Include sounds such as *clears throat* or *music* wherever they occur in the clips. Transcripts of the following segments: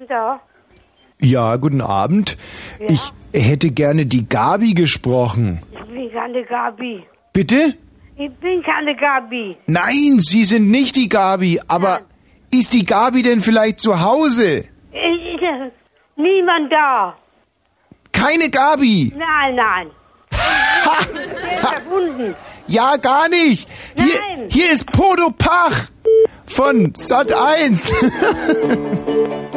ist da? Ja, guten Abend. Ja? Ich hätte gerne die Gabi gesprochen. Ich bin keine Gabi. Bitte? Ich bin keine Gabi. Nein, Sie sind nicht die Gabi, aber ist die Gabi denn vielleicht zu Hause? Ich, niemand da. Keine Gabi. Nein, nein. Ja, gar nicht. Hier, Nein. hier ist Podo Pach von Sat 1. *laughs*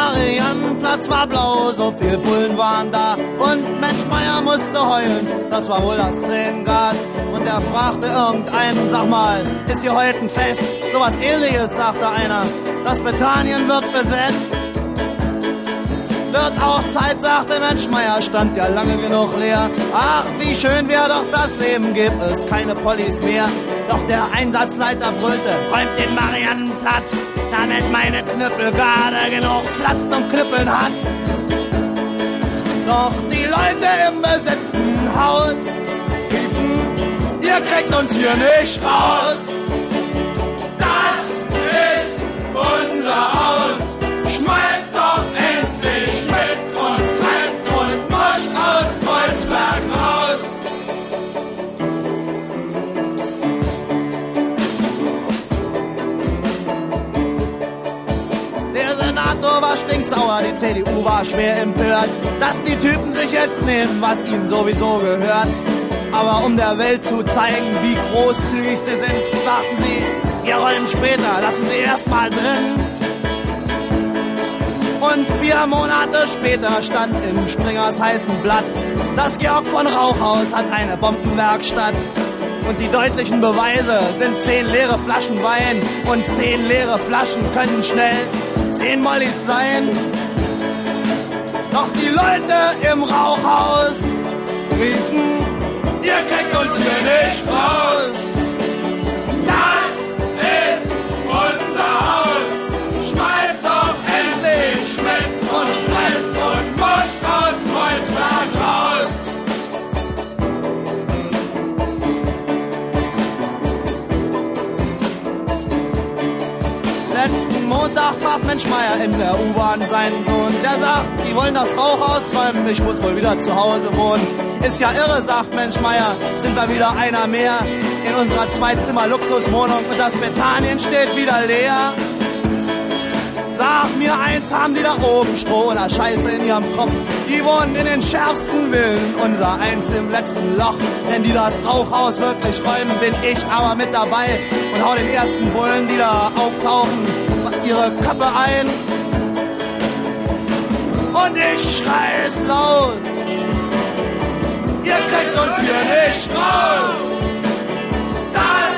Der Mariannenplatz war blau, so viel Bullen waren da. Und Mensch Meier musste heulen, das war wohl das Tränengas. Und er fragte irgendeinen, sag mal, ist hier heute ein Fest? Sowas ähnliches, sagte einer. Das Bethanien wird besetzt. Wird auch Zeit, sagte Mensch Meier, stand ja lange genug leer. Ach, wie schön wäre doch das Leben, gibt es keine Pollis mehr. Doch der Einsatzleiter brüllte, räumt den Mariannenplatz, damit meine Knüppel gerade genug Platz zum Knüppeln hat. Doch die Leute im besetzten Haus riefen, ihr kriegt uns hier nicht raus. Das ist unser Haus. War stinksauer, die CDU war schwer empört, dass die Typen sich jetzt nehmen, was ihnen sowieso gehört. Aber um der Welt zu zeigen, wie großzügig sie sind, sagten sie, wir räumen später, lassen sie erst mal drin. Und vier Monate später stand in Springers heißem Blatt, das Georg von Rauchhaus hat eine Bombenwerkstatt. Und die deutlichen Beweise sind zehn leere Flaschen Wein und zehn leere Flaschen können schnell zehn Mollys sein. Doch die Leute im Rauchhaus riefen, ihr kriegt uns hier nicht raus. Montag traf Mensch Meier in der U-Bahn seinen Sohn. Der sagt, die wollen das Rauch ausräumen, ich muss wohl wieder zu Hause wohnen. Ist ja irre, sagt Mensch Meier, sind wir wieder einer mehr in unserer Zwei-Zimmer-Luxuswohnung und das Bethanien steht wieder leer. Sag mir eins, haben die da oben Stroh oder Scheiße in ihrem Kopf? Die wohnen in den schärfsten Villen, unser eins im letzten Loch. Wenn die das Rauchhaus wirklich räumen, bin ich aber mit dabei und hau den ersten Bullen, die da auftauchen, ihre Köpfe ein. Und ich schrei es laut. Ihr kriegt uns hier nicht raus. Das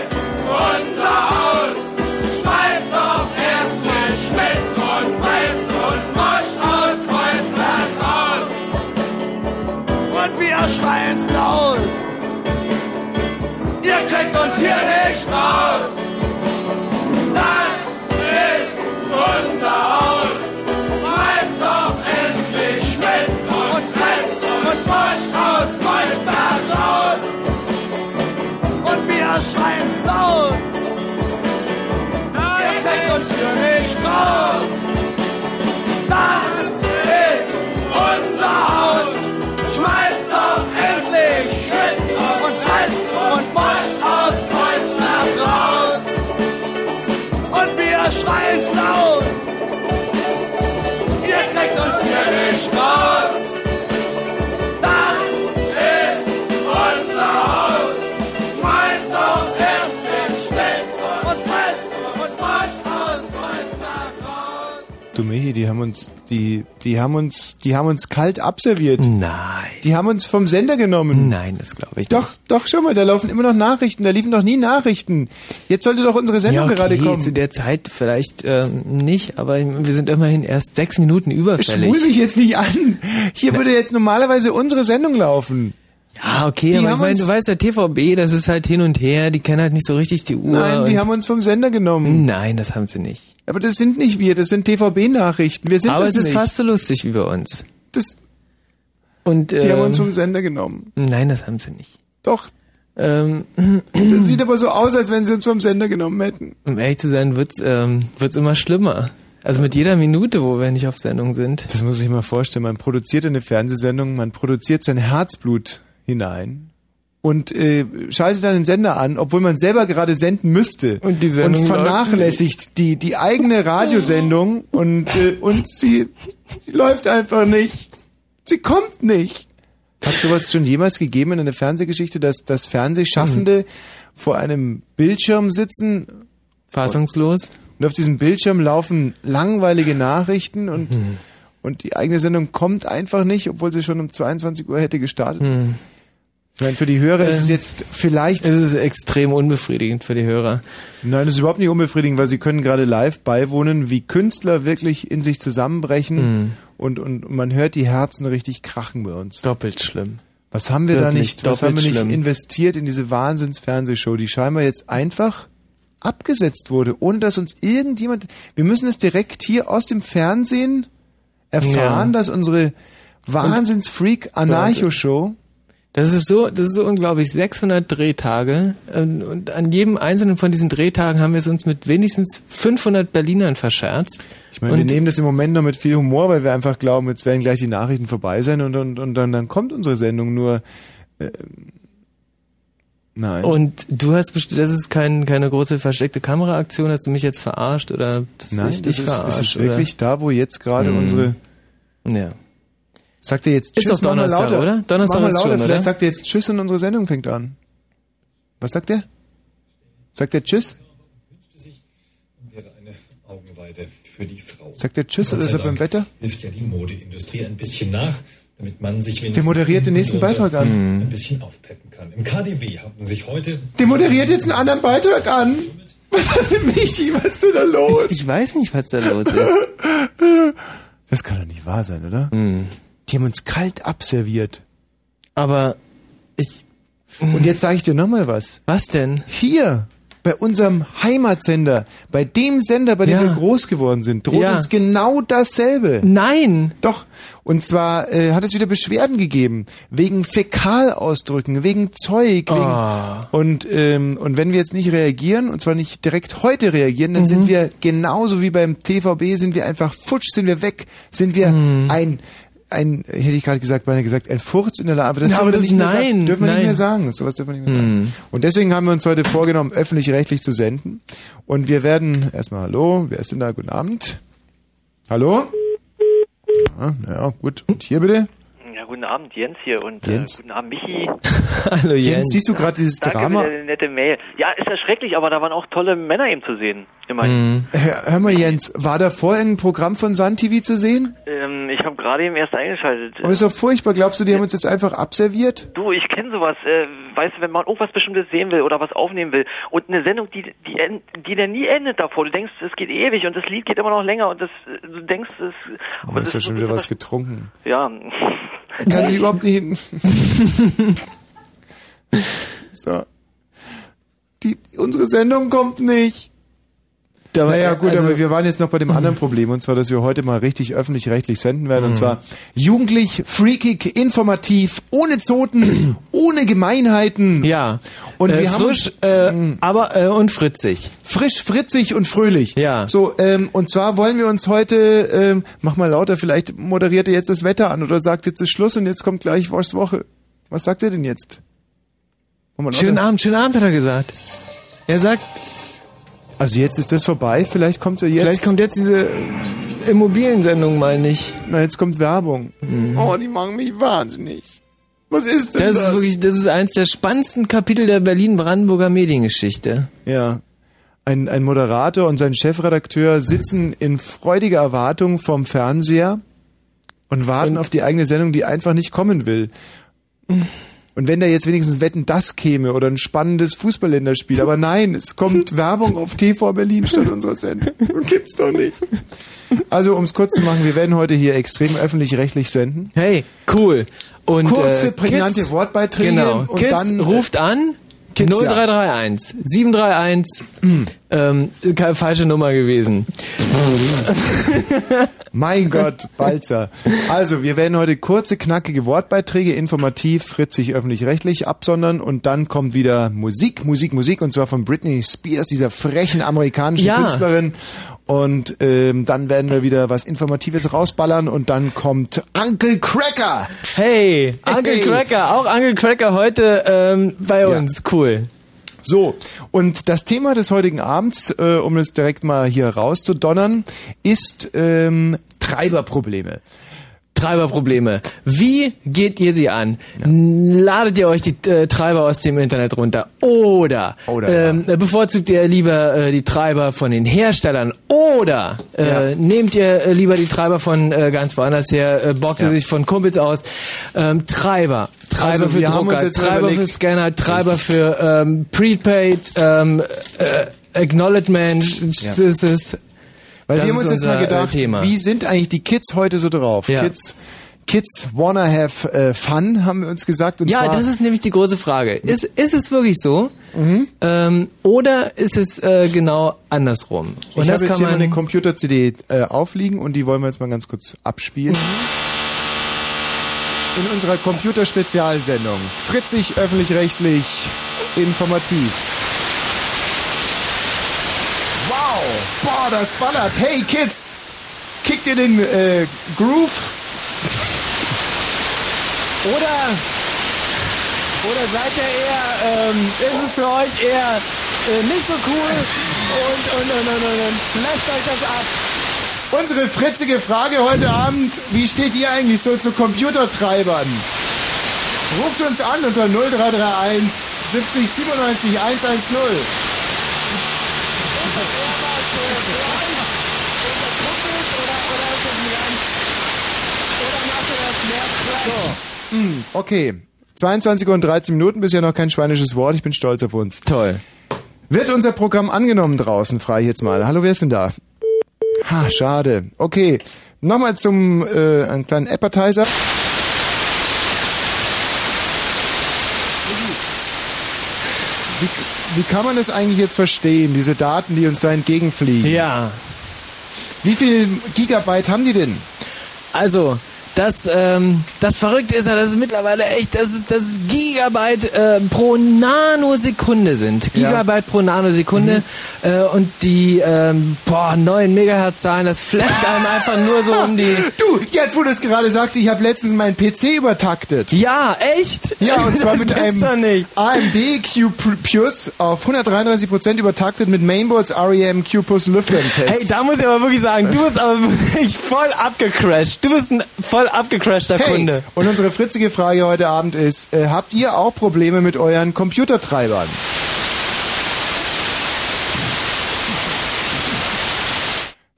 ist unser Haus. Schmeißt doch erst nicht mit und presst und moscht aus Kreuzberg raus. Und wir schreien's laut. Ihr kriegt uns hier nicht raus. Wir schreien's laut. Ihr kriegt uns hier nicht raus. Das ist unser Haus. Schmeißt doch endlich mit und presst und moscht aus Kreuzberg raus. Und wir schreien's laut. Ihr kriegt uns hier nicht raus. Du Michi, die haben uns, die, die haben uns, die haben uns kalt abserviert. Nein. Die haben uns vom Sender genommen. Nein, das glaube ich Doch, doch, schau mal, da laufen immer noch Nachrichten, da liefen noch nie Nachrichten. Jetzt sollte doch unsere Sendung ja, okay, gerade kommen. zu der Zeit vielleicht ähm, nicht, aber wir sind immerhin erst sechs Minuten überfällig. Schwul mich jetzt nicht an. Hier würde jetzt normalerweise unsere Sendung laufen. Ja, okay, Die aber ich meine, du weißt ja, TVB, das ist halt hin und her, die kennen halt nicht so richtig die Uhr. Nein, die haben uns vom Sender genommen. Nein, das haben sie nicht. Aber das sind nicht wir, das sind TVB-Nachrichten. Wir sind aber das es ist nicht. fast so lustig wie bei uns. Das, Und, die haben uns ähm, vom Sender genommen. Nein, das haben sie nicht. Doch, Ähm, Das sieht aber so aus, als wenn sie uns vom Sender genommen hätten. um ehrlich zu sein, wird's ähm, wird's immer schlimmer. Also mit jeder Minute, wo wir nicht auf Sendung sind. Das muss ich mal vorstellen. Man produziert eine Fernsehsendung, man produziert sein Herzblut hinein und äh, schaltet dann den Sender an, obwohl man selber gerade senden müsste. Und die Sendung und vernachlässigt die, die eigene Radiosendung und, äh, und sie, sie läuft einfach nicht. Sie kommt nicht. Hat sowas schon jemals gegeben in einer Fernsehgeschichte, dass, dass Fernsehschaffende vor einem Bildschirm sitzen Fassungslos. und auf diesem Bildschirm laufen langweilige Nachrichten und, und die eigene Sendung kommt einfach nicht, obwohl sie schon um 22 Uhr hätte gestartet. Ich meine, für die Hörer ist es jetzt vielleicht, Es ist extrem unbefriedigend für die Hörer. nein, das ist überhaupt nicht unbefriedigend, weil sie können gerade live beiwohnen, wie Künstler wirklich in sich zusammenbrechen und, und, und man hört die Herzen richtig krachen bei uns. Doppelt schlimm. Was haben wir da Wirklich nicht, was haben wir nicht schlimm. investiert in diese Wahnsinns-Fernsehshow, die scheinbar jetzt einfach abgesetzt wurde, ohne dass uns irgendjemand, wir müssen es direkt hier aus dem Fernsehen erfahren, Ja. dass unsere Wahnsinns-Freak-Anarcho-Show, Das ist so, das ist so unglaublich. 600 Drehtage ähm, und an jedem einzelnen von diesen Drehtagen haben wir es uns mit wenigstens 500 Berlinern verscherzt. ich meine, wir nehmen das im Moment noch mit viel Humor, weil wir einfach glauben, jetzt werden gleich die Nachrichten vorbei sein und, und, und dann, dann kommt unsere Sendung nur, äh, nein. Und du hast bestimmt, das ist kein, keine große versteckte Kameraaktion, hast du mich jetzt verarscht oder nein, ich das dich ist, verarscht? es ist wirklich da, wo jetzt gerade Hm. unsere, oder? Ja. Sagt er jetzt Ist Tschüss, doch mach mal Donnerstag, lauter. oder? Donnerstag mach mal ist lauter, schon, vielleicht oder? sagt er jetzt Tschüss und unsere Sendung fängt an. Was sagt er? Sagt er Tschüss? wäre eine Augenweide für die Frau. Sagt er Tschüss oder ist er beim Wetter? Hilft ja die Modeindustrie ein bisschen nach, damit man sich Der wenigstens moderiert den nächsten Beitrag an. ein bisschen aufpeppen kann. Im KDW haben sich heute Der moderiert jetzt einen anderen Beitrag an. Was ist Michi? Was ist denn da los? Ich, ich weiß nicht, was da los ist. *laughs* Das kann doch nicht wahr sein, oder? Die haben uns kalt abserviert. Aber ich, Und jetzt sage ich dir nochmal was. was denn? Hier, bei unserem Heimatsender, bei dem Sender, bei dem Ja. wir groß geworden sind, droht Ja. uns genau dasselbe. Nein! Doch. Und zwar äh, hat es wieder Beschwerden gegeben wegen Fäkalausdrücken, wegen Zeug, wegen Ah. und ähm, und wenn wir jetzt nicht reagieren und zwar nicht direkt heute reagieren, dann Mhm. sind wir genauso wie beim TVB sind wir einfach futsch, sind wir weg, sind wir Mhm. ein ein hätte ich gerade gesagt, beinahe gesagt, ein Furz in der Lage, aber das Ja, dürfen aber wir das- nicht nein, sagen. Dürfen wir nicht nein. Mhm. mehr sagen. Sowas dürfen wir nicht mehr sagen. Und deswegen haben wir uns heute vorgenommen, öffentlich-rechtlich zu senden. Und wir werden erstmal Hallo, wer ist denn da? Guten Abend. Hallo? Ja, naja, gut. Und hier bitte? Guten Abend, Jens hier und Jens. Äh, guten Abend, Michi. *laughs* Hallo Jens, Jens. siehst du gerade dieses Danke Drama? für nette Mail. Ja, ist ja schrecklich, aber da waren auch tolle Männer eben zu sehen. Immerhin. Hör, hör mal, Jens, war da vorher ein Programm von Sun TV zu sehen? Ähm, ich habe gerade eben erst eingeschaltet. Aber ist doch furchtbar. Glaubst du, die haben uns jetzt einfach abserviert? Du, ich kenne sowas. Äh, weißt du, wenn man irgendwas Bestimmtes sehen will oder was aufnehmen will und eine Sendung, die die, die dann nie endet davor. Du denkst, es geht ewig und das Lied geht immer noch länger und das, äh, du denkst, es. Du Aber hast ja schon wieder was getrunken. Ja. Kann sich überhaupt nicht... so. Die, unsere Sendung kommt nicht. Da- Naja, gut, also- aber wir waren jetzt noch bei dem anderen Problem, und zwar, dass wir heute mal richtig öffentlich-rechtlich senden werden, und zwar jugendlich, freakig, informativ, ohne Zoten, *clears throat* ohne Gemeinheiten. Ja. Und äh, wir haben frisch, uns äh, aber äh, und fritzig. frisch, fritzig und fröhlich. Ja. So, ähm, und zwar wollen wir uns heute, ähm, mach mal lauter, vielleicht moderiert er jetzt das Wetter an oder sagt jetzt ist Schluss und jetzt kommt gleich Wurst Woche. Was sagt er denn jetzt? Schönen Abend, schönen Abend hat er gesagt. Er sagt, Also jetzt ist das vorbei, vielleicht kommt ja jetzt. vielleicht kommt jetzt diese Immobiliensendung mal nicht. Na, jetzt kommt Werbung. Oh, die machen mich wahnsinnig. Was ist denn Das das? ist wirklich, das ist eins der spannendsten Kapitel der Berlin-Brandenburger Mediengeschichte. Ja. Ein, ein Moderator und sein Chefredakteur sitzen in freudiger Erwartung vorm Fernseher und warten Und- auf die eigene Sendung, die einfach nicht kommen will. *laughs* Und wenn da jetzt wenigstens Wetten das käme oder ein spannendes Fußballländerspiel, aber nein, es kommt *laughs* Werbung auf TV Berlin statt unserer Sendung. *laughs* Gibt's doch nicht. Also, um es kurz zu machen, wir werden heute hier extrem öffentlich-rechtlich senden. Hey, cool. Und, Kurze, äh, prägnante Kids, Wortbeiträge Genau. und Kids dann, äh, ruft an. Kids, ja. 0331 731 ähm, keine falsche Nummer gewesen. *laughs* Mein Gott, Balzer. Also, wir werden heute kurze, knackige Wortbeiträge, informativ, fritzig, öffentlich-rechtlich absondern und dann kommt wieder Musik, Musik, Musik und zwar von Britney Spears, dieser frechen amerikanischen Ja. Künstlerin. Und ähm, dann werden wir wieder was Informatives rausballern und dann kommt Uncle Cracker. Hey, Uncle Hey. Cracker, auch Uncle Cracker heute ähm, bei Ja. uns. Cool. So, und das Thema des heutigen Abends, äh, um es direkt mal hier rauszudonnern, ist ähm, Treiberprobleme. Treiberprobleme. Wie geht ihr sie an? Ladet ihr euch die äh, Treiber aus dem Internet runter? Oder, Oder, ähm, bevorzugt ihr lieber äh, die Treiber von den Herstellern? Oder äh, Ja. nehmt ihr äh, lieber die Treiber von äh, ganz woanders her, äh, bockt ihr Ja. sich von Kumpels aus? Ähm, Treiber. Treiber Also, für Drucker, Treiber für Scanner, Treiber für ähm, Prepaid, ähm, äh, Acknowledgement, ist Weil Das wir haben uns jetzt mal äh, gedacht, Thema. wie sind eigentlich die Kids heute so drauf? Ja. Kids, Kids wanna have äh, fun, haben wir uns gesagt. Und Ja, das ist nämlich die große Frage. Ist, ist es wirklich so? Mhm. Ähm, oder ist es äh, genau andersrum? Und ich habe jetzt hier man. eine Computer-CD äh, aufliegen und die wollen wir jetzt mal ganz kurz abspielen. In unserer Computerspezialsendung. Fritzig, öffentlich-rechtlich, informativ. Wow, boah, das ballert. Hey Kids, kickt ihr den äh, Groove? Oder, oder seid ihr eher, ähm, ist es für euch eher äh, nicht so cool und, und, und, und, und, und lasst euch das ab. Unsere fritzige Frage heute Abend, wie steht ihr eigentlich so zu Computertreibern? Ruft uns an unter 0331 70 97 110. Hm, Okay, 22 Uhr und 13 Minuten, bisher noch kein schweinisches Wort, ich bin stolz auf uns. Toll. Wird unser Programm angenommen draußen, frage ich jetzt mal. Hallo, wer ist denn da? Ha, schade. Okay, nochmal zum äh, einen kleinen Appetizer. Wie, wie kann man das eigentlich jetzt verstehen, diese Daten, die uns da entgegenfliegen? Ja. Wie viel Gigabyte haben die denn? Also, das, ähm, das Verrückte ist ja, dass es mittlerweile echt, dass es, dass es Gigabyte äh, pro Nanosekunde sind. Ja. Gigabyte pro Nanosekunde. Äh, und die ähm, boah, neuen Megahertz-Zahlen, das flasht einem *laughs* einfach nur so um die. Du, jetzt wo du es gerade sagst, ich habe letztens meinen PC übertaktet. Ja, echt? Ja, und zwar mit einem. AMD Q Plus auf 133% übertaktet mit Mainboards REM Q Plus Lüftern-Test. Hey, da muss ich aber wirklich sagen, du bist aber wirklich voll abgecrashed. Du bist ein voll abgecrashter Hey, Kunde. und unsere fritzige Frage heute Abend ist, äh, habt ihr auch Probleme mit euren Computertreibern?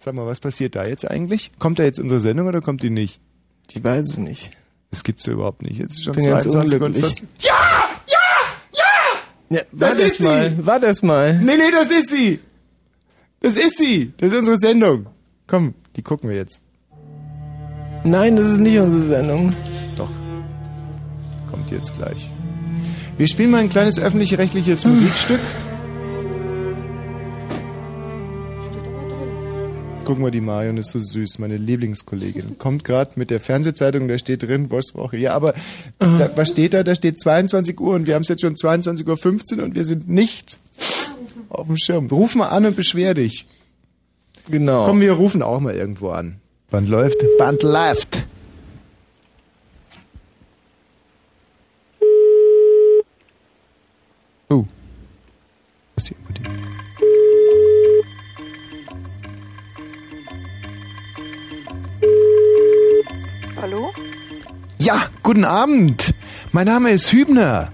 Sag mal, was passiert da jetzt eigentlich? Kommt da jetzt unsere Sendung oder kommt die nicht? Ich weiß es nicht. Das gibt's ja überhaupt nicht. Jetzt ist schon Bin ganz 22 und unglücklich. 40. Ja! Ja! Ja! Ja, Das warte ist erst mal. sie. Warte erst mal. Nee, nee, das ist sie! Das ist sie! Das ist unsere Sendung. Komm, die gucken wir jetzt. Nein, das ist nicht unsere Sendung. Doch. Kommt jetzt gleich. Wir spielen mal ein kleines öffentlich-rechtliches Musikstück. Guck mal, die Marion ist so süß, meine Lieblingskollegin. Kommt gerade mit der Fernsehzeitung, da steht drin, Wolfswoche. Ja, aber da, was steht da? Da steht 22 Uhr und wir haben es jetzt schon 22.15 Uhr und wir sind nicht auf dem Schirm. Ruf mal an und beschwer dich. Genau. Komm, wir rufen auch mal irgendwo an. Band läuft. Band läuft. Oh. Was ist dir? Hallo? Ja, guten Abend. Mein Name ist Hübner.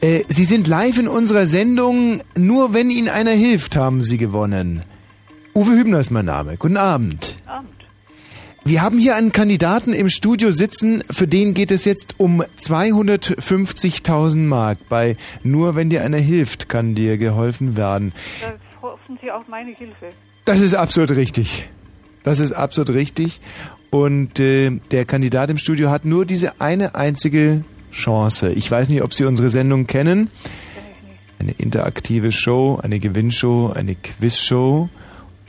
Äh, Sie sind live in unserer Sendung. Nur wenn Ihnen einer hilft, haben Sie gewonnen. Uwe Hübner ist mein Name. Guten Abend. Abend. Wir haben hier einen Kandidaten im Studio sitzen, für den geht es jetzt um 250.000 Mark. Bei Nur wenn dir einer hilft, kann dir geholfen werden. Da hoffen Sie auf meine Hilfe. Das ist absolut richtig. Das ist absolut richtig. Und äh, der Kandidat im Studio hat nur diese eine einzige Chance. Ich weiß nicht, ob Sie unsere Sendung kennen. Eine interaktive Show, eine Gewinnshow, eine Quizshow.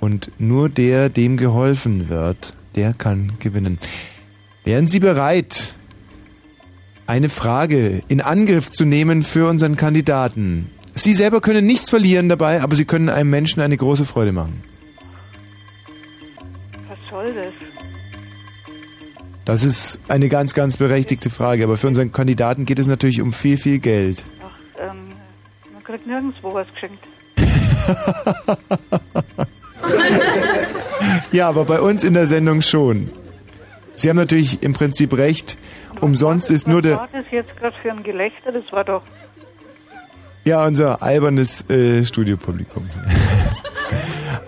Und nur der, dem geholfen wird, der kann gewinnen. Wären Sie bereit, eine Frage in Angriff zu nehmen für unseren Kandidaten? Sie selber können nichts verlieren dabei, aber Sie können einem Menschen eine große Freude machen. Was soll das? Das ist eine ganz, ganz berechtigte Frage, aber für unseren Kandidaten geht es natürlich um viel, viel Geld. Ach, ähm, man kriegt nirgendwo was geschenkt. *laughs* Ja, aber bei uns in der Sendung schon. Sie haben natürlich im Prinzip recht. Umsonst ist nur Was der. war das jetzt gerade für ein Gelächter? Das war doch... Ja, unser albernes äh, Studiopublikum. *laughs*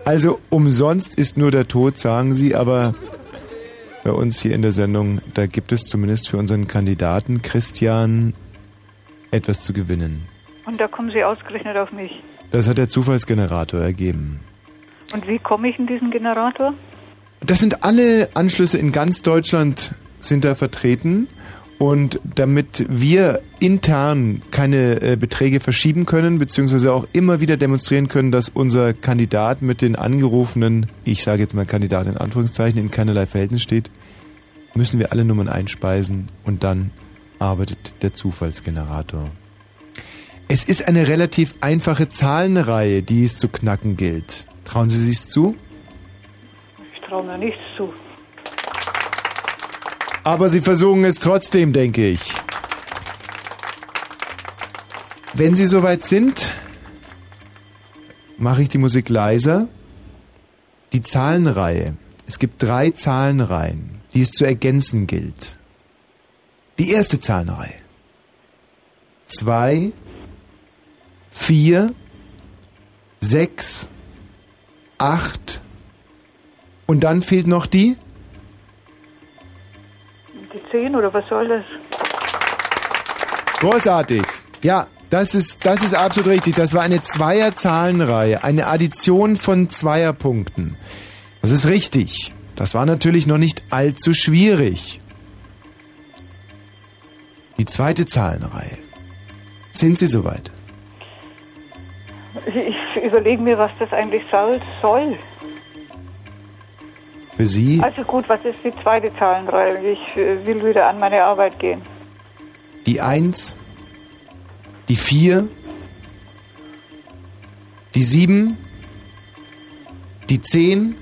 Also umsonst ist nur der Tod, sagen Sie, aber bei uns hier in der Sendung, da gibt es zumindest für unseren Kandidaten Christian etwas zu gewinnen. Und da kommen Sie ausgerechnet auf mich. Das hat der Zufallsgenerator ergeben. Und wie komme ich in diesen Generator? Das sind alle Anschlüsse in ganz Deutschland sind da vertreten. Und damit wir intern keine äh, Beträge verschieben können, beziehungsweise auch immer wieder demonstrieren können, dass unser Kandidat mit den angerufenen, ich sage jetzt mal Kandidat in Anführungszeichen, in keinerlei Verhältnis steht, müssen wir alle Nummern einspeisen und dann arbeitet der Zufallsgenerator. Es ist eine relativ einfache Zahlenreihe, die es zu knacken gilt. Trauen Sie sich's zu? Ich traue mir nichts zu. Aber Sie versuchen es trotzdem, denke ich. Wenn Sie soweit sind, mache ich die Musik leiser. Die Zahlenreihe. Es gibt drei Zahlenreihen, die es zu ergänzen gilt. Die erste Zahlenreihe. Zwei, vier, sechs, acht und dann fehlt noch die Die 10 oder was soll das? Großartig. Ja, das ist, das ist absolut richtig. Das war eine Zweier-Zahlenreihe, eine Addition von Zweierpunkten. Das ist richtig. Das war natürlich noch nicht allzu schwierig. Die zweite Zahlenreihe. Sind Sie soweit? Ich überlege mir, was das eigentlich soll. soll. Für Sie Also gut, was ist die zweite Zahlenreihe? Ich äh, will wieder an meine Arbeit gehen. die Eins, die Vier, die Sieben, die Zehn,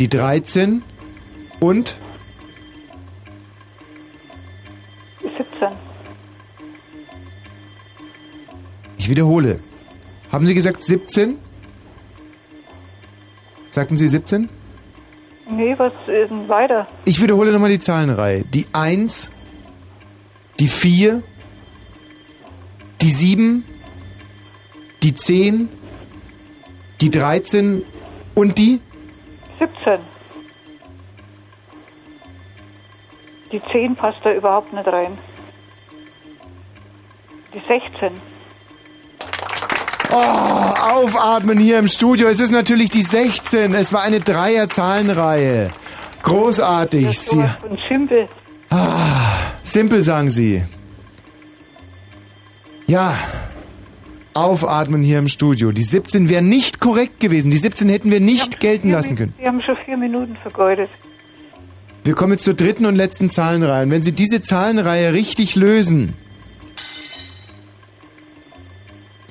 die Dreizehn und Die 17. Ich wiederhole. Haben Sie gesagt 17? Sagten Sie 17? Nee, was ist denn weiter? Ich wiederhole nochmal die Zahlenreihe. Die 1, die 4, die 7, die 10, die 13 und die 17. Die 10 passt da überhaupt nicht rein. Die 16. Oh, aufatmen hier im Studio. Es ist natürlich die 16. Es war eine Dreier-Zahlenreihe. Großartig. Das ist Sie, von simpel. simpel sagen Sie. Ja. Aufatmen hier im Studio. Die 17 wäre nicht korrekt gewesen. Die 17 hätten wir nicht gelten Vier lassen können. Sie haben schon vier Minuten vergeudet. Wir kommen jetzt zur dritten und letzten Zahlenreihe. Und wenn Sie diese Zahlenreihe richtig lösen,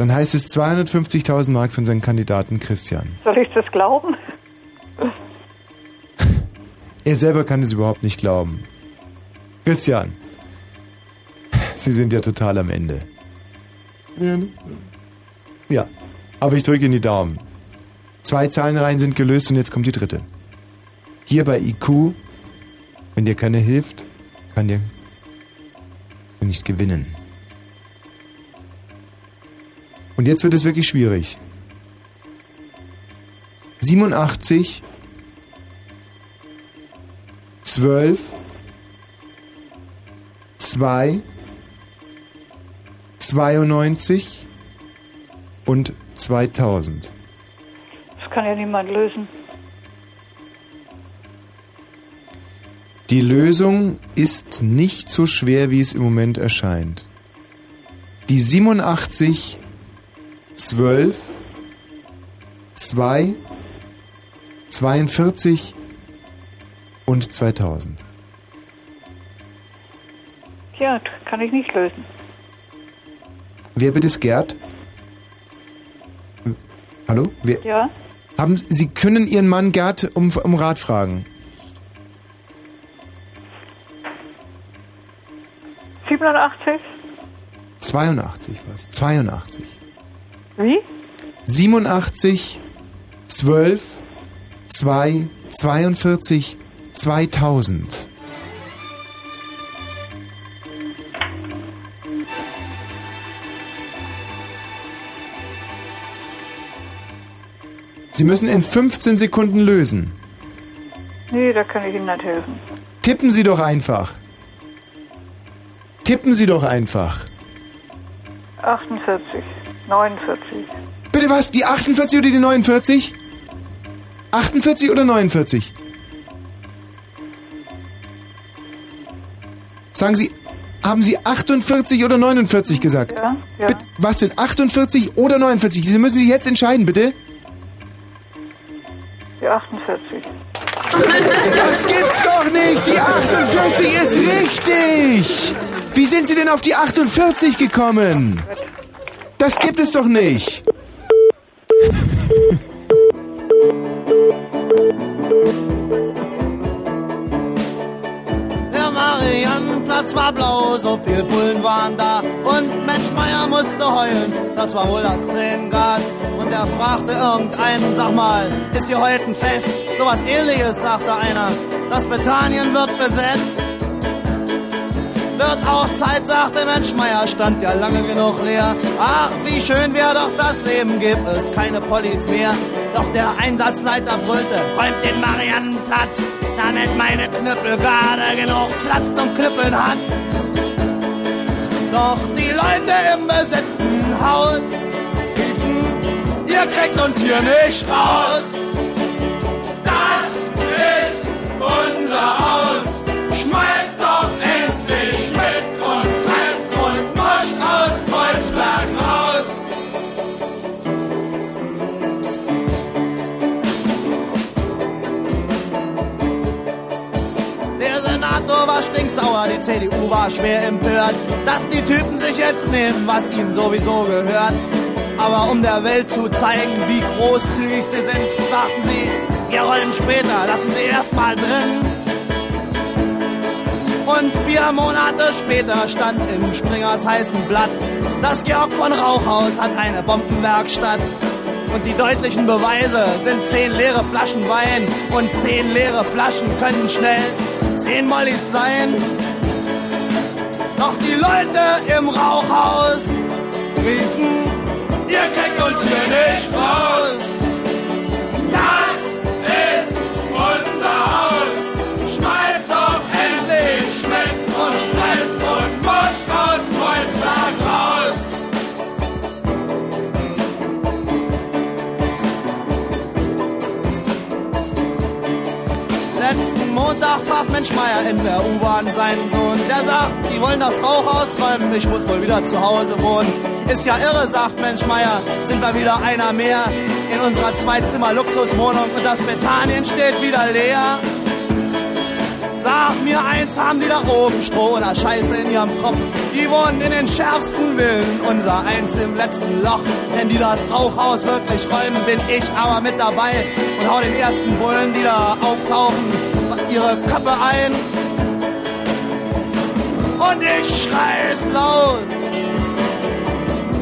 dann heißt es 250.000 Mark für unseren Kandidaten Christian. Soll ich das glauben? *laughs* Er selber kann es überhaupt nicht glauben. Christian, Sie sind ja total am Ende. Ja, aber ich drücke Ihnen die Daumen. Zwei Zahlenreihen sind gelöst und jetzt kommt die dritte. Hier bei IQ, wenn dir keiner hilft, kann dir du nicht gewinnen. Und jetzt wird es wirklich schwierig. 87 12 2 92 und 2000. Das kann ja niemand lösen. Die Lösung ist nicht so schwer, wie es im Moment erscheint. Die 87 12 2 42 und 2000. Ja, kann ich nicht lösen. Wer bitte ist Gerd? Hallo? Wer? Ja? Haben, Sie können Ihren Mann Gerd um, um Rat fragen. 87? 82 was? 82. Wie? 87, 12, 2, 42, 2000. Sie müssen in 15 Sekunden lösen. Nee, da kann ich Ihnen nicht helfen. Tippen Sie doch einfach. Tippen Sie doch einfach. 48, 49. Bitte was? Die 48 oder die 49? 48 oder 49? Sagen Sie, haben Sie 48 oder 49 gesagt? Ja, ja. Bitte, was denn? 48 oder 49? Sie müssen sich jetzt entscheiden, bitte. Die 48. Das gibt's doch nicht! Die 48 ist richtig! Wie sind Sie denn auf die 48 gekommen? Das gibt es doch nicht! Der Mariannenplatz war blau, so viel Bullen waren da. Und Mensch Meier musste heulen, das war wohl das Tränengas. Und er fragte irgendeinen, sag mal, ist hier heute ein Fest? Sowas ähnliches, sagte einer. Das Bethanien wird besetzt. Wird auch Zeit, sagte Mensch Meier, stand ja lange genug leer. Ach, wie schön wäre doch das Leben, gibt es keine Pollis mehr. Doch der Einsatzleiter brüllte, räumt den Mariannenplatz, damit meine Knüppel gerade genug Platz zum Knüppeln hat. Doch die Leute im besetzten Haus riefen, ihr kriegt uns hier nicht raus. Das ist unser Haus. Stinksauer, die CDU war schwer empört, dass die Typen sich jetzt nehmen, was ihnen sowieso gehört. Aber um der Welt zu zeigen, wie großzügig sie sind, sagten sie, wir rollen später, lassen sie erst mal drin. Und vier Monate später stand in Springers heißen Blatt, das Georg von Rauchhaus hat eine Bombenwerkstatt. Und die deutlichen Beweise sind zehn leere Flaschen Wein und zehn leere Flaschen können schnell zehn Mollys sein. Doch die Leute im Rauchhaus riefen, ihr kriegt uns hier nicht raus. Fragt Mensch Meier in der U-Bahn seinen Sohn. Der sagt, die wollen das Rauch ausräumen, ich muss wohl wieder zu Hause wohnen. Ist ja irre, sagt Mensch Meier, sind wir wieder einer mehr in unserer Zweizimmer-Luxuswohnung und das Bethanien steht wieder leer. Sag mir eins, haben die da oben Stroh oder Scheiße in ihrem Kopf? Die wohnen in den schärfsten Villen, unser eins im letzten Loch. Wenn die das Rauchhaus wirklich räumen, bin ich aber mit dabei und hau den ersten Bullen, die da auftauchen, ihre Köpfe ein. Und ich schrei es laut.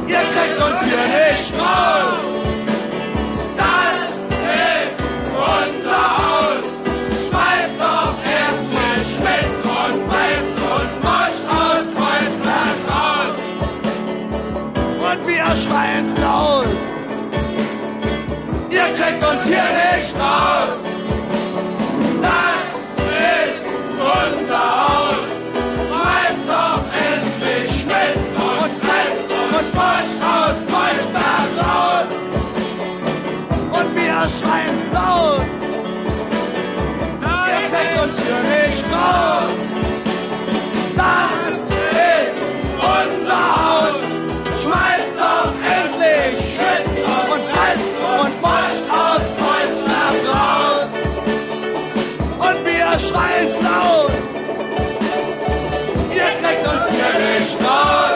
Ihr kriegt uns hier nicht raus. Das ist unser Haus. Schmeißt doch erstmal Schmidt und Preist und Mosch aus Kreuzberg raus. Und wir schreien's laut. Ihr kriegt uns hier nicht raus. schreien's laut. Ihr kriegt uns hier nicht raus. Das ist unser Haus. Schmeißt doch endlich Shit und Riss und Bosch aus Kreuzberg raus. Und wir schreien's laut. Ihr kriegt uns hier nicht raus.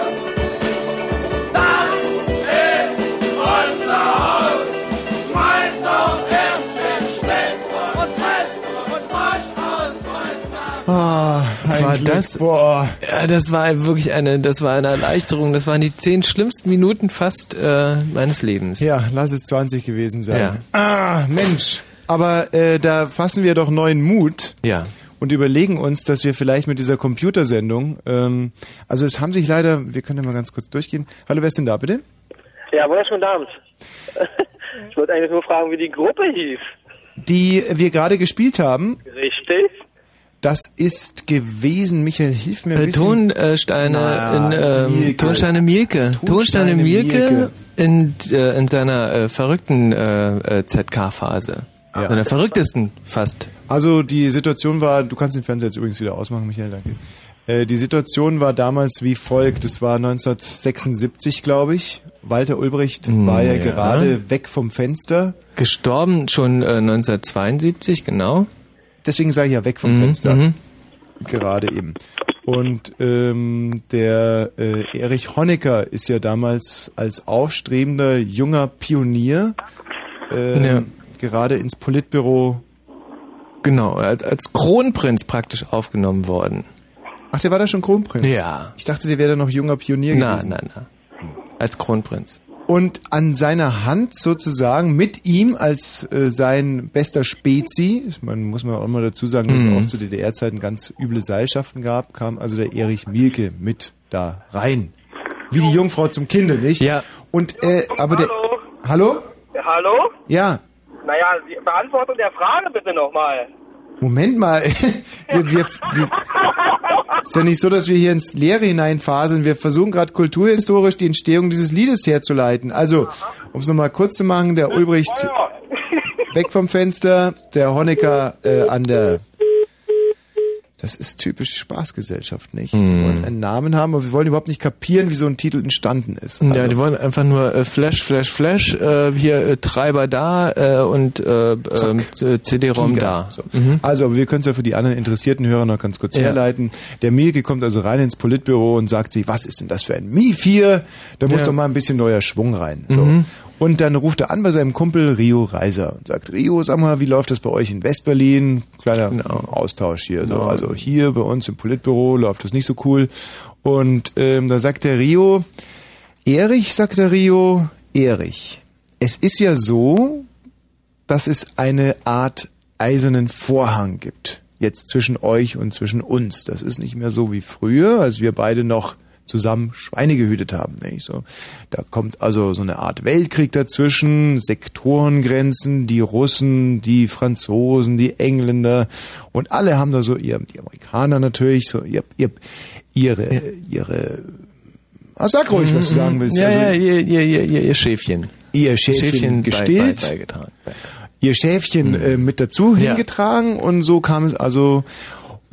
War das? Boah. Ja, das war wirklich eine, das war eine Erleichterung. Das waren die zehn schlimmsten Minuten fast äh, meines Lebens. Ja, lass es 20 gewesen sein. Ja. Ah, Mensch. Aber äh, da fassen wir doch neuen Mut. Ja. Und überlegen uns, dass wir vielleicht mit dieser Computersendung, ähm, also es haben sich leider, wir können ja mal ganz kurz durchgehen. Hallo, wer ist denn da bitte? Ja, wunderschönen Abend. *laughs* Ich wollte eigentlich nur fragen, wie die Gruppe hieß. Die wir gerade gespielt haben, Richtig? Das ist gewesen, Michael, hilf mir ein Äh, bisschen. Tonsteine Na, in ähm. Tonsteine Mielke. Tonsteine Tonsteine Mielke, Mielke. in, äh, in seiner äh, verrückten äh, äh, ZK-Phase. Ja. In der verrücktesten fast. Also die Situation war, du kannst den Fernseher jetzt übrigens wieder ausmachen, Michael, danke. Äh, die Situation war damals wie folgt. Es war 1976, glaube ich. Walter Ulbricht war ja, ja. gerade weg vom Fenster. Gestorben schon äh, 1972, genau. Deswegen sage ich ja weg vom Mhm, Fenster. mhm. Gerade eben. Und ähm, der äh, Erich Honecker ist ja damals als aufstrebender junger Pionier ähm, Ja. gerade ins Politbüro. Genau, als, als Kronprinz praktisch aufgenommen worden. Ach, der war da schon Kronprinz? Ja. Ich dachte, der wäre da noch junger Pionier Na, gewesen. na, na. Als Kronprinz. Und an seiner Hand sozusagen mit ihm als äh, sein bester Spezi, man muss man auch immer dazu sagen, dass Mhm. es auch zu DDR-Zeiten ganz üble Seilschaften gab, kam also der Erich Mielke mit da rein. Wie die Jungfrau zum Kinde, nicht? Ja. Und äh, aber der Hallo? Hallo? Ja. Naja, die Beantwortung der Frage bitte nochmal. Moment mal. *laughs* wir, wir, wir, ist ja nicht so, dass wir hier ins Leere hineinfaseln. Wir versuchen gerade kulturhistorisch die Entstehung dieses Liedes herzuleiten. Also, um es nochmal kurz zu machen, der Ulbricht weg vom Fenster, der Honecker äh, an der. Das ist typisch Spaßgesellschaft, nicht? Mhm. Sie wollen einen Namen haben, aber wir wollen überhaupt nicht kapieren, wie so ein Titel entstanden ist. ja, Also- die wollen einfach nur äh, Flash, Flash, Flash, äh, hier äh, Treiber da äh, und äh, ähm, äh, CD-ROM da. So. Also, aber wir können es ja für die anderen interessierten Hörer noch ganz kurz Ja. herleiten. Der Mielke kommt also rein ins Politbüro und sagt sich, was ist denn das für ein Mi 4? Da muss Ja. doch mal ein bisschen neuer Schwung rein. So. Und dann ruft er an bei seinem Kumpel Rio Reiser und sagt, Rio, sag mal, wie läuft das bei euch in Westberlin? Kleiner Austausch hier. So. Also hier bei uns im Politbüro läuft das nicht so cool. Und ähm, da sagt der Rio, Erich, sagt der Rio, Erich, es ist ja so, dass es eine Art eisernen Vorhang gibt. Jetzt zwischen euch und zwischen uns. Das ist nicht mehr so wie früher, als wir beide noch zusammen Schweine gehütet haben. Nicht? So, da kommt also so eine Art Weltkrieg dazwischen, Sektorengrenzen, die Russen, die Franzosen, die Engländer und alle haben da so, ihr, die Amerikaner natürlich, so ihr, ihr, ihre, ihre, ah, sag ruhig, was du sagen willst. Ja, also, ja, ihr, ihr, ihr, ihr, Schäfchen. ihr Schäfchen, bei- gestillt Bei, beigetragen. ihr Schäfchen äh, mit dazu Ja. hingetragen und so kam es also.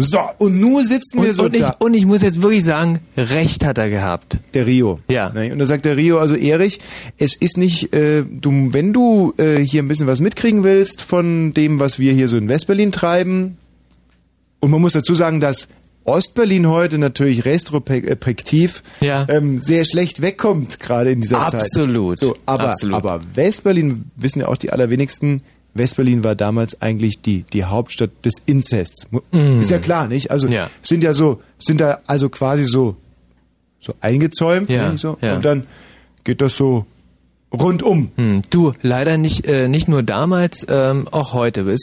So, und nur sitzen wir Und, so und, ich, da. und ich muss jetzt wirklich sagen, recht hat er gehabt. Der Rio. Ja. Ne? Und da sagt der Rio, also Erich, es ist nicht, äh, du, wenn du äh, hier ein bisschen was mitkriegen willst von dem, was wir hier so in Westberlin treiben, und man muss dazu sagen, dass Ostberlin heute natürlich retrospektiv Ja. ähm, sehr schlecht wegkommt, gerade in dieser Zeit. Absolut. So, aber, Absolut. aber Westberlin, wissen ja auch die allerwenigsten, Westberlin war damals eigentlich die, die Hauptstadt des Inzests. Mu- Ist ja klar, nicht? Also. Ja. sind ja so, sind da also quasi so, so eingezäumt, Ja, so, ja. und dann geht das so rundum. Hm, du, leider nicht, äh, nicht nur damals, ähm, auch heute. Es,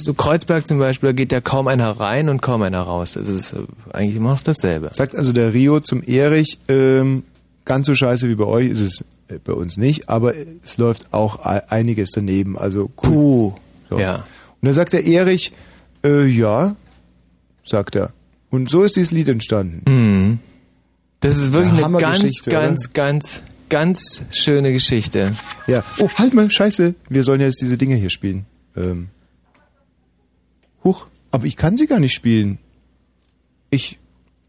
so Kreuzberg zum Beispiel, da geht ja kaum einer rein und kaum einer raus. Das ist äh, eigentlich immer noch dasselbe. Sagt also der Rio zum Erich, ähm, ganz so scheiße wie bei euch ist es bei uns nicht, aber es läuft auch e- einiges daneben. Also cool. Puh. So. Ja. Und dann sagt der Erich, äh, ja, sagt er. Und so ist dieses Lied entstanden. Hm. Das ist wirklich Ja, eine ganz, ganz, oder? ganz, ganz schöne Geschichte. Ja. Oh, halt mal, scheiße. Wir sollen jetzt diese Dinge hier spielen. Ähm. Huch, aber ich kann sie gar nicht spielen. Ich.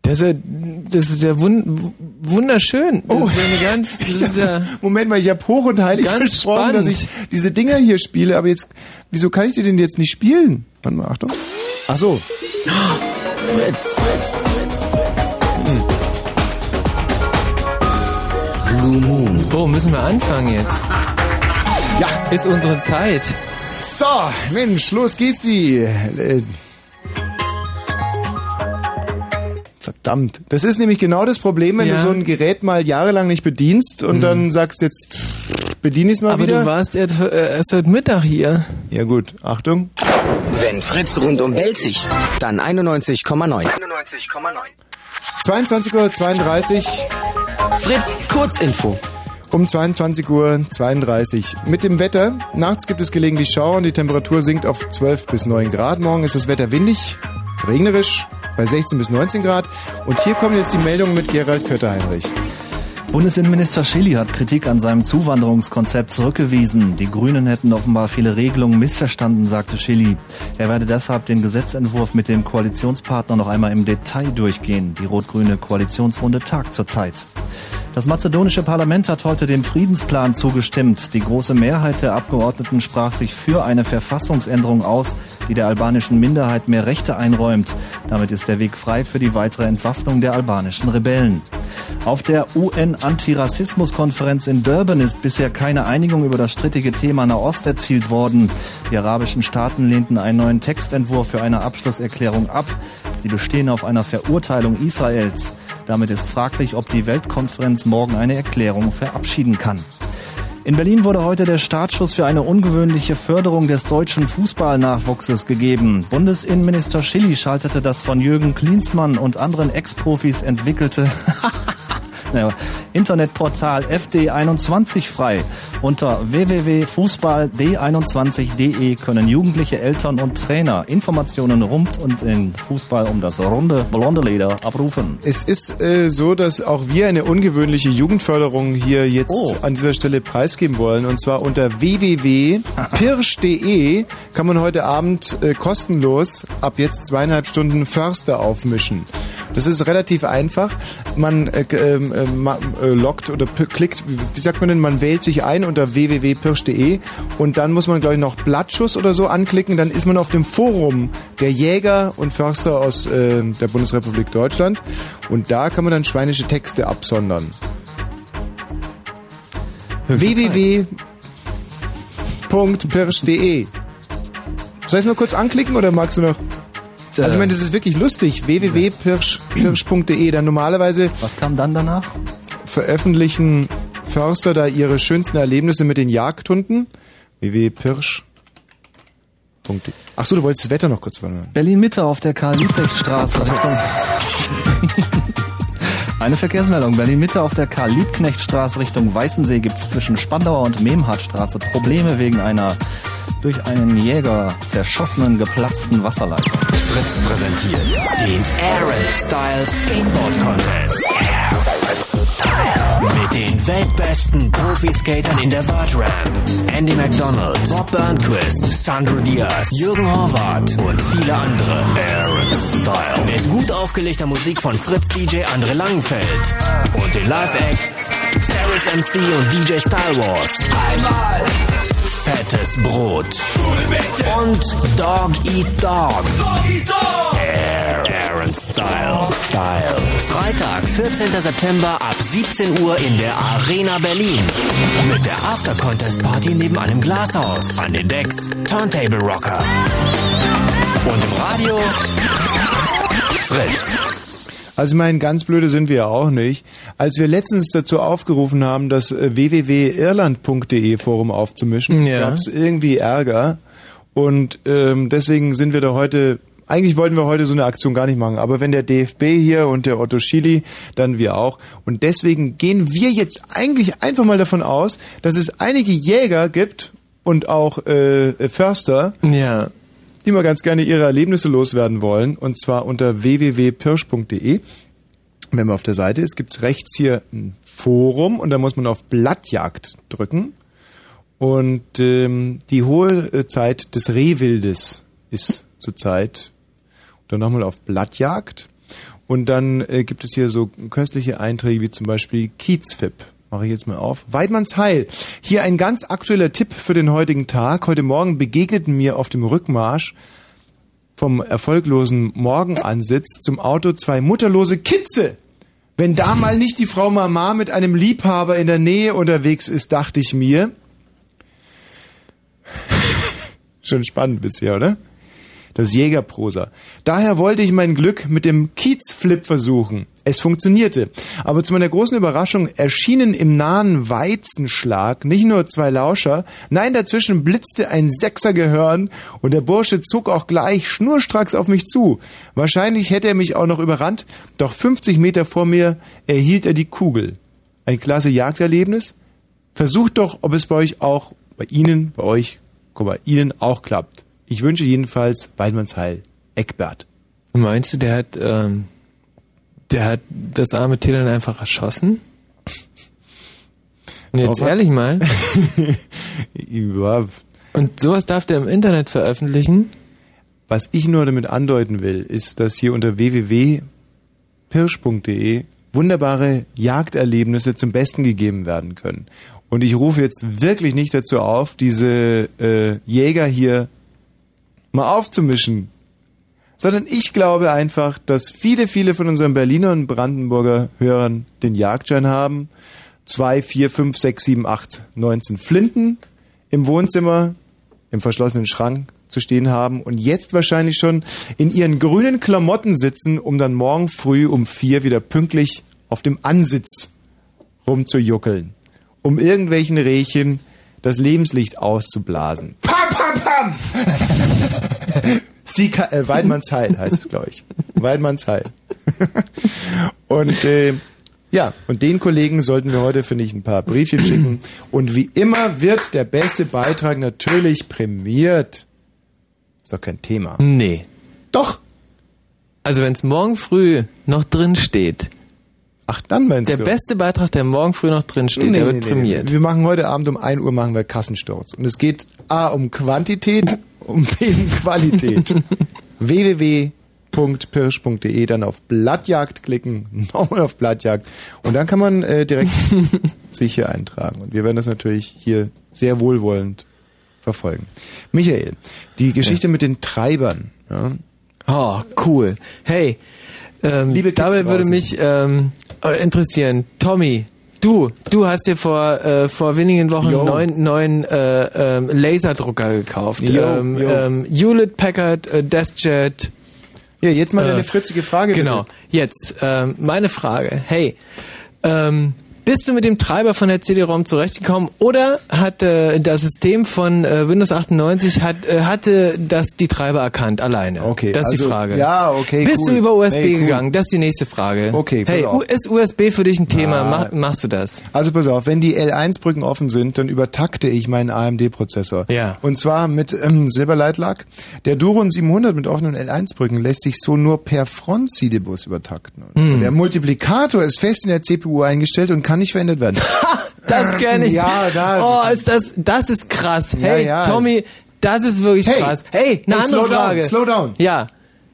Das ist ja, das ist ja wun wunderschön. Das Oh. ist ja eine ganz, *laughs* das ist ja, Moment mal, ich habe hoch und heilig Ganz versprochen, dass ich diese Dinger hier spiele, aber jetzt, wieso kann ich die denn jetzt nicht spielen? Warte mal, Achtung. Ach so. Fritz. Blue Moon. Oh, müssen wir anfangen jetzt? Ja. Ist unsere Zeit. So, Mensch, los geht's sie. Verdammt. Das ist nämlich genau das Problem, wenn Ja. du so ein Gerät mal jahrelang nicht bedienst und dann sagst jetzt, bediene ich es mal Aber wieder. du warst erst, äh, erst heute Mittag hier. ja gut, Achtung. Wenn Fritz rundum belzig, dann 91,9. 22.32 Uhr, Fritz Kurzinfo. um 22.32 Uhr. Mit dem Wetter, nachts gibt es gelegentlich Schauer und die Temperatur sinkt auf 12 bis 9 Grad. Morgen ist das Wetter windig, regnerisch, bei 16 bis 19 Grad. Und hier kommen jetzt die Meldungen mit Gerald Kötter-Heinrich. Bundesinnenminister Schilly hat Kritik an seinem Zuwanderungskonzept zurückgewiesen. Die Grünen hätten offenbar viele Regelungen missverstanden, sagte Schilly. Er werde deshalb den Gesetzentwurf mit dem Koalitionspartner noch einmal im Detail durchgehen. Die rot-grüne Koalitionsrunde tagt zurzeit. Das mazedonische Parlament hat heute dem Friedensplan zugestimmt. Die große Mehrheit der Abgeordneten sprach sich für eine Verfassungsänderung aus, die der albanischen Minderheit mehr Rechte einräumt. Damit ist der Weg frei für die weitere Entwaffnung der albanischen Rebellen. Auf der UN-Antirassismus-Konferenz in Durban ist bisher keine Einigung über das strittige Thema Nahost erzielt worden. Die arabischen Staaten lehnten einen neuen Textentwurf für eine Abschlusserklärung ab. Sie bestehen auf einer Verurteilung Israels. Damit ist fraglich, ob die Weltkonferenz morgen eine Erklärung verabschieden kann. In Berlin wurde heute der Startschuss für eine ungewöhnliche Förderung des deutschen Fußballnachwuchses gegeben. Bundesinnenminister Schilly schaltete das von Jürgen Klinsmann und anderen Ex-Profis entwickelte *laughs* naja, Internetportal FD21 frei. Unter www.fußballd21.de können Jugendliche, Eltern und Trainer Informationen rund und in Fußball um das runde blonde Leder abrufen. Es ist äh, so, dass auch wir eine ungewöhnliche Jugendförderung hier jetzt Oh. an dieser Stelle preisgeben wollen. Und zwar unter www.pirsch.de kann man heute Abend äh, kostenlos ab jetzt zweieinhalb Stunden Förster aufmischen. Das ist relativ einfach. Man äh, ähm, äh, ma- äh, loggt oder klickt, wie wie sagt man denn, man wählt sich ein unter www.pirsch.de und dann muss man, glaube ich, noch Blattschuss oder so anklicken. Dann ist man auf dem Forum der Jäger und Förster aus äh, der Bundesrepublik Deutschland und da kann man dann schweinische Texte absondern. www.pirsch.de Soll ich es mal kurz anklicken oder magst du noch? Also ich meine, das ist wirklich lustig. www.pirsch.de. Dann normalerweise Was kam dann danach? veröffentlichen Förster da ihre schönsten Erlebnisse mit den Jagdhunden. www.pirsch.de. Ach so, du wolltest das Wetter noch kurz hören. Berlin-Mitte auf der Karl-Liebknecht-Straße Richtung... Eine Verkehrsmeldung. Berlin-Mitte auf der Karl-Liebknecht-Straße Richtung Weißensee gibt es zwischen Spandauer und Memhardstraße Probleme wegen einer durch einen Jäger zerschossenen, geplatzten Wasserleitung. Fritz präsentiert den Aaron Style Skateboard Contest. Mit den weltbesten Profiskatern in der Vert Ramp. Andy McDonald, Bob Burnquist, Sandro Diaz, Jürgen Horvath und viele andere. Aaron Style. Mit gut aufgelegter Musik von Fritz DJ Andre Langenfeld. Und den Live-Acts Ferris MC und DJ Style Wars. Einmal. Fettes Brot. Und Dog Eat Dog. Air, Aaron Style. Style. Freitag, 14. September ab 17 Uhr in der Arena Berlin. Mit der After Contest Party neben einem Glashaus. An den Decks Turntable Rocker. Und im Radio Fritz. Also ich meine, ganz blöde sind wir ja auch nicht. Als wir letztens dazu aufgerufen haben, das äh, www.irland.de Forum aufzumischen, Ja. gab es irgendwie Ärger. Und ähm, deswegen sind wir da heute, eigentlich wollten wir heute so eine Aktion gar nicht machen, aber wenn der DFB hier und der Otto Schili, dann wir auch. Und deswegen gehen wir jetzt eigentlich einfach mal davon aus, dass es einige Jäger gibt und auch äh, Förster, Ja. die mal ganz gerne ihre Erlebnisse loswerden wollen. Und zwar unter www.pirsch.de. Wenn man auf der Seite ist, gibt's rechts hier ein Forum und da muss man auf Blattjagd drücken. Und ähm, die hohe äh, Zeit des Rehwildes ist zurzeit. Dann nochmal auf Blattjagd. Und dann äh, gibt es hier so köstliche Einträge wie zum Beispiel Kiezfip. Mache ich jetzt mal auf. Weidmannsheil. Hier ein ganz aktueller Tipp für den heutigen Tag. Heute Morgen begegneten mir auf dem Rückmarsch vom erfolglosen Morgenansitz zum Auto zwei mutterlose Kitze. Wenn da mal nicht die Frau Mama mit einem Liebhaber in der Nähe unterwegs ist, dachte ich mir. *laughs* Schon spannend bisher, oder? Das Jägerprosa. Daher wollte ich mein Glück mit dem Kiezflip versuchen. Es funktionierte. Aber zu meiner großen Überraschung erschienen im nahen Weizenschlag nicht nur zwei Lauscher, nein, dazwischen blitzte ein Sechsergehörn und der Bursche zog auch gleich schnurstracks auf mich zu. Wahrscheinlich hätte er mich auch noch überrannt, doch 50 Meter vor mir erhielt er die Kugel. Ein klasse Jagderlebnis? Versucht doch, ob es bei euch auch, bei Ihnen, bei euch, guck mal, Ihnen auch klappt. Ich wünsche jedenfalls Weidmanns Heil. Eckbert. Meinst du, der hat, ähm, der hat das arme Tier dann einfach erschossen? Und Jetzt Auf- ehrlich mal. *laughs* Und sowas darf der im Internet veröffentlichen? Was ich nur damit andeuten will, ist, dass hier unter www.pirsch.de wunderbare Jagderlebnisse zum Besten gegeben werden können. Und ich rufe jetzt wirklich nicht dazu auf, diese äh, Jäger hier mal aufzumischen, sondern ich glaube einfach, dass viele, viele von unseren Berliner und Brandenburger Hörern den Jagdschein haben. Zwei, vier, fünf, sechs, sieben, acht, 19 Flinten im Wohnzimmer, im verschlossenen Schrank zu stehen haben und jetzt wahrscheinlich schon in ihren grünen Klamotten sitzen, um dann morgen früh um vier wieder pünktlich auf dem Ansitz rumzujuckeln, um irgendwelchen Rehchen das Lebenslicht auszublasen. Pam, pam, pam! Sika, äh, Weidmanns Heil heißt es, glaube ich. Weidmanns Heil. und äh, ja, und den Kollegen sollten wir heute, finde ich, ein paar Briefchen schicken. Und wie immer wird der beste Beitrag natürlich prämiert. Ist doch kein Thema. Nee. Doch. Also wenn es morgen früh noch drin steht. Ach, dann meinst der du? Der beste Beitrag, der morgen früh noch drin steht, der wird prämiert. Wir machen heute Abend um 1 Uhr machen wir Kassensturz. Und es geht A um Quantität, *laughs* um B um Qualität. *laughs* www.pirsch.de, dann auf Blattjagd klicken, *laughs* nochmal auf Blattjagd. Und dann kann man äh, direkt sich hier eintragen. Und wir werden das natürlich hier sehr wohlwollend verfolgen. Michael, die Geschichte ja. mit den Treibern. Ja. Oh, cool. Hey, ähm, Liebe Kids dabei würde mich ähm, äh, interessieren, Tommy, du, du hast dir vor äh, vor wenigen Wochen Yo. neuen neuen äh, ähm, Laserdrucker gekauft. Yo, ähm, yo. Ähm, Hewlett Packard äh, DeskJet. Ja, jetzt mal Äh, deine fritzige Frage. Genau. Bitte. Jetzt ähm, meine Frage. Hey, ähm, bist du mit dem Treiber von der CD-ROM zurechtgekommen oder hat äh, das System von äh, Windows 98 hat, äh, hatte das die Treiber erkannt alleine? Okay, das ist die also, Frage. ja, okay, Bist cool. du über USB Nee, cool. gegangen? Das ist die nächste Frage. Okay, pass Hey, auf. Ist USB für dich ein Thema? Mach, machst du das? Also pass auf, wenn die L1-Brücken offen sind, dann übertakte ich meinen AMD-Prozessor. Ja. Und zwar mit ähm, Silberleitlack. Der Duron 700 mit offenen L1-Brücken lässt sich so nur per Front-CD-Bus übertakten. Hm. Der Multiplikator ist fest in der CPU eingestellt und kann nicht verändert werden. *laughs* Das kenne ich. Ja, da- Oh, ist das, das ist krass. Ja, Hey, ja. Tommy, das ist wirklich Hey, krass. Hey, eine hey, andere slow Frage. Down, slow down. Ja.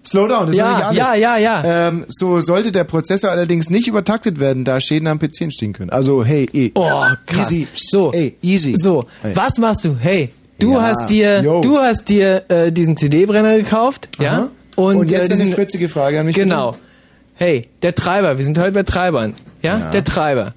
Slow down, das Ja, ist nicht alles. ja, ja, ja. Ähm, so sollte der Prozessor allerdings nicht übertaktet werden, da Schäden am PC entstehen können. Also, hey, eh. Oh, krass. Easy. So. Ey, easy. So, Hey. was machst du? Hey, du Ja, hast dir, yo. du hast dir äh, diesen CD-Brenner gekauft, ja? Aha. Und, jetzt äh, eine diesen, fritzige Frage an mich. Genau. Hey, der Treiber, wir sind heute bei Treibern, ja? Ja. Der Treiber.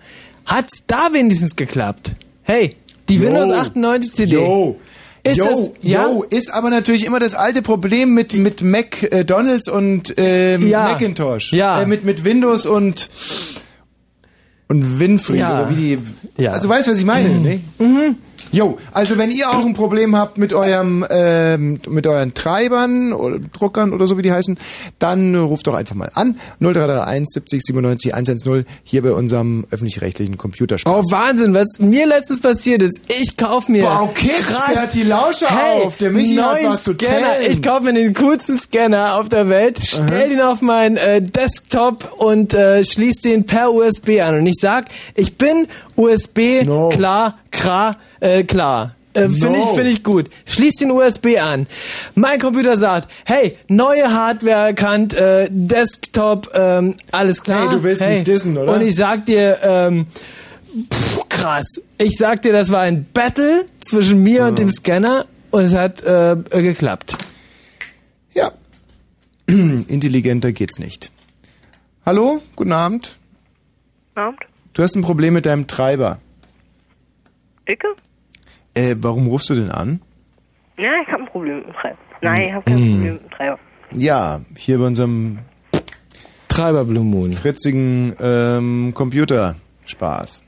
Hat's da wenigstens geklappt? Hey, die Yo. Windows 98 CD. Yo. Ist yo, das, ja? yo, ist aber natürlich immer das alte Problem mit, mit McDonalds und ähm, Ja. Macintosh. Ja. Äh, mit, mit Windows und und Winfrey Ja. oder wie die. Also du weißt, was ich meine, ne? Mhm. Jo, also wenn ihr auch ein Problem habt mit eurem ähm, mit euren Treibern oder Druckern oder so wie die heißen, dann ruft doch einfach mal an 0331 70 97 110 hier bei unserem öffentlich-rechtlichen Computerspiel. Oh Wahnsinn, was mir letztens passiert ist. Ich kauf mir Boah, okay, sperrt die Lauscher hey, auf. Der Michi hat was zu Scanner. tellen. Ich kauf mir den coolsten Scanner auf der Welt, stell den auf meinen äh, Desktop und äh, schließ den per USB an. Und ich sag, ich bin USB No. klar, klar, äh, klar. Äh, Finde ich, No. finde ich gut. Schließ den USB an. Mein Computer sagt, hey, neue Hardware erkannt, äh, Desktop, ähm, alles klar. Hey, du willst mich dissen, oder? Und ich sag dir, ähm, pff, krass. Ich sag dir, das war ein Battle zwischen mir und dem Scanner und es hat äh, äh, geklappt. Ja. *clears throat* Intelligenter geht's nicht. Hallo, guten Abend. Abend. Du hast ein Problem mit deinem Treiber. Icke? Äh, warum rufst du denn an? Ja, ich habe ein Problem mit dem Treiber. Nein, ich habe kein Mm. Problem mit dem Treiber. Ja, hier bei unserem Treiber Blue Moon. fritzigen ähm, Computerspaß.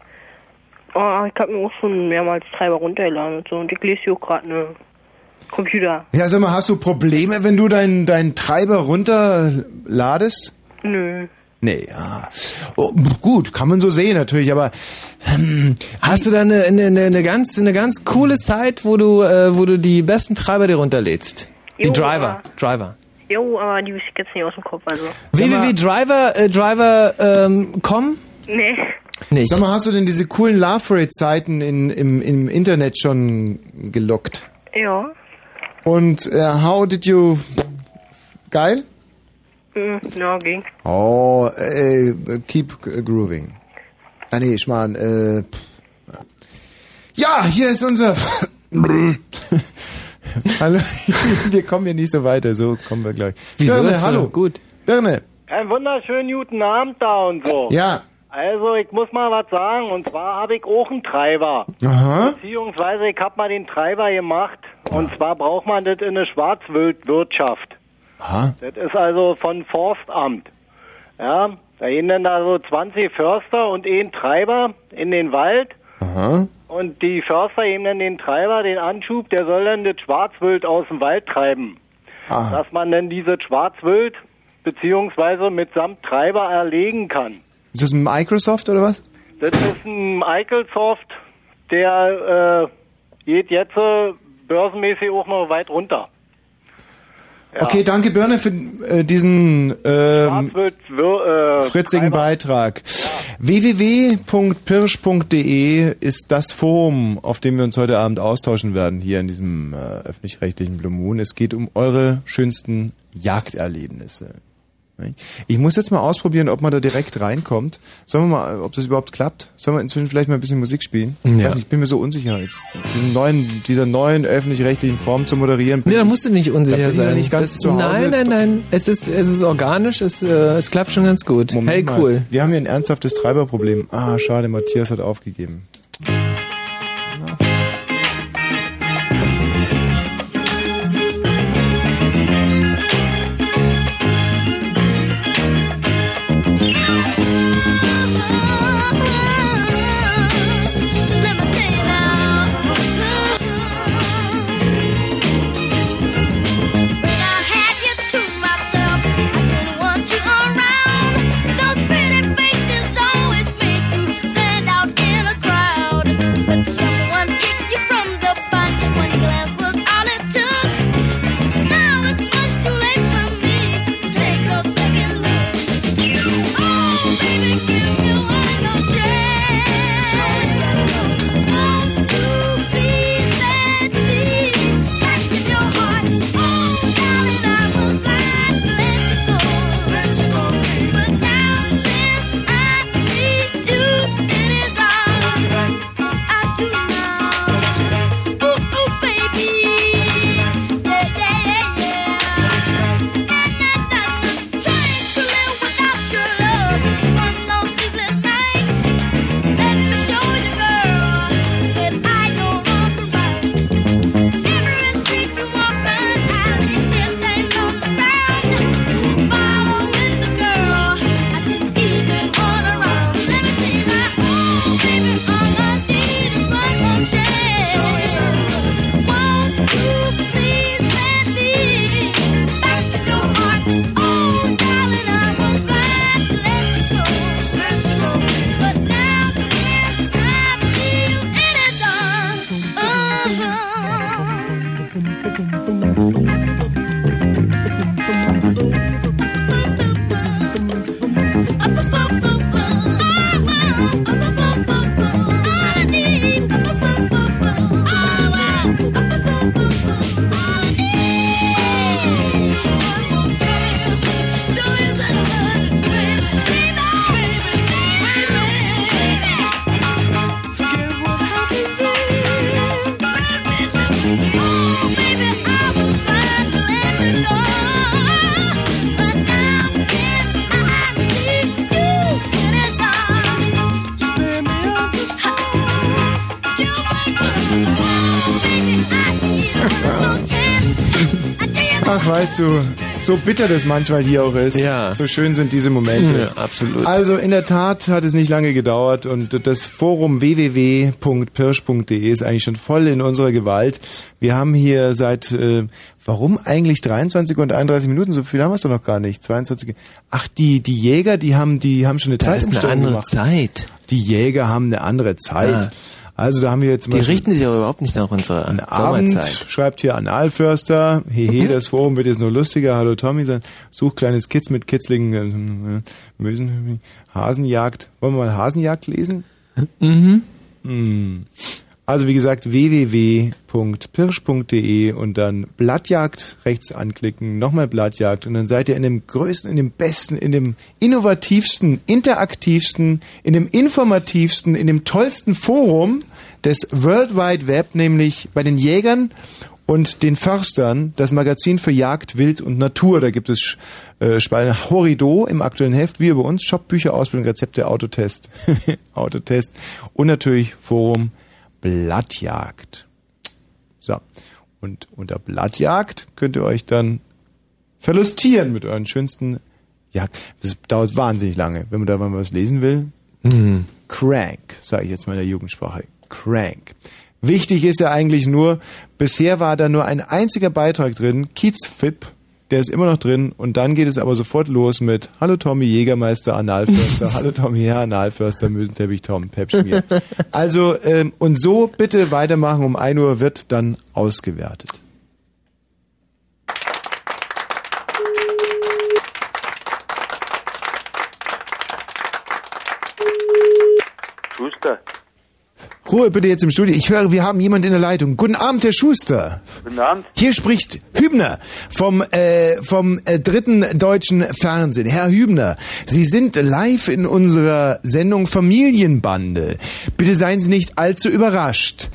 Oh, ich habe mir auch schon mehrmals Treiber runtergeladen und so. Und ich lese hier auch gerade eine Computer. Ja, sag mal, hast du Probleme, wenn du deinen deinen Treiber runterladest? Nö. Nee, ja. Oh, gut, kann man so sehen natürlich, aber hm, Hast du da eine, eine, eine, eine ganz eine ganz coole Site, wo du äh, wo du die besten Treiber dir runterlädst? Die Jo, Driver, Driver. Jo, aber die wüsste ich jetzt nicht aus dem Kopf, also. www.driver äh, Driver ähm, com? Nee. Nicht. Sag mal, hast du denn diese coolen Love Rate Seiten in, im, im Internet schon gelockt? Ja. Und äh, how did you geil? Ja, ging. Oh, äh, keep grooving. Ah nee, Schmarrn, äh, pff. Ja, hier ist unser *laughs* Hallo, *laughs* wir kommen hier nicht so weiter, so kommen wir gleich. Wieso? Birne, hallo. gut. Birne. Einen wunderschönen guten Abend da und so. Ja. Also, ich muss mal was sagen. Und zwar habe ich auch einen Treiber. Aha. Beziehungsweise, ich habe mal den Treiber gemacht. Und zwar braucht man das in der Schwarzwildwirtschaft. Aha. Das ist also von Forstamt. Ja, da gehen dann da so 20 Förster und ein Treiber in den Wald. Aha. Und die Förster geben dann den Treiber, den Anschub, der soll dann das Schwarzwild aus dem Wald treiben. Ah. Dass man dann dieses Schwarzwild beziehungsweise mitsamt Treiber erlegen kann. Ist das ein Microsoft oder was? Das ist ein Microsoft, der äh, geht jetzt äh, börsenmäßig auch noch weit runter. Okay, danke Birne für äh, diesen ähm, äh, fritzigen Treiber. Beitrag. www.pirsch.de ist das Forum, auf dem wir uns heute Abend austauschen werden, hier in diesem äh, öffentlich-rechtlichen Blue Moon. Es geht um eure schönsten Jagderlebnisse. Ich muss jetzt mal ausprobieren, ob man da direkt reinkommt. Sollen wir mal, ob das überhaupt klappt? Sollen wir inzwischen vielleicht mal ein bisschen Musik spielen? Ich Ja. weiß nicht, ich bin mir so unsicher jetzt. Diesen neuen, dieser neuen öffentlich-rechtlichen Form zu moderieren. Nee, da ich- musst du nicht da unsicher ich noch sein. nicht ganz das, zu Hause. Nein, nein, nein. Es ist, es ist organisch, es, äh, es klappt schon ganz gut. Moment hey, mal. cool. Wir haben hier ein ernsthaftes Treiberproblem. Ah, schade, Matthias hat aufgegeben. Weißt du, so bitter das manchmal hier auch ist. Ja. So schön sind diese Momente. Ja, absolut. Also in der Tat hat es nicht lange gedauert und das Forum www.pirsch.de ist eigentlich schon voll in unserer Gewalt. Wir haben hier seit, äh, warum eigentlich 23 und 31 Minuten? So viel haben wir es doch noch gar nicht. 22. Ach, die, die Jäger, die haben, die haben schon eine Da ist eine Zeitumstellung andere gemacht. Zeit. Die Jäger haben eine andere Zeit. Ah. Also da haben wir jetzt zum Die Beispiel richten sich aber überhaupt nicht nach unserer Abend, Sommerzeit. schreibt hier Analförster, hehe, das Forum wird jetzt nur lustiger, hallo Tommy, sein, such kleines Kids mit kitzligen äh, Mösen, Hasenjagd. Wollen wir mal Hasenjagd lesen? Mhm. Hm. Also wie gesagt, www.pirsch.de und dann Blattjagd rechts anklicken, nochmal Blattjagd und dann seid ihr in dem größten, in dem besten, in dem innovativsten, interaktivsten, in dem informativsten, in dem tollsten Forum des World Wide Web, nämlich bei den Jägern und den Förstern, das Magazin für Jagd, Wild und Natur. Da gibt es äh, Spalten Horido im aktuellen Heft, wie bei uns, Shop, Bücher, Ausbildung, Rezepte, Autotest, *laughs* Autotest und natürlich Forum Blattjagd. So. Und unter Blattjagd könnt ihr euch dann verlustieren mit euren schönsten Jagd. Das dauert wahnsinnig lange, wenn man da mal was lesen will. Mhm. Crank, sage ich jetzt mal in der Jugendsprache. Crank. Wichtig ist ja eigentlich nur, bisher war da nur ein einziger Beitrag drin, Kiezfip, der ist immer noch drin und dann geht es aber sofort los mit Hallo Tommy, Jägermeister, Analförster, *laughs* Hallo Tommy, Herr Analförster, Mösenteppich, Tom, Pepschmier. Also, ähm, und so bitte weitermachen, um 1 Uhr wird dann ausgewertet. Schuster. Ruhe bitte jetzt im Studio. Ich höre, wir haben jemand in der Leitung. Guten Abend, Herr Schuster. Guten Abend. Hier spricht Hübner vom, äh, vom äh, dritten deutschen Fernsehen. Herr Hübner, Sie sind live in unserer Sendung Familienbande. Bitte seien Sie nicht allzu überrascht.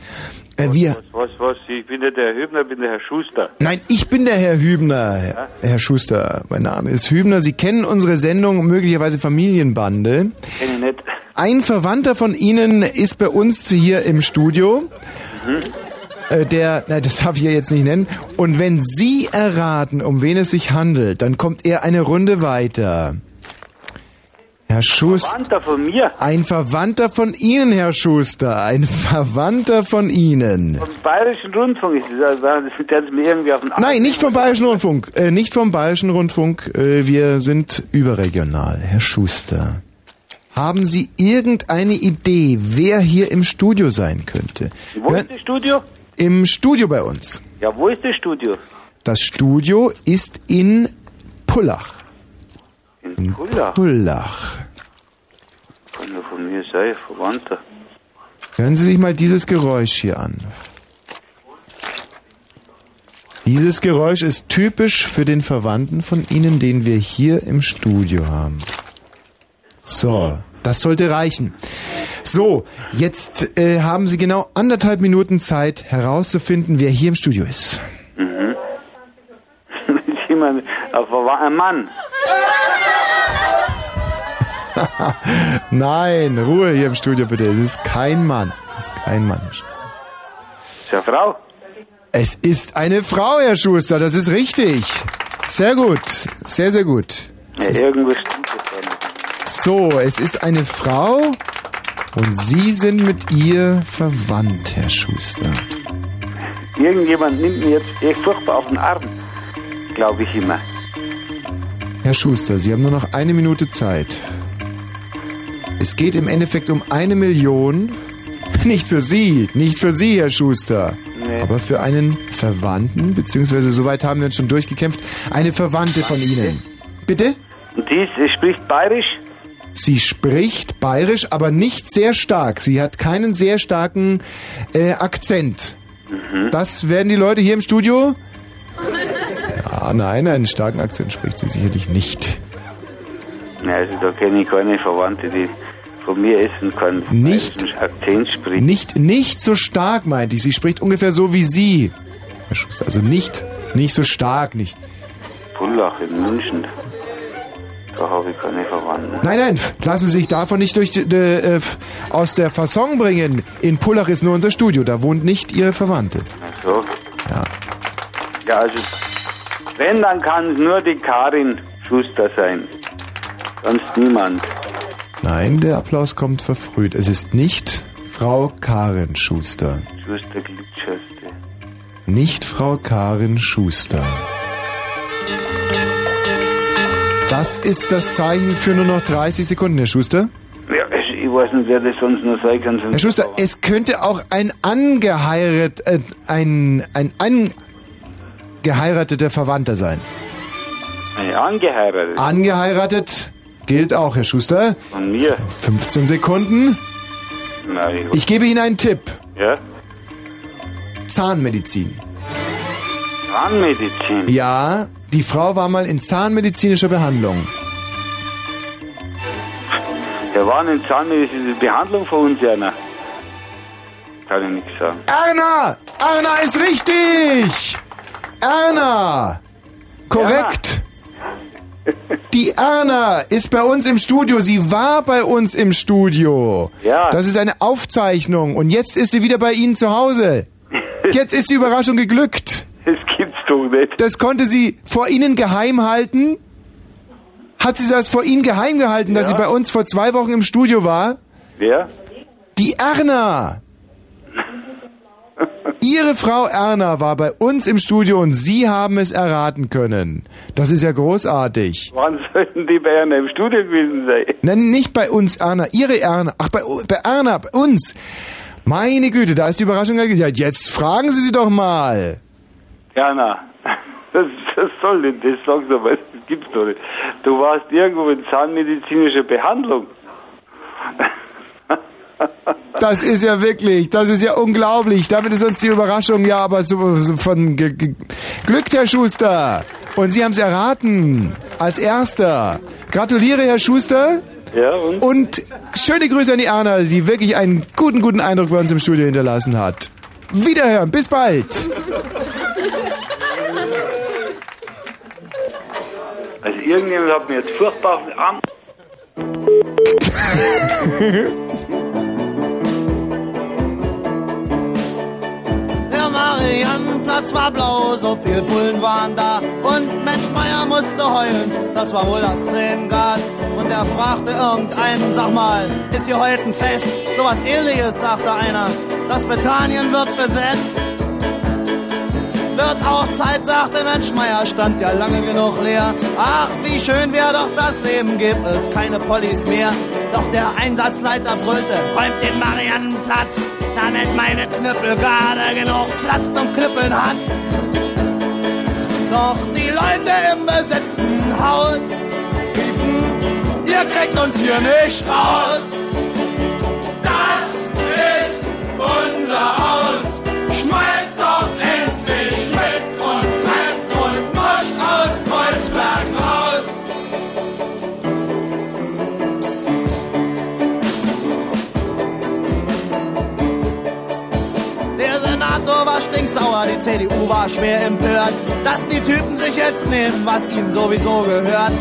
Äh, wir, Was, was? Ich bin nicht der Hübner, bin der Herr Schuster. Nein, ich bin der Herr Hübner, Herr, Herr Schuster. Mein Name ist Hübner. Sie kennen unsere Sendung möglicherweise Familienbande. Kenn ich nicht. Ein Verwandter von Ihnen ist bei uns hier im Studio. Äh, der, nein, das darf ich ja jetzt nicht nennen. Und wenn Sie erraten, um wen es sich handelt, dann kommt er eine Runde weiter. Herr Schuster. Verwandter von mir. Ein Verwandter von Ihnen, Herr Schuster. Ein Verwandter von Ihnen. Vom Bayerischen Rundfunk ist sind jetzt mir irgendwie auf den Nein, nicht vom Bayerischen Rundfunk. Äh, nicht vom Bayerischen Rundfunk. Äh, wir sind überregional. Herr Schuster. Haben Sie irgendeine Idee, wer hier im Studio sein könnte? Wo ist das Studio? Im Studio bei uns. Ja, wo ist das Studio? Das Studio ist in Pullach. In Pullach? Pullach. Kann ja von mir sein, Verwandter. Hören Sie sich mal dieses Geräusch hier an. Dieses Geräusch ist typisch für den Verwandten von Ihnen, den wir hier im Studio haben. So, das sollte reichen. So, jetzt äh, haben Sie genau anderthalb Minuten Zeit herauszufinden, wer hier im Studio ist. Mhm. ist ein, Verwa- ein Mann. *laughs* Nein, Ruhe hier im Studio bitte. Es ist kein Mann. Es ist kein Mann, Herr Schuster. Ist eine Frau. Es ist eine Frau, Herr Schuster, das ist richtig. Sehr gut, sehr, sehr gut. Ja, irgendwo stimmt das. So, es ist eine Frau und Sie sind mit ihr verwandt, Herr Schuster. Irgendjemand nimmt mir jetzt echt furchtbar auf den Arm. Glaube ich immer. Herr Schuster, Sie haben nur noch eine Minute Zeit. Es geht im Endeffekt um eine Million. Nicht für Sie, nicht für Sie, Herr Schuster. Nee. Aber für einen Verwandten, beziehungsweise soweit haben wir uns schon durchgekämpft, eine Verwandte von Ihnen. Bitte? Sie spricht bayerisch? Sie spricht bayerisch, aber nicht sehr stark. Sie hat keinen sehr starken äh, Akzent. Das werden die Leute hier im Studio? Ja, nein, einen starken Akzent spricht sie sicherlich nicht. Nein, also da kenne ich keine Verwandte, die von mir und keinen Nicht- Akzent spricht. Nicht, nicht so stark, meinte ich. Sie spricht ungefähr so wie Sie. Herr Schuster, also nicht, nicht so stark, nicht. Pullach in München. Da habe ich keine Verwandten. Nein, nein, lassen Sie sich davon nicht durch, die- äh, aus der Fasson bringen. In Pullach ist nur unser Studio, da wohnt nicht Ihre Verwandte. Ach so. Ja. Ja, also Wenn, dann kann es nur die Karin Schuster sein. Sonst niemand. Nein, der Applaus kommt verfrüht. Es ist nicht Frau Karin Schuster. Schuster Glitschörste. Nicht Frau Karin Schuster. Das ist das Zeichen für nur noch 30 Sekunden, Herr Schuster. Ja, ich ich weiß nicht, wer das sonst noch sein kann. Herr Schuster, es könnte auch ein angeheirat, äh, ein, ein angeheirateter Verwandter sein. Ein angeheiratet. Angeheiratet gilt auch, Herr Schuster. Von mir. 15 Sekunden. Nein, Ich gebe Ihnen einen Tipp. Ja? Zahnmedizin. Zahnmedizin. Ja, die Frau war mal in zahnmedizinischer Behandlung. Der war in zahnmedizinische Behandlung von uns, Jana. Kann ich nichts sagen. Erna! Erna ist richtig! Erna! Korrekt! Die Erna ist bei uns im Studio. Sie war bei uns im Studio. Ja. Das ist eine Aufzeichnung. Und jetzt ist sie wieder bei Ihnen zu Hause. *laughs* Jetzt ist die Überraschung geglückt. Das gibt's doch nicht. Das konnte sie vor Ihnen geheim halten. Hat sie das vor Ihnen geheim gehalten, dass sie Ja. bei uns vor zwei Wochen im Studio war? Wer? Die Erna. Ihre Frau Erna war bei uns im Studio und Sie haben es erraten können. Das ist ja großartig. Wann sollten die bei Jana im Studio gewesen sein? Nein, nicht bei uns Erna, Ihre Erna. Ach, bei, bei Erna, bei uns. Meine Güte, da ist die Überraschung. Ja, jetzt fragen Sie sie doch mal. *laughs* Das, das soll denn das? Sag's aber, das gibt's doch nicht. Du warst irgendwo in zahnmedizinischer Behandlung. Das ist ja wirklich, das ist ja unglaublich. Damit ist uns die Überraschung ja aber so, so von ge ge Glück, Herr Schuster. Und Sie haben es erraten. Als Erster. Gratuliere, Herr Schuster. Ja, und? Und schöne Grüße an die Erna, die wirklich einen guten, guten Eindruck bei uns im Studio hinterlassen hat. Wiederhören, bis bald. Also irgendjemand hat mir jetzt furchtbar auf den Arm. *laughs* Der Mariannenplatz war blau, so viel Bullen waren da. Und Mensch Meier musste heulen, das war wohl das Tränengas. Und er fragte irgendeinen, sag mal, ist hier heute ein Fest? Sowas ähnliches, sagte einer. Das Bethanien wird besetzt. Wird auch Zeit, sagte Mensch Meier, stand ja lange genug leer. Ach, wie schön wär doch das Leben, gibt es keine Pollis mehr. Doch der Einsatzleiter brüllte, räumt den Mariannenplatz, damit meine Knüppel gerade genug Platz zum Knüppeln hat. Doch die Leute im besetzten Haus riefen, ihr kriegt uns hier nicht raus. Das ist unser Haus. Schmeißt doch Senator war stinksauer, die CDU war schwer empört, dass die Typen sich jetzt nehmen, was ihnen sowieso gehört.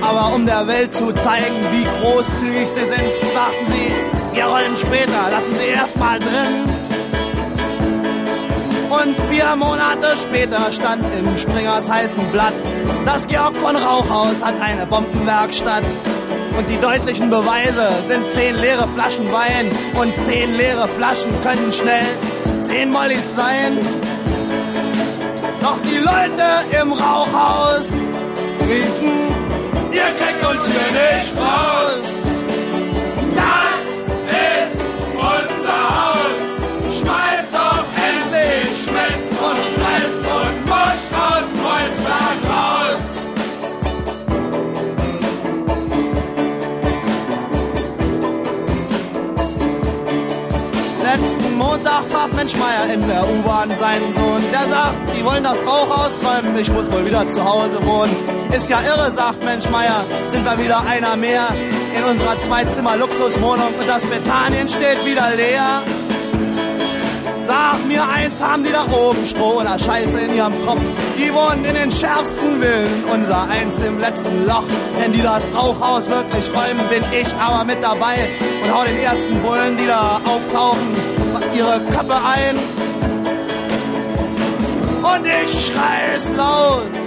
Aber um der Welt zu zeigen, wie großzügig sie sind, sagten sie, wir rollen später, lassen sie erst mal drin. Und vier Monate später stand in Springers heißem Blatt, das Georg von Rauchhaus hat eine Bombenwerkstatt. Und die deutlichen Beweise sind zehn leere Flaschen Wein und zehn leere Flaschen können schnell zehn Mollys sein. Doch die Leute im Rauchhaus riefen, ihr kriegt uns hier nicht raus. Das ist unser Haus. Letzten Montag traf Mensch Meier in der U-Bahn seinen Sohn. Der sagt, die wollen das Rauch ausräumen, ich muss wohl wieder zu Hause wohnen. Ist ja irre, sagt Mensch Meier, sind wir wieder einer mehr in unserer Zwei-Zimmer-Luxuswohnung und das Bethanien steht wieder leer. Sag mir eins, haben die da oben Stroh oder Scheiße in ihrem Kopf? Die wohnen in den schärfsten Villen, unser eins im letzten Loch. Wenn die das Rauchhaus wirklich räumen, bin ich aber mit dabei und hau den ersten Bullen, die da auftauchen, ihre Köpfe ein. Und ich schrei es laut.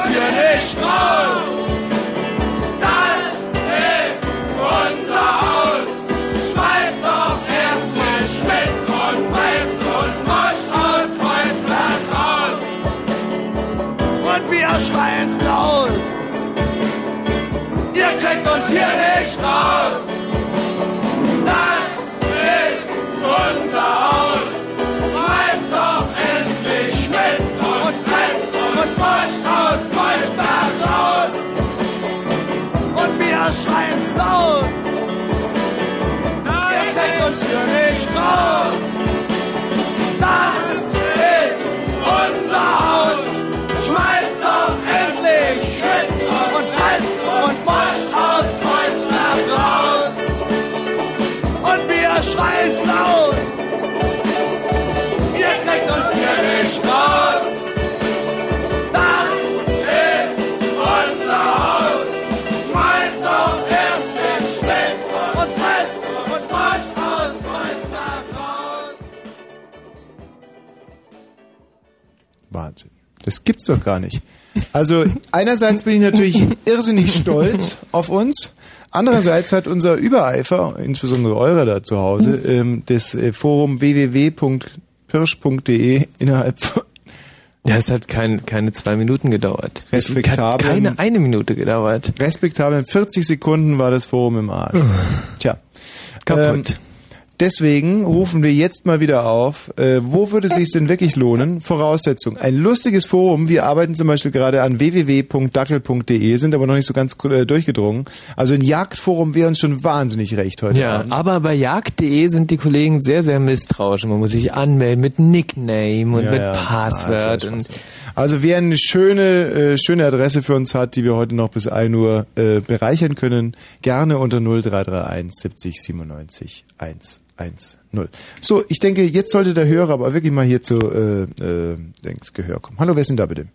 uns hier nicht raus. Das ist unser Haus. Schmeiß doch erst mal Schmidt und Brest und Mosch aus Kreuzberg raus. Und wir schreien's laut. Ihr kriegt uns hier nicht raus. Schreien's laut. Ihr kriegt uns hier nicht raus. Wahnsinn. Das gibt's doch gar nicht. Also einerseits bin ich natürlich irrsinnig stolz auf uns. Andererseits hat unser Übereifer, insbesondere eurer da zu Hause, ähm, das äh, Forum www.pirsch.de innerhalb von Ja, es hat kein, keine zwei Minuten gedauert. Respektablen, keine eine Minute gedauert. respektablen 40 Sekunden war das Forum im Arsch. Tja. Kaputt. Ähm, deswegen rufen wir jetzt mal wieder auf, äh, wo würde es sich denn wirklich lohnen? Voraussetzung, ein lustiges Forum. Wir arbeiten zum Beispiel gerade an www.dackel.de, sind aber noch nicht so ganz äh, durchgedrungen. Also ein Jagdforum wäre uns schon wahnsinnig recht heute Ja, Abend. aber bei jagd.de sind die Kollegen sehr, sehr misstrauisch. Man muss sich anmelden mit Nickname und Ja, mit ja. Passwort. Und Also wer eine schöne, äh, schöne Adresse für uns hat, die wir heute noch bis 1 Uhr äh, bereichern können, gerne unter 0331 70 97 110. So, ich denke, jetzt sollte der Hörer aber wirklich mal hier zu äh, äh, ins Gehör kommen. Hallo, wer ist denn da bitte?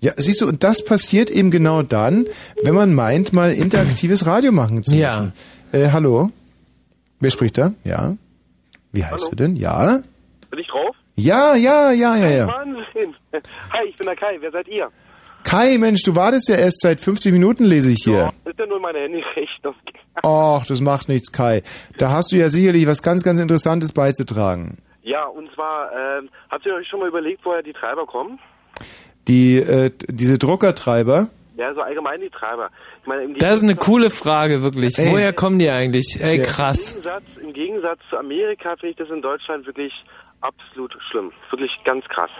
Ja, siehst du, und das passiert eben genau dann, wenn man meint, mal interaktives Radio machen zu Ja. müssen. Äh, hallo? Wer spricht da? Ja? Wie heißt du denn? Ja? Bin ich drauf? Ja, ja, ja, ja, ja. Wahnsinn. *laughs* Hi, ich bin der Kai. Wer seid ihr? Kai, Mensch, du wartest ja erst seit 50 Minuten, lese ich hier. Das ist ja nur meine Handyrechnung. *laughs* Och, das macht nichts, Kai. Da hast du ja sicherlich was ganz, ganz Interessantes beizutragen. Ja, und zwar, ähm, habt ihr euch schon mal überlegt, woher die Treiber kommen? Die, äh, diese Druckertreiber. Ja, so allgemein die Treiber. Ich meine, im das ist eine coole Frage, wirklich. Ey. Woher kommen die eigentlich? Ey, krass. Im Gegensatz, Im Gegensatz zu Amerika finde ich das in Deutschland wirklich absolut schlimm. Wirklich ganz krass.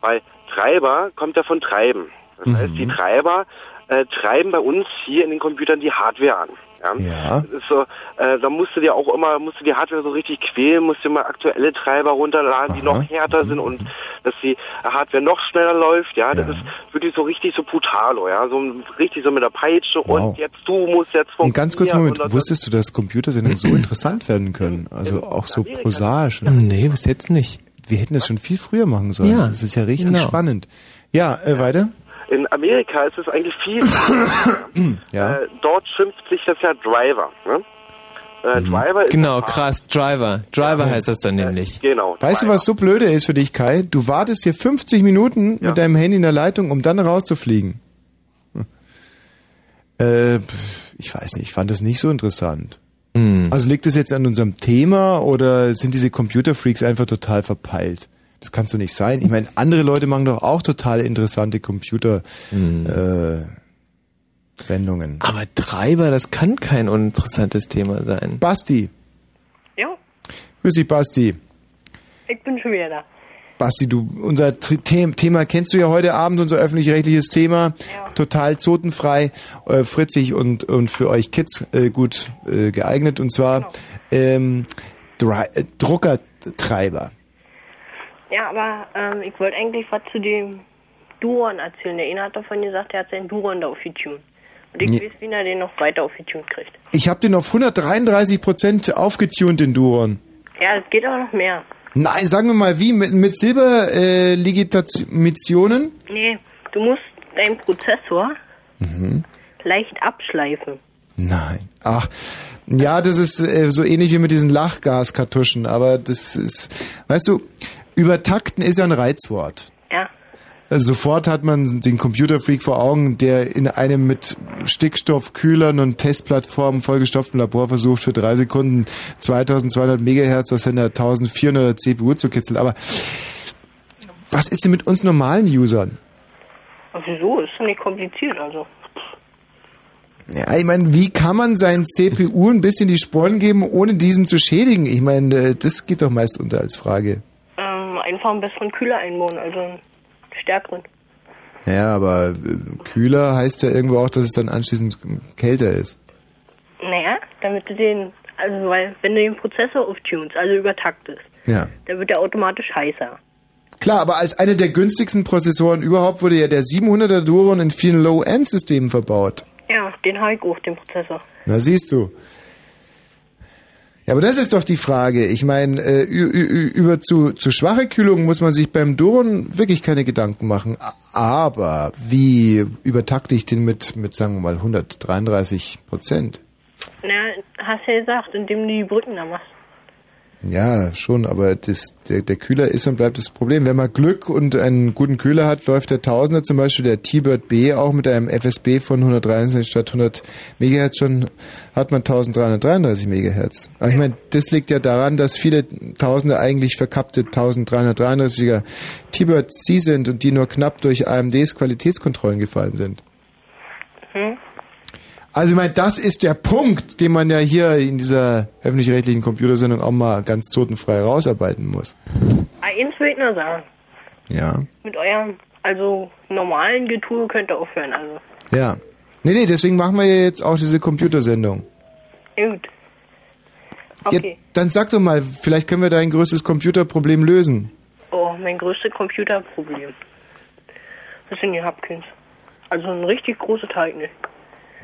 Weil Treiber kommt ja von Treiben. Das heißt, Mhm. die Treiber äh, treiben bei uns hier in den Computern die Hardware an. Ja. Ja. Das ist so, äh, da musst du dir auch immer, musst du die Hardware so richtig quälen, musst dir mal aktuelle Treiber runterladen, die noch härter sind und dass die Hardware noch schneller läuft, ja, das ist wirklich so richtig so brutalo, ja, so richtig so mit der Peitsche Wow. und jetzt du musst jetzt Und ganz kurz, Moment, wusstest du, dass Computersendungen so *laughs* interessant werden können? Also auch so prosaisch. Nee, bis jetzt nicht. Wir hätten das schon viel früher machen sollen. Ja, Das ist ja richtig genau. spannend. Ja, äh, weiter? In Amerika ist es eigentlich viel. *coughs* Ja. äh, dort schimpft sich das ja Driver. Ne? Äh, Mhm. Driver ist Genau, krass. Driver. Driver heißt das dann nämlich. Genau. Weißt du, was so blöde ist für dich, Kai? Du wartest hier 50 Minuten mit deinem Handy in der Leitung, um dann rauszufliegen. Hm. *laughs* Äh, ich weiß nicht, ich fand das nicht so interessant. Hm. Also liegt das jetzt an unserem Thema oder sind diese Computerfreaks einfach total verpeilt? Das kannst du nicht sein. Ich meine, andere Leute machen doch auch total interessante Computer äh, Sendungen. Aber Treiber, das kann kein uninteressantes Thema sein. Basti. Ja, Grüß dich, Basti. ich bin schon wieder da. Basti, du, unser Thema kennst du ja heute Abend, unser öffentlich-rechtliches Thema. Total zotenfrei, äh, fritzig und, und für euch Kids äh, gut äh, geeignet. Und zwar ähm, Dri äh, Druckertreiber. Ja, aber ähm, ich wollte eigentlich was zu dem Duron erzählen. Der eine hat davon gesagt, er hat seinen Duron da aufgetunt. Und ich Nee. weiß, wie er den noch weiter aufgetunt kriegt. Ich habe den auf 133 Prozent aufgetunt, den Duron. Ja, es geht aber noch mehr. Nein, sagen wir mal, wie? Mit, mit Silberlegitimationen? Äh? Nee, du musst deinen Prozessor mhm. leicht abschleifen. Nein. Ach, ja, das ist äh, so ähnlich wie mit diesen Lachgaskartuschen, aber das ist, weißt du, übertakten ist ja ein Reizwort. Sofort hat man den Computerfreak vor Augen, der in einem mit Stickstoffkühlern und Testplattformen vollgestopften Labor versucht, für drei Sekunden 2200 Megahertz aus seiner 1400 CPU zu kitzeln. Aber was ist denn mit uns normalen Usern? Wieso? Ist doch nicht kompliziert, also. Ja, ich meine, wie kann man seinen CPU ein bisschen die Sporen geben, ohne diesen zu schädigen? Ich meine, äh, das geht doch meist unter als Frage. Ähm, einfach einen besseren Kühler einbauen, also stärkeren. Ja, aber äh, kühler heißt ja irgendwo auch, dass es dann anschließend kälter ist. Naja, damit du den, also weil, wenn du den Prozessor auftunst, also übertaktest, Ja. dann wird der automatisch heißer. Klar, aber als eine der günstigsten Prozessoren überhaupt wurde ja der 700er Duron in vielen Low-End-Systemen verbaut. Ja, den habe ich auch, den Prozessor. Na, siehst du. Ja, aber das ist doch die Frage. Ich meine, äh, über zu, zu schwache Kühlung muss man sich beim Duron wirklich keine Gedanken machen. Aber wie übertakte ich den mit, mit sagen wir mal, 133 Prozent? Na, hast ja gesagt, indem du die Brücken da machst. Ja, schon, aber das, der, der Kühler ist und bleibt das Problem. Wenn man Glück und einen guten Kühler hat, läuft der Tausender zum Beispiel, der T-Bird B, auch mit einem FSB von 123 statt 100 Megahertz schon, hat man 1333 Megahertz. Aber ich meine, das liegt ja daran, dass viele Tausende eigentlich verkappte 1333er T-Bird C sind und die nur knapp durch AMDs Qualitätskontrollen gefallen sind. Hm? Also ich meine, das ist der Punkt, den man ja hier in dieser öffentlich-rechtlichen Computersendung auch mal ganz totenfrei rausarbeiten muss. Eins will ich nur sagen. Ja. Mit eurem, also normalen Getue könnt ihr aufhören, also. Ja. Nee, nee, deswegen machen wir ja jetzt auch diese Computersendung. Gut. Ja, Okay. dann sag doch mal, vielleicht können wir dein größtes Computerproblem lösen. Oh, mein größtes Computerproblem. Das sind die Hubkins. Also ein richtig großes Teil nicht.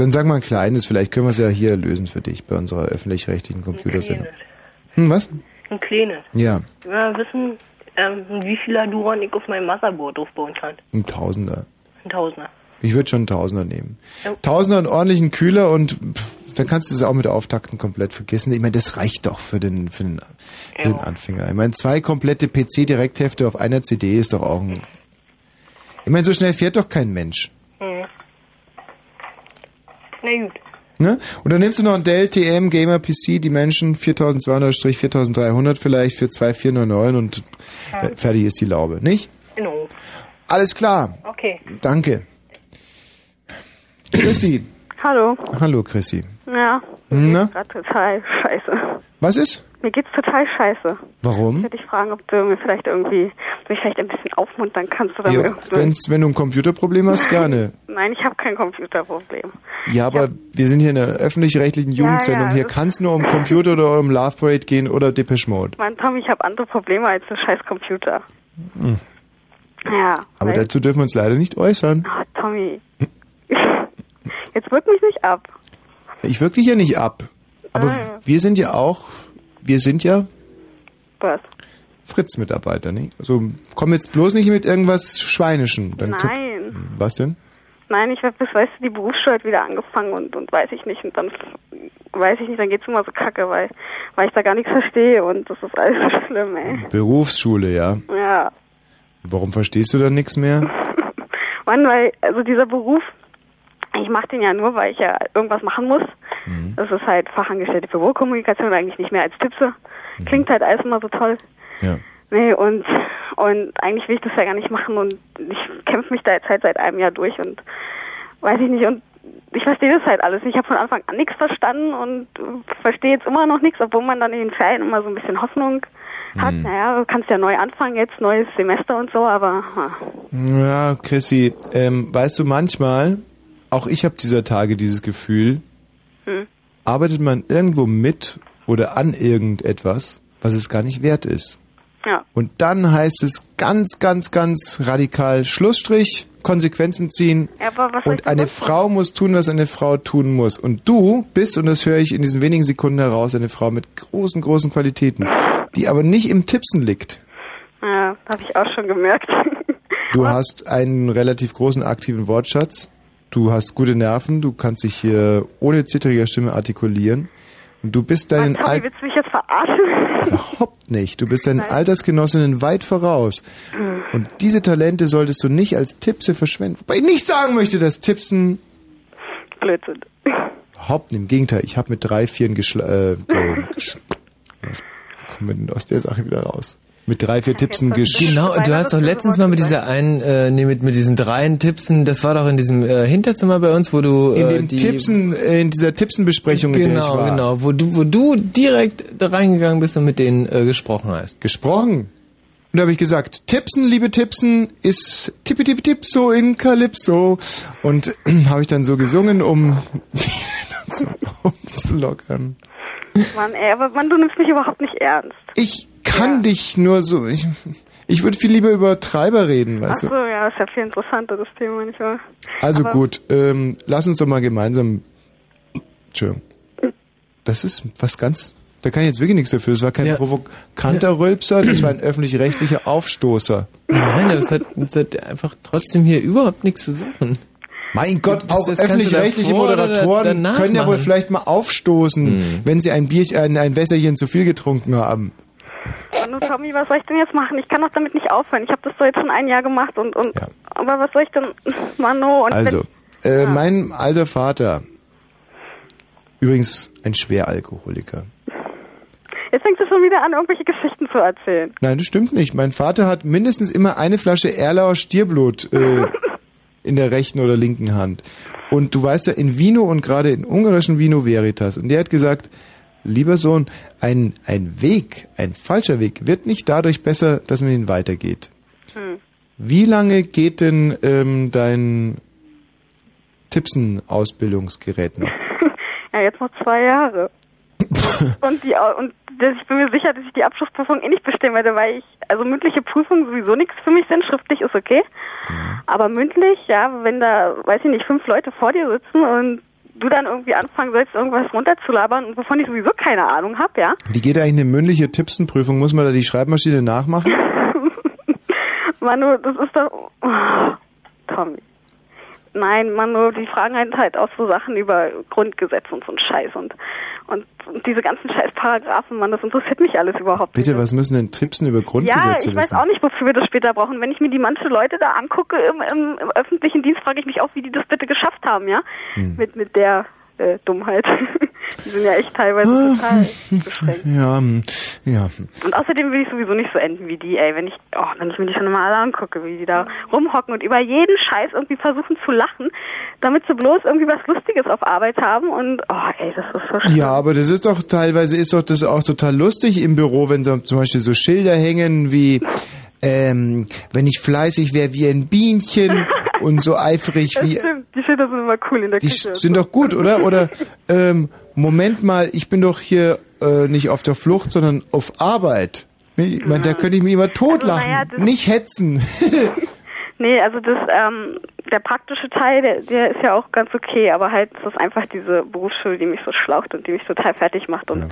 Dann sag mal ein kleines, vielleicht können wir es ja hier lösen für dich bei unserer öffentlich-rechtlichen Computersendung. Hm, was? Ein kleines. Ja, Wir wollen wissen, ähm, wie viel Duran ich auf meinem Motherboard aufbauen kann. ein Tausender. Ein Tausender. Ich würde schon einen Tausender nehmen. Ja. Tausender und ordentlichen Kühler und pff, dann kannst du es auch mit Auftakten komplett vergessen. Ich meine, das reicht doch für den, für den, für den Anfänger. Ich meine, zwei komplette PC-Direkthefte auf einer CD ist doch auch ein... Ich meine, so schnell fährt doch kein Mensch. Hm. Na gut. Ne? Und dann nimmst du noch einen Dell TM Gamer PC, die Menschen 4200-4300 vielleicht für 2499 und Ja. äh, fertig ist die Laube, nicht? Genau. Alles klar. Okay. Danke. Chrissy. Hallo. Hallo Chrissy. Ja, Na? total scheiße. Was ist? Mir geht's total scheiße. Ich Warum? würde dich fragen, ob du mir vielleicht irgendwie, mich vielleicht ein bisschen aufmuntern kannst oder Ja, wenn's, wenn du ein Computerproblem hast, gerne. *laughs* Nein, ich habe kein Computerproblem. Ja, aber wir sind hier in einer öffentlich-rechtlichen Jugendsendung. ja, hier das- kann es nur um *laughs* Computer oder um Love Parade gehen oder Depeche Mode. Mein Tom, ich habe andere Probleme als ein scheiß Computer. Hm. Ja. Aber dazu dürfen wir uns leider nicht äußern. Ah, Tommy. *laughs* Jetzt wirk mich nicht ab. Ich wirke dich ja nicht ab. Aber Ah, wir sind ja auch, wir sind ja Was? Fritz-Mitarbeiter, nicht? Also komm jetzt bloß nicht mit irgendwas Schweinischem. Dann Nein. Was denn? Nein, ich habe bis, weißt du, die Berufsschule hat wieder angefangen und, und weiß ich nicht. Und dann weiß ich nicht, dann geht's immer so kacke, weil, weil ich da gar nichts verstehe und das ist alles so schlimm, ey. Berufsschule, ja. Ja. Warum verstehst du da nichts mehr? *laughs* Mann, weil, also dieser Beruf, ich mache den ja nur, weil ich ja irgendwas machen muss. Mhm. Das ist halt Fachangestellte für Bürokommunikation, eigentlich nicht mehr als Tippse. Klingt halt alles immer so toll. Mhm. Ja. Nee, und, und eigentlich will ich das ja gar nicht machen und ich kämpfe mich da jetzt halt seit einem Jahr durch und weiß ich nicht und ich verstehe das halt alles. Ich habe von Anfang an nichts verstanden und verstehe jetzt immer noch nichts, obwohl man dann in den Ferien immer so ein bisschen Hoffnung hat. Mhm. Naja, du kannst ja neu anfangen jetzt, neues Semester und so, aber ah, Ja, Chrissy, ähm, weißt du, manchmal, auch ich habe dieser Tage dieses Gefühl, hm. arbeitet man irgendwo mit oder an irgendetwas, was es gar nicht wert ist. ja. Und dann heißt es ganz, ganz, ganz radikal Schlussstrich, Konsequenzen ziehen. Aber was Und eine Frau muss tun, was eine Frau tun muss. Und du bist, und das höre ich in diesen wenigen Sekunden heraus, eine Frau mit großen, großen Qualitäten, die aber nicht im Tippsen liegt. Ja, habe ich auch schon gemerkt. Du *laughs* hast einen relativ großen aktiven Wortschatz. Du hast gute Nerven. Du kannst dich hier ohne zittriger Stimme artikulieren. Und du bist deinen Al willst du mich jetzt verarschen? überhaupt nicht. Du bist deinen Altersgenossinnen weit voraus. Und diese Talente solltest du nicht als Tippse verschwenden. Wobei ich nicht sagen möchte, dass Tippsen Blödsinn. überhaupt nicht. Im Gegenteil, ich habe mit drei, vieren geschla äh, ge kommen wir denn aus der Sache wieder raus. Mit drei, vier Tippsen gesch Genau, du hast doch letztens mal mit dieser einen, äh, nee, mit, mit diesen dreien Tippsen, das war doch in diesem äh, Hinterzimmer bei uns, wo du in äh, dem die, Tippsen, äh, in dieser Tippsenbesprechung, in der ich Genau, war. genau, wo du, wo du direkt da reingegangen bist und mit denen äh, gesprochen hast. Gesprochen? Und da habe ich gesagt, Tippsen, liebe Tippsen, ist tippi tippi tipso in Calypso. Und *clears throat* habe ich dann so gesungen, um *laughs* diese dann so aufzulockern. *laughs* Mann, ey, aber Mann, du nimmst mich überhaupt nicht ernst. Ich kann dich nur so. Ich, ich würde viel lieber über Treiber reden, Ach weißt so, du. ja, ist ja viel interessanter, das Thema, nicht wahr? Also Aber- gut, ähm, lass uns doch mal gemeinsam. Entschuldigung. Das ist was ganz. Da kann ich jetzt wirklich nichts dafür. Das war kein provokanter Rülpser, das war ein öffentlich-rechtlicher Aufstoßer. Nein, das hat, das hat einfach trotzdem hier überhaupt nichts zu suchen. Mein Gott, Das- auch öffentlich-rechtliche Moderatoren können ja wohl vielleicht mal aufstoßen, wenn sie ein Bier, ein, ein Wässerchen zu viel getrunken haben. Manu, Tommy, was soll ich denn jetzt machen? Ich kann doch damit nicht aufhören. Ich habe das doch jetzt schon ein Jahr gemacht und, und aber was soll ich denn, *laughs* Manu? Und Also, äh, mein alter Vater, übrigens ein Schweralkoholiker. wenn, jetzt fängst du schon wieder an, irgendwelche Geschichten zu erzählen. Nein, das stimmt nicht. Mein Vater hat mindestens immer eine Flasche Erlauer Stierblut äh, *laughs* in der rechten oder linken Hand. Und du weißt ja, in Vino und gerade in ungarischen Vino Veritas. Und der hat gesagt, lieber Sohn, ein, ein Weg, ein falscher Weg, wird nicht dadurch besser, dass man ihn weitergeht. Hm. Wie lange geht denn ähm, dein Tippsen-Ausbildungsgerät noch? *laughs* Ja, jetzt noch zwei Jahre. *laughs* und die und das- ich bin mir sicher, dass ich die Abschlussprüfung eh nicht bestehen werde, weil ich also mündliche Prüfungen sowieso nichts für mich sind. Schriftlich ist okay, aber mündlich, ja, wenn da, weiß ich nicht, fünf Leute vor dir sitzen und du dann irgendwie anfangen sollst, irgendwas runterzulabern, wovon ich sowieso keine Ahnung habe, ja. Wie geht eigentlich eine mündliche Tippsenprüfung? Muss man da die Schreibmaschine nachmachen? *laughs* Manu, das ist doch. Oh, Tommy. Nein, Manu, die fragen halt halt auch so Sachen über Grundgesetz und so ein Scheiß und, und, und diese ganzen scheiß Paragraphen, Mann, das interessiert mich alles überhaupt Bitte, was müssen denn Tippsen über Ja, Grundgesetze ich weiß wissen? auch nicht, wofür wir das später brauchen. Wenn ich mir die manche Leute da angucke im, im, im öffentlichen Dienst, frage ich mich auch, wie die das bitte geschafft haben, ja? Hm. Mit, mit der äh, Dummheit. *laughs* die sind ja echt teilweise total beschränkt. Ja, ja. Und außerdem will ich sowieso nicht so enden wie die, ey. Wenn ich, oh, wenn ich mir die schon mal alle angucke, wie die da rumhocken und über jeden Scheiß irgendwie versuchen zu lachen, damit sie bloß irgendwie was Lustiges auf Arbeit haben und, oh, ey, das ist so schlimm. Ja, aber das ist doch teilweise ist doch das auch total lustig im Büro, wenn da zum Beispiel so Schilder hängen wie ähm, wenn ich fleißig wäre wie ein Bienchen *laughs* und so eifrig wie die Schilder sind immer cool in der die Küche. sind doch gut, oder? Oder ähm, Moment mal, ich bin doch hier äh, nicht auf der Flucht, sondern auf Arbeit. Ich meine, da könnte ich mich immer totlachen. naja, das- nicht hetzen. *laughs* *laughs* Nee, also das, ähm, der praktische Teil, der, der ist ja auch ganz okay, aber halt, das ist einfach diese Berufsschule, die mich so schlaucht und die mich total fertig macht und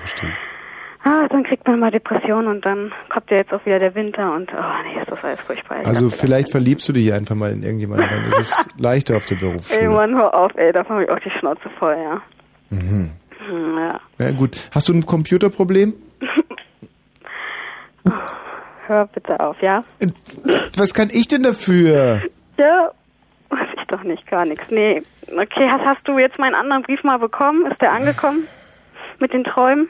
ah, dann kriegt man mal Depressionen und dann kommt ja jetzt auch wieder der Winter und oh nee, ist das alles furchtbar. Ich Also vielleicht verliebst du dich einfach mal in irgendjemanden, dann ist es *laughs* leichter auf der Ey Berufsschule. Mann, hör auf, ey, davon habe ich auch die Schnauze voll, ja. Mhm. Hm, ja. Ja gut. Hast du ein Computerproblem? *laughs* Hör bitte auf, ja? Was kann ich denn dafür? Ja, weiß ich doch nicht, gar nichts. Nee, okay, hast, hast du jetzt meinen anderen Brief mal bekommen? Ist der angekommen? Mit den Träumen?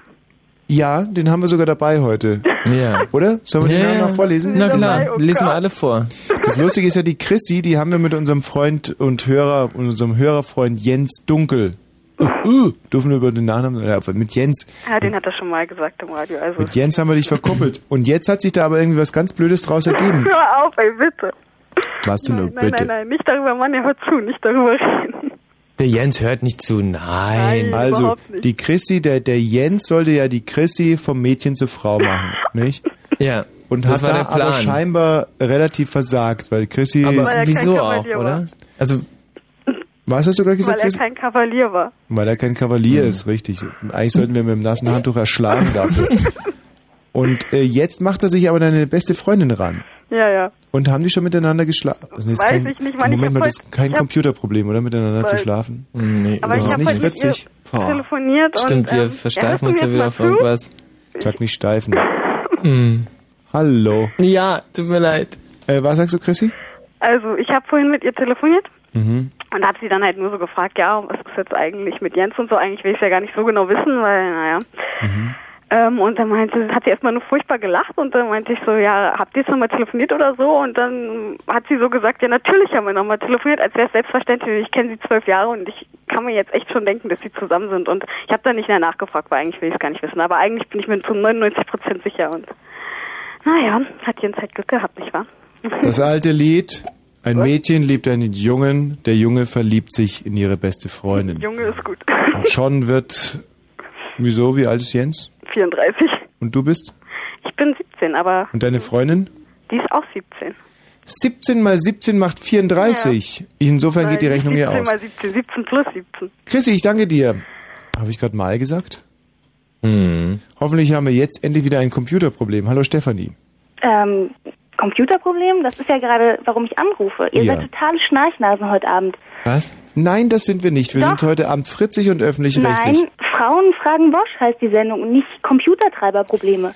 Ja, den haben wir sogar dabei heute. *laughs* Ja. Oder? Sollen wir Ja, den ja. mal vorlesen? Na klar, lesen wir alle vor. Das Lustige ist ja, die Chrissy, die haben wir mit unserem Freund und Hörer, unserem Hörerfreund Jens Dunkel. Uh, uh, dürfen wir über den Nachnamen, ja, mit Jens. Ja, den hat er schon mal gesagt im Radio. Also Mit Jens haben wir dich verkuppelt. Und jetzt hat sich da aber irgendwie was ganz Blödes draus ergeben. *laughs* Hör auf, ey, bitte. Was denn nur, Nein, nein, bitte? nein, nicht darüber, Mann, ja, hör zu, nicht darüber reden. Der Jens hört nicht zu, nein. Also, die Chrissy, der, der Jens sollte ja die Chrissy vom Mädchen zur Frau machen, *laughs* nicht? Ja. Und das hat war da der Plan. aber scheinbar relativ versagt, weil Chrissy... Aber Weil er kein wieso auch, war. oder? Also, Was hast du gerade gesagt, Weil er kein Kavalier war. Weil er kein Kavalier ist, richtig. Eigentlich sollten wir mit dem nassen Handtuch erschlagen dafür. *laughs* Und äh, jetzt macht er sich aber deine beste Freundin ran. Ja, ja. Und haben die schon miteinander geschlafen? Also, Weiß kein, ich nicht, ich Moment mal, das ist kein Computerproblem, oder? Miteinander zu schlafen? nee. Aber das ich ist nicht witzig. Telefoniert. Stimmt, und, wir ähm, versteifen ja, uns ja wieder auf irgendwas. Sag nicht steifen. Hm. Hallo. Ja, tut mir leid. Äh, was sagst du, Chrissy? Also, ich habe vorhin mit ihr telefoniert Mhm. und habe sie dann halt nur so gefragt, ja, was ist jetzt eigentlich mit Jens und so? Eigentlich will ich ja gar nicht so genau wissen, weil, naja. Ähm, und dann meinte, hat sie erstmal nur furchtbar gelacht und dann meinte ich so, ja, habt ihr jetzt nochmal telefoniert oder so? Und dann hat sie so gesagt, ja, natürlich haben wir nochmal telefoniert, als wäre es selbstverständlich. Ich kenne sie zwölf Jahre und ich kann mir jetzt echt schon denken, dass sie zusammen sind. Und ich habe da nicht mehr nachgefragt, weil eigentlich will ich es gar nicht wissen. Aber eigentlich bin ich mir zu 99 Prozent sicher. Und naja, hat halt Glück gehabt, nicht wahr? Das alte Lied. Ein Mädchen liebt einen Jungen, der Junge verliebt sich in ihre beste Freundin. Junge ist gut. Und schon wird. Wieso? Wie alt ist Jens? 34. Und du bist? Ich bin 17, aber Und deine Freundin? die ist auch 17. 17 mal 17 macht 34. Insofern geht die Weil Rechnung hier 17 aus. mal 17, 17 plus 17. Chrissy, ich danke dir. Habe ich gerade mal gesagt? Hm. Hoffentlich haben wir jetzt endlich wieder ein Computerproblem. Hallo Stefanie. Ähm, Computerproblem? Das ist ja gerade, warum ich anrufe. Ihr Ja. seid totale Schnarchnasen heute Abend. Was? Nein, das sind wir nicht. Wir Doch. sind heute Abend fritzig und öffentlich-rechtlich. Nein, Frauen fragen Bosch heißt die Sendung und nicht Computertreiberprobleme.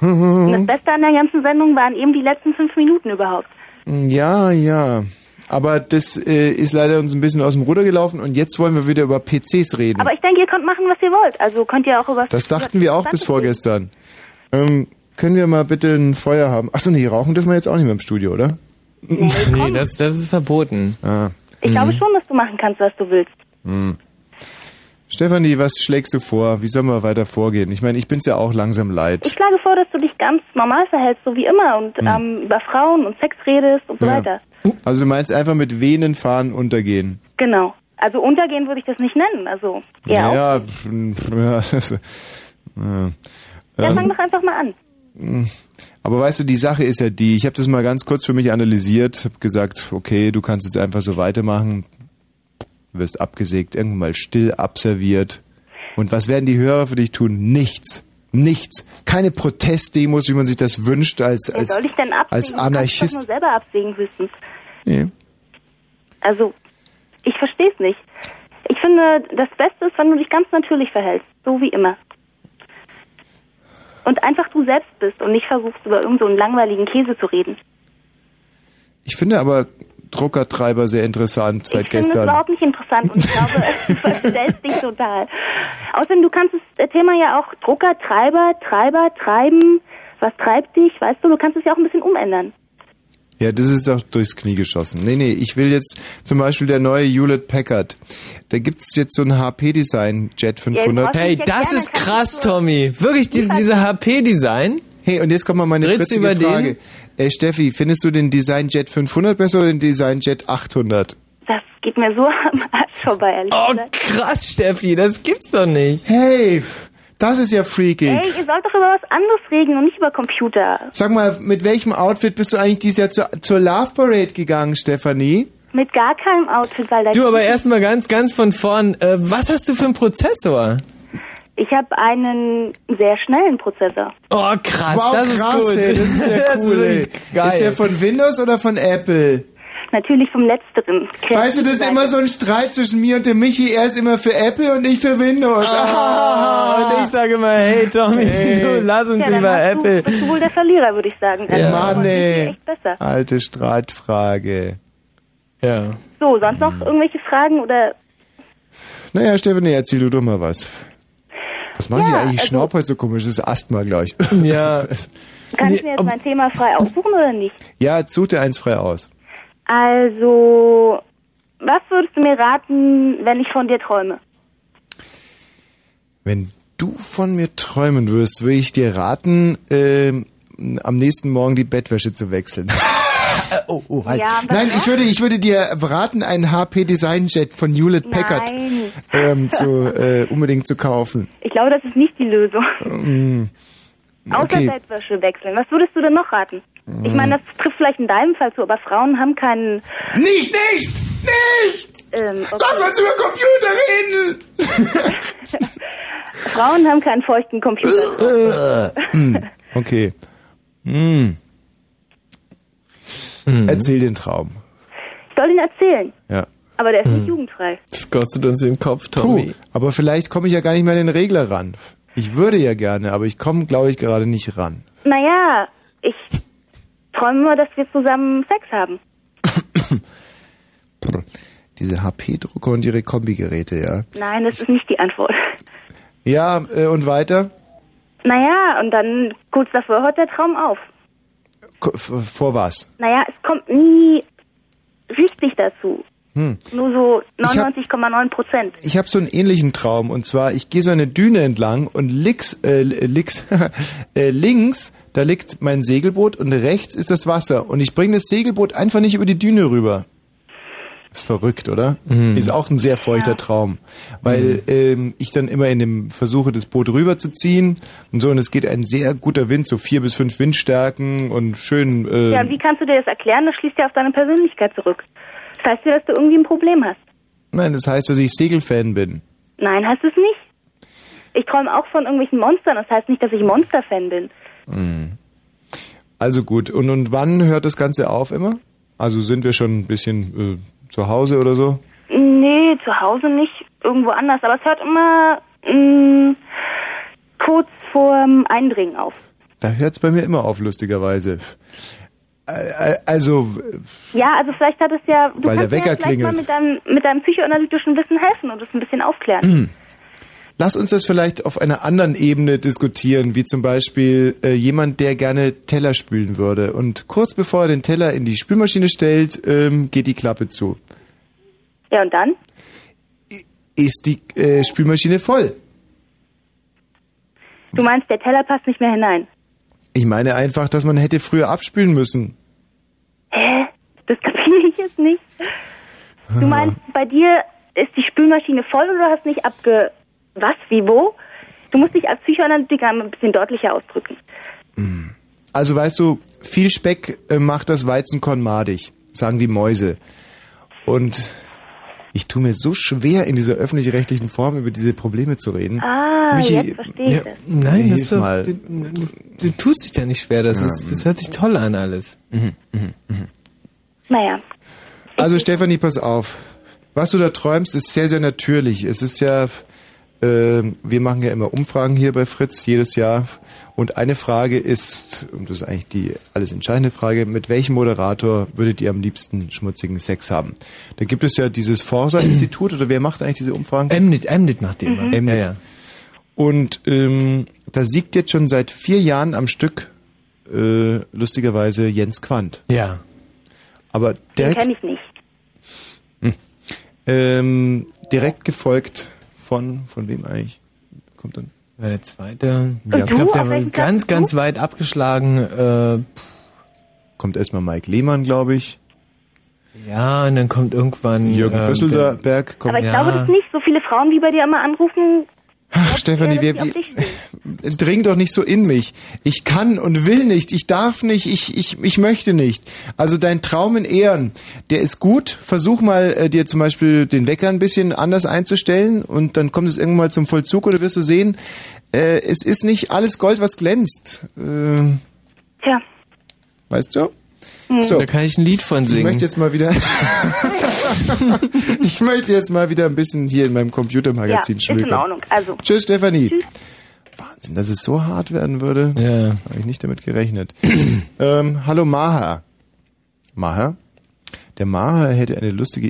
und das Beste an der ganzen Sendung waren eben die letzten fünf Minuten überhaupt. Ja, ja. Aber das äh, ist leider uns ein bisschen aus dem Ruder gelaufen und jetzt wollen wir wieder über PCs reden. Aber ich denke, ihr könnt machen, was ihr wollt. Also könnt ihr auch über das dachten wir auch bis vorgestern. Ähm, können wir mal bitte ein Feuer haben? Achso, nee, rauchen dürfen wir jetzt auch nicht mehr im Studio, oder? Nee, das, das ist verboten. Ah. Ich glaube schon, dass du machen kannst, was du willst. Hm. Stefanie, was schlägst du vor? Wie sollen wir weiter vorgehen? Ich meine, ich bin's ja auch langsam leid. Ich schlage vor, dass du dich ganz normal verhältst, so wie immer, und Hm. ähm, über Frauen und Sex redest und so Ja. weiter. Also du meinst einfach mit Venen fahren untergehen? Genau. Also untergehen würde ich das nicht nennen. Also eher auch. ja, pf, ja, das- *laughs* ja. Ja, Ähm, fang doch einfach mal an. Mm. Aber weißt du, die Sache ist ja die, ich habe das mal ganz kurz für mich analysiert, habe gesagt, okay, du kannst jetzt einfach so weitermachen, wirst abgesägt, irgendwann mal still abserviert. Und was werden die Hörer für dich tun? Nichts. Nichts. Keine Protestdemos, wie man sich das wünscht, als, als, soll ich denn absägen? als Anarchist. nur selber absägen höchstens. Nee. Also, ich verstehe es nicht. Ich finde, das Beste ist, wenn du dich ganz natürlich verhältst, so wie immer. Und einfach du selbst bist und nicht versuchst, über irgendeinen so einen langweiligen Käse zu reden. Ich finde aber Druckertreiber sehr interessant seit ich finde es gestern. überhaupt nicht interessant und ich glaube, du verstellst dich total. Außerdem, du kannst das Thema ja auch Drucker, Treiber, Treiber, Treiben, was treibt dich, weißt du, du kannst es ja auch ein bisschen umändern. Ja, das ist doch durchs Knie geschossen. Nee, nee, ich will jetzt zum Beispiel der neue Hewlett Packard. Da gibt's jetzt so ein HP-Design Jet 500. Hey, das ist krass, Tommy. Wirklich, diese, diese HP-Design. Hey, und jetzt kommt mal meine du fritzige über den? Äh, Steffi, findest du den Design Jet 500 besser oder den Design Jet 800? Das geht mir so *laughs* am Arsch vorbei, ehrlich Oh, gesagt. krass, Steffi, das gibt's doch nicht. Hey, das ist ja freaky. Ey, ihr sollt doch über was anderes reden und nicht über Computer. Sag mal, mit welchem Outfit bist du eigentlich dieses Jahr zur, zur Love Parade gegangen, Stefanie? Mit gar keinem Outfit, weil da Du, aber erstmal ganz, ganz von vorn. Äh, was hast du für einen Prozessor? Ich habe einen sehr schnellen Prozessor. Oh, krass, wow, das ist krass, gut. Ey, das ist ja *laughs* ist cool, wirklich geil. Ist der von Windows oder von Apple? Natürlich vom letzteren. Weißt du, das ist immer so ein Streit zwischen mir und dem Michi. Er ist immer für Apple und ich für Windows. Ah, und ich sage immer, hey Tommy, Hey. du lass uns ja, dann lieber hast Apple. Du, bist du wohl der Verlierer, würde ich sagen. Ja. Also, Mann, aber ey. Alte Streitfrage. Ja. So, sonst noch irgendwelche Fragen oder Naja, Stefanie, erzähl du doch mal was. Was mache ich Ja, eigentlich? Ich also- schnaub heute so komisch. Das ist Asthma, glaube ich. *laughs* Ja. kann ich mir jetzt mein Thema frei aussuchen oder nicht? Ja, jetzt such dir eins frei aus. Also, was würdest du mir raten, wenn ich von dir träume? Wenn du von mir träumen würdest, würde ich dir raten, ähm, am nächsten Morgen die Bettwäsche zu wechseln. *laughs* Äh, oh, oh, halt. Ja, Nein, ich würde, ich würde dir raten, einen HP Design Jet von Hewlett Packard ähm, zu, äh, unbedingt zu kaufen. Ich glaube, das ist nicht die Lösung. Mm, Außer okay. Bettwäsche wechseln. Was würdest du denn noch raten? Ich meine, das trifft vielleicht in deinem Fall zu, aber Frauen haben keinen... Nicht, nicht! Nicht! Ähm, okay. Lass uns über Computer reden! *laughs* Frauen haben keinen feuchten Computer. Hm, okay. Hm. Mhm. Erzähl den Traum. Ich soll ihn erzählen. Ja. Aber der ist Hm. nicht jugendfrei. Das kostet uns den Kopf, Puh, Tommy. aber vielleicht komme ich ja gar nicht mehr an den Regler ran. Ich würde ja gerne, aber ich komme, glaube ich, gerade nicht ran. Naja, ich träume immer, dass wir zusammen Sex haben. *coughs* Diese HP-Drucker und ihre Kombigeräte, ja. Nein, das ist nicht die Antwort. Ja, äh, und weiter? Naja, und dann kurz davor hört der Traum auf. Vor was? Naja, es kommt nie richtig dazu. Hm. Nur so Ich hab- 99,9 Prozent. Ich habe so einen ähnlichen Traum und zwar, ich gehe so eine Düne entlang und links, äh, links, *laughs* äh, links, da liegt mein Segelboot und rechts ist das Wasser und ich bringe das Segelboot einfach nicht über die Düne rüber. Ist verrückt, oder? Ist auch ein sehr feuchter Traum, weil ähm, ich dann immer in dem versuche, das Boot rüberzuziehen und so und es geht ein sehr guter Wind, so vier bis fünf Windstärken und schön. Äh, Ja, und wie kannst du dir das erklären? Das schließt ja auf deine Persönlichkeit zurück. Das heißt ja, dass du irgendwie ein Problem hast. nein, das heißt, dass ich Segelfan bin. Nein, heißt es nicht. Ich träume auch von irgendwelchen Monstern. Das heißt nicht, dass ich Monster-Fan bin. Hm. Also gut. Und, und wann hört das Ganze auf immer? Also sind wir schon ein bisschen äh, zu Hause oder so? Nee, zu Hause nicht. Irgendwo anders. Aber es hört immer mh, kurz vorm Eindringen auf. Da hört es bei mir immer auf, lustigerweise. Äh, äh, Also, Ja, also vielleicht hat es ja, du Weil der kannst mir Wecker ja vielleicht mal klingelt. mit deinem, mit deinem psychoanalytischen Wissen helfen und es ein bisschen aufklären. *clears throat* Lass uns das vielleicht auf einer anderen Ebene diskutieren, wie zum Beispiel äh, jemand, der gerne Teller spülen würde. Und kurz bevor er den Teller in die Spülmaschine stellt, ähm, geht die Klappe zu. Ja, und dann? Ist die äh, Spülmaschine voll? Du meinst, der Teller passt nicht mehr hinein. Ich meine einfach, dass man hätte früher abspülen müssen. Hä? Das kapiere *laughs* ich jetzt nicht. Ah. Du meinst, bei dir ist die Spülmaschine voll oder du hast nicht abge... Was? Wie? Wo? Du musst dich als Psychoanalytiker ein bisschen deutlicher ausdrücken. Also weißt du, viel Speck äh, macht das Weizenkorn madig, sagen die Mäuse. Und ich tue mir so schwer, in dieser öffentlich-rechtlichen Form über diese Probleme zu reden. Ah, Michi, jetzt verstehe ich ja, das. Nein, das ist doch, mal. du, du, du tust dich da nicht schwer. Das, Ja. ist, das hört sich toll an alles. Naja. Also Stefanie, pass auf. Was du da träumst, ist sehr, sehr natürlich. Es ist ja, wir machen ja immer Umfragen hier bei Fritz jedes Jahr. Und eine Frage ist, und das ist eigentlich die alles entscheidende Frage, mit welchem Moderator würdet ihr am liebsten schmutzigen Sex haben? Da gibt es ja dieses Forsa-Institut, oder wer macht eigentlich diese Umfragen? Mnit, Mnit macht die immer. Mnit. Ja, ja. Und ähm, da siegt jetzt schon seit vier Jahren am Stück äh, lustigerweise Jens Quandt. Ja. Aber Den direkt, kenne ich nicht. ähm, direkt gefolgt von, von wem eigentlich? Kommt dann? War der zweite? Ja. ich glaube, der war ganz, du? ganz weit abgeschlagen. Äh, Kommt erstmal Mike Lehmann, glaube ich. ja, und dann kommt irgendwann Jürgen ähm, Büsselberg kommt. Aber ich glaube, dass nicht so viele Frauen, wie bei dir immer anrufen, Ach, Stefanie, wir, es *laughs* dringt doch nicht so in mich. Ich kann und will nicht, ich darf nicht, ich, ich, ich möchte nicht. Also dein Traum in Ehren, der ist gut. Versuch mal, äh, dir zum Beispiel den Wecker ein bisschen anders einzustellen und dann kommt es irgendwann mal zum Vollzug oder wirst du sehen, äh, es ist nicht alles Gold, was glänzt. Äh, Tja. weißt du? Hm. Da kann ich ein Lied von Ich singen. möchte jetzt mal wieder, *laughs* ich möchte jetzt mal wieder ein bisschen hier in meinem Ja, Computermagazin ist in schmökern. Ordnung. Also, Tschüss, Stefanie. Wahnsinn, dass es so hart werden würde. Ja. Habe ich nicht damit gerechnet. *clears throat* ähm, hallo Maha. Maha? Der Maha hätte eine lustige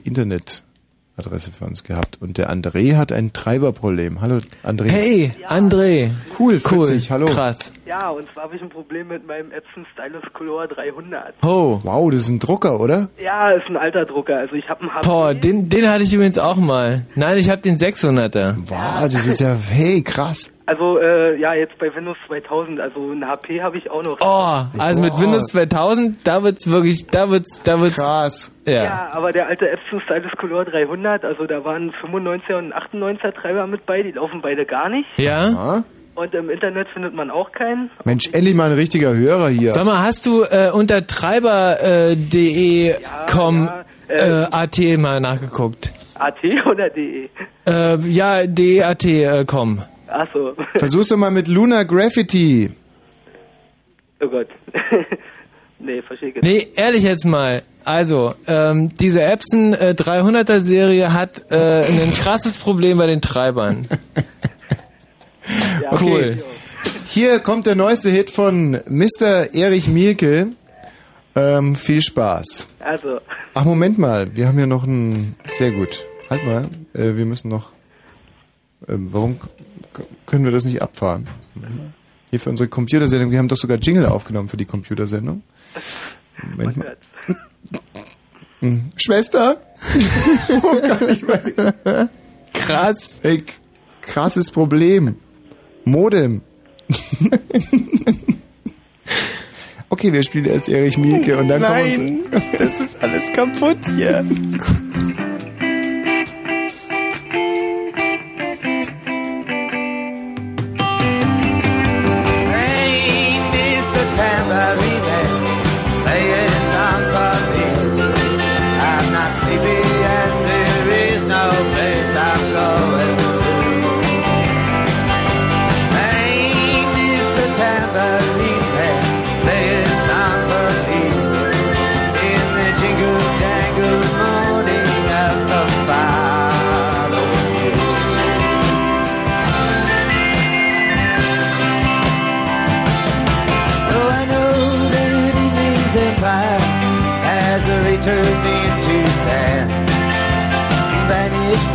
Internetadresse für uns gehabt. Und der André hat ein Treiberproblem. Hallo André. Hey, André. Cool, Cool, witzig, hallo. krass. Ja, und zwar habe ich ein Problem mit meinem Epson Stylus Color 300. Oh. Wow, das ist ein Drucker, oder? Ja, ist ein alter Drucker. Also ich habe einen HP. Boah, den, den hatte ich übrigens auch mal. Nein, ich habe den 600er. Wow, das ist ja, hey, krass. Also äh, ja, jetzt bei Windows 2000. Also ein HP habe ich auch noch. Oh, also mit. Windows 2000, da wird's wirklich, da wird's, da wird's. Krass. Ja. Ja, aber der alte Epson Stylus Color 300, also da waren 95er und 98er Treiber mit bei, die laufen beide gar nicht. Ja? Und im Internet findet man auch keinen. Mensch, endlich mal ein richtiger Hörer hier. Sag mal, hast du äh, unter treiber.de äh, com äh, at mal nachgeguckt? AT oder DE? Äh, ja, de.at äh, com. Achso. Versuch's doch mal mit Luna Graffiti. Oh Gott. *laughs* Nee, verstehe ich Nee, ehrlich jetzt mal. Also, ähm, diese Epson äh, 300er Serie hat äh, ein krasses Problem bei den Treibern. *laughs* Okay. Hier kommt der neueste Hit von Mr. Erich Mielke. Ähm, viel Spaß. Also, Ach, Moment mal. Wir haben ja noch ein... Sehr gut. Halt mal. Äh, wir müssen noch... Ähm, warum können wir das nicht abfahren? Hier für unsere Computersendung. Wir haben doch sogar Jingle aufgenommen für die Computersendung. Moment mal. Hm. Schwester? *laughs* oh Gott, ich weiß. Krass. Ey, krasses Problem. Modem. *laughs* okay, wir spielen erst Erich Mielke und dann Nein, kommen das ist alles kaputt hier. *laughs*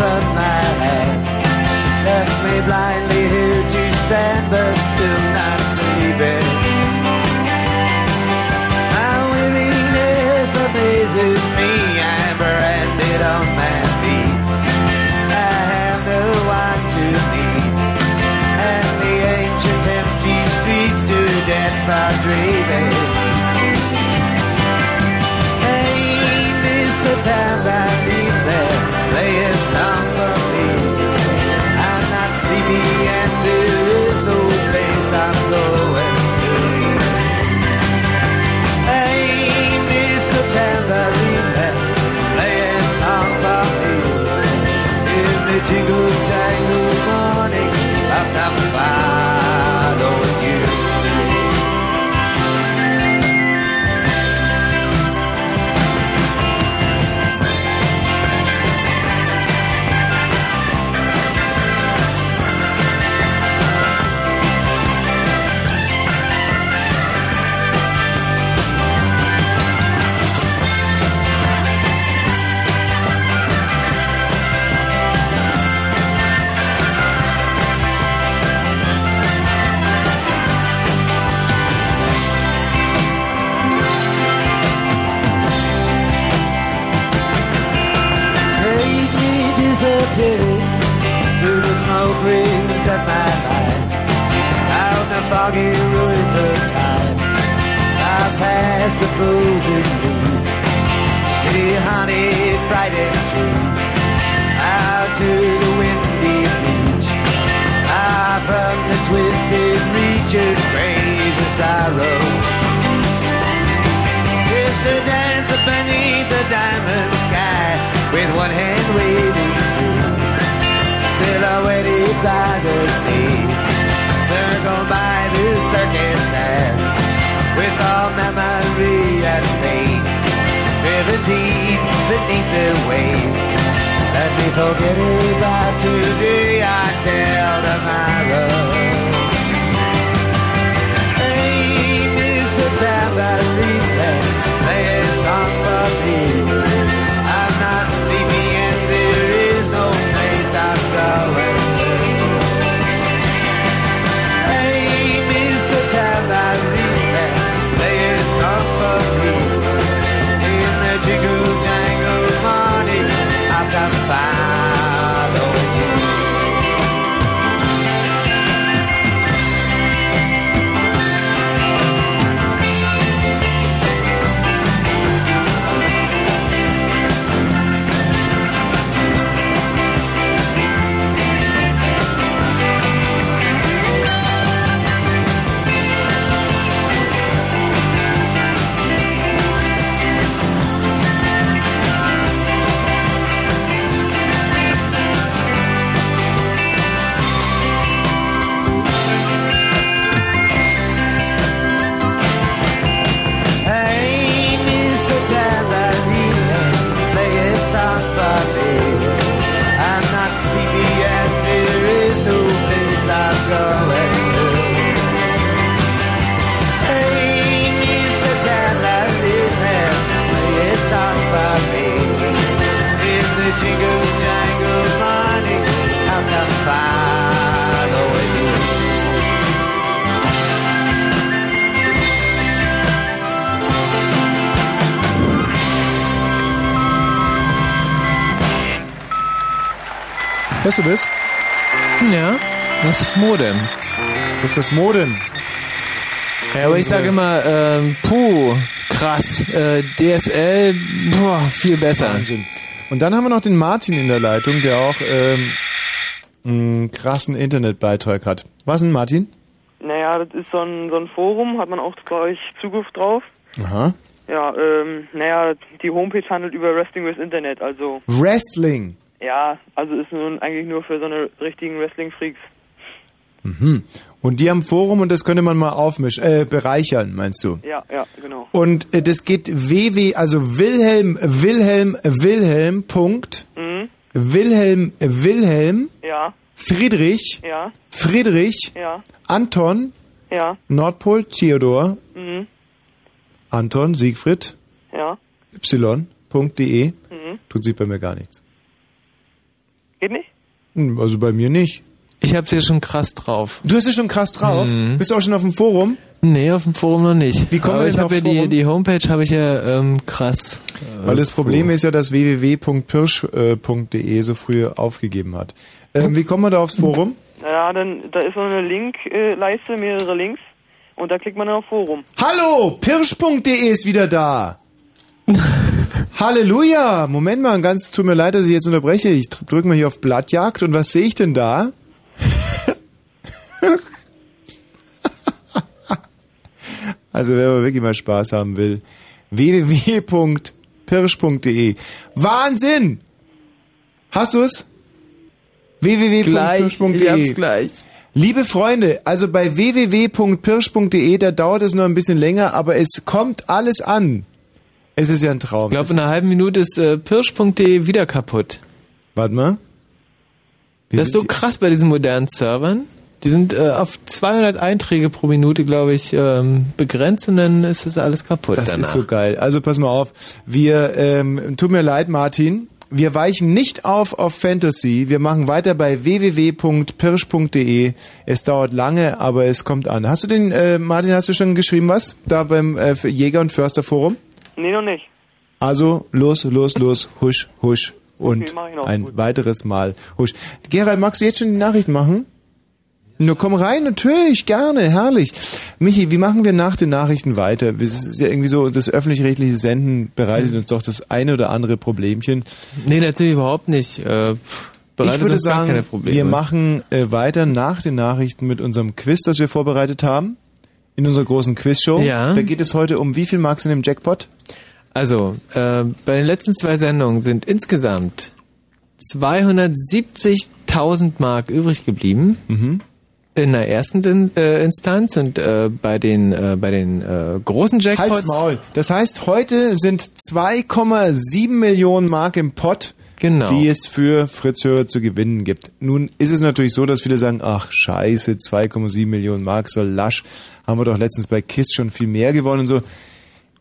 Superman. Jingle foggy of time. I pass the frozen leaves, the honey frightened trees. Out to the windy beach. Out from the twisted reach of crazy sorrow. It's the dancer beneath the diamond sky with one hand waving through, silhouetted by the sea, circled by the circus sand, with all memory and pain, deep beneath the waves. Let me forget about today, I tell tomorrow. Hörst du das? Ja, das ist Modem. Was ist das Modem? Ja, aber ich sage immer, ähm, puh, krass, äh, DSL, boah, viel besser. Wahnsinn. Und dann haben wir noch den Martin in der Leitung, der auch ähm, einen krassen Internetbeitrag hat. Was denn, Martin? Naja, das ist so ein, so ein Forum, hat man auch bei euch Zugriff drauf. Aha. Ja, ähm, naja, die Homepage handelt über Wrestling with Internet, also Wrestling. Ja, also ist nun eigentlich nur für so eine richtigen Wrestling-Freaks. Mhm. Und die haben Forum und das könnte man mal aufmischen, äh, bereichern, meinst du? Ja, ja, genau. Und äh, das geht ww, also Wilhelm, Wilhelm, Wilhelm, Punkt, Mhm. Wilhelm, Wilhelm, Ja, Friedrich, ja, Friedrich, ja, Anton, ja, Nordpol, Theodor, mhm, Anton, Siegfried, ja, y.de. mhm. Tut sich bei mir gar nichts. Geht nicht? Hm, Also bei mir nicht. Ich hab's hier schon krass drauf. Du hast es schon krass drauf? Mhm. Bist du auch schon auf dem Forum? Nee, auf dem Forum noch nicht. Wie kommen Aber wir ich habe auf ja die, Forum? die Homepage habe ich ja ähm, krass. äh, Weil das Problem ist ja, dass www.pirsch.de so früh aufgegeben hat. Ähm, wie kommen wir da aufs Forum? Ja, dann, da ist so eine Link-Leiste, mehrere Links, und da klickt man dann auf Forum. Hallo, pirsch.de ist wieder da. *laughs* Halleluja! Moment mal, ganz tut mir leid, dass ich jetzt unterbreche. Ich drücke mal hier auf Blattjagd und was sehe ich denn da? *laughs* also wer aber wirklich mal Spaß haben will, www.pirsch.de. Wahnsinn! Hast du's? www.pirsch.de. ich hab's gleich. Liebe Freunde, also bei www.pirsch.de, da dauert es noch ein bisschen länger, aber es kommt alles an. Es ist ja ein Traum. Ich glaube, in einer halben Minute ist äh, pirsch.de wieder kaputt. Warte mal. das ist so krass bei diesen modernen Servern. Die sind äh, auf 200 Einträge pro Minute, glaube ich, ähm, begrenzt und dann ist das alles kaputt Das danach. ist so geil. Also pass mal auf. Wir, ähm, tut mir leid, Martin. Wir weichen nicht auf auf Fantasy. Wir machen weiter bei www.pirsch.de. Es dauert lange, aber es kommt an. Hast du den, äh, Martin, hast du schon geschrieben was? Da beim äh, Jäger- und Försterforum? Nee, noch nicht. Also los, los, los, husch, husch und Okay, ein weiteres Mal husch. Gerald, magst du jetzt schon die Nachrichten machen? Nur komm rein, natürlich, gerne, herrlich. Michi, wie machen wir nach den Nachrichten weiter? Es ist ja irgendwie so, das öffentlich-rechtliche Senden bereitet uns doch das eine oder andere Problemchen. Nee, natürlich überhaupt nicht. Äh, bereitet ich würde uns gar sagen, keine Probleme. wir machen äh, weiter nach den Nachrichten mit unserem Quiz, das wir vorbereitet haben. In unserer großen Quizshow. Ja. Da geht es heute um wie viel Marks in dem Jackpot? Also, äh, bei den letzten zwei Sendungen sind insgesamt 270.000 Mark übrig geblieben. Mhm. In der ersten In äh, Instanz und äh, bei den äh, bei den äh, großen Jackpots. Halt's Maul. Das heißt, heute sind 2,7 Millionen Mark im Pott, Genau. die es für Fritz Hörer zu gewinnen gibt. Nun ist es natürlich so, dass viele sagen, ach scheiße, 2,7 Millionen Mark, so lasch. Haben wir doch letztens bei KISS schon viel mehr gewonnen und so.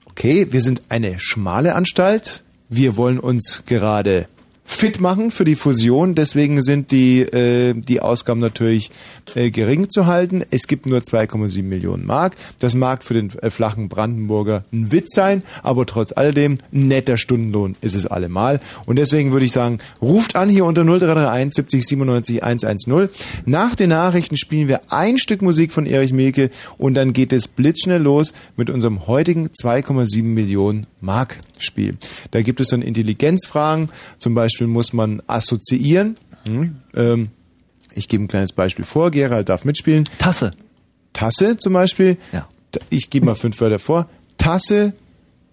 Okay, wir sind eine schmale Anstalt. Wir wollen uns gerade fit machen für die Fusion. Deswegen sind die, äh, die Ausgaben natürlich äh, gering zu halten. Es gibt nur 2,7 Millionen Mark. Das mag für den äh, flachen Brandenburger ein Witz sein, aber trotz alledem ein netter Stundenlohn ist es allemal. Und deswegen würde ich sagen, ruft an hier unter 0331 70 97 110. Nach den Nachrichten spielen wir ein Stück Musik von Erich Mielke und dann geht es blitzschnell los mit unserem heutigen 2,7 Millionen Mark Spiel. Da gibt es dann Intelligenzfragen. Zum Beispiel muss man assoziieren. Hm, ähm, ich gebe ein kleines Beispiel vor. Gerald darf mitspielen. Tasse. Tasse zum Beispiel. Ja. Ich gebe mal fünf Wörter vor. Tasse,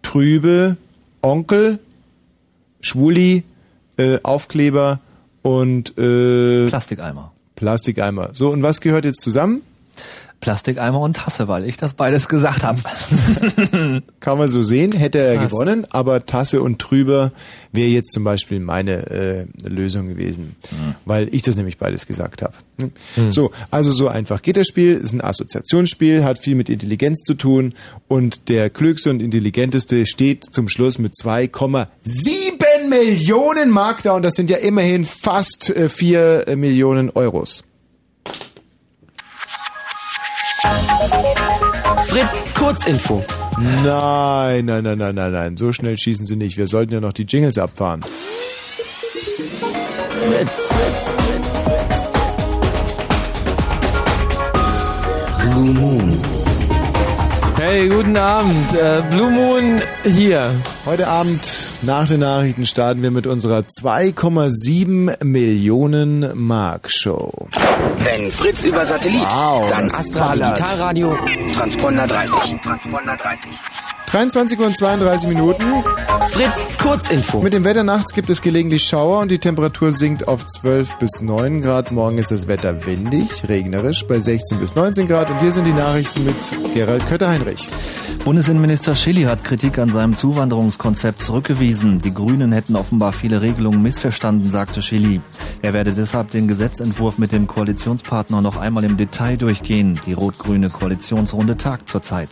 Trübe, Onkel, Schwuli, äh, Aufkleber und äh, Plastikeimer. Plastikeimer. So, und was gehört jetzt zusammen? Plastikeimer und Tasse, weil ich das beides gesagt habe. *laughs* Kann man so sehen, hätte er Krass. gewonnen, aber Tasse und Trüber wäre jetzt zum Beispiel meine äh, Lösung gewesen, weil ich das nämlich beides gesagt habe. Hm? So, also so einfach geht das Spiel, ist ein Assoziationsspiel, hat viel mit Intelligenz zu tun und der klügste und intelligenteste steht zum Schluss mit 2,7 Millionen Mark da und das sind ja immerhin fast äh, 4 Millionen Euros. Fritz Kurzinfo. Nein, nein, nein, nein, nein, nein. So schnell schießen sie nicht. Wir sollten ja noch die Jingles abfahren. Fritz. Blue Moon. Hey, guten Abend. Äh, Blue Moon hier. Heute Abend nach den Nachrichten starten wir mit unserer 2,7 Millionen Mark Show. Wenn Fritz über Satellit, Wow, dann Astra. Digitalradio, Transponder 30. Transponder 30. 23 Uhr und 32 Minuten. Fritz, Kurzinfo. Mit dem Wetter nachts gibt es gelegentlich Schauer und die Temperatur sinkt auf 12 bis 9 Grad. Morgen ist das Wetter windig, regnerisch bei 16 bis 19 Grad. Und hier sind die Nachrichten mit Gerald Kötter-Heinrich. Bundesinnenminister Schilly hat Kritik an seinem Zuwanderungskonzept zurückgewiesen. Die Grünen hätten offenbar viele Regelungen missverstanden, sagte Schilly. Er werde deshalb den Gesetzentwurf mit dem Koalitionspartner noch einmal im Detail durchgehen. Die rot-grüne Koalitionsrunde tagt zurzeit.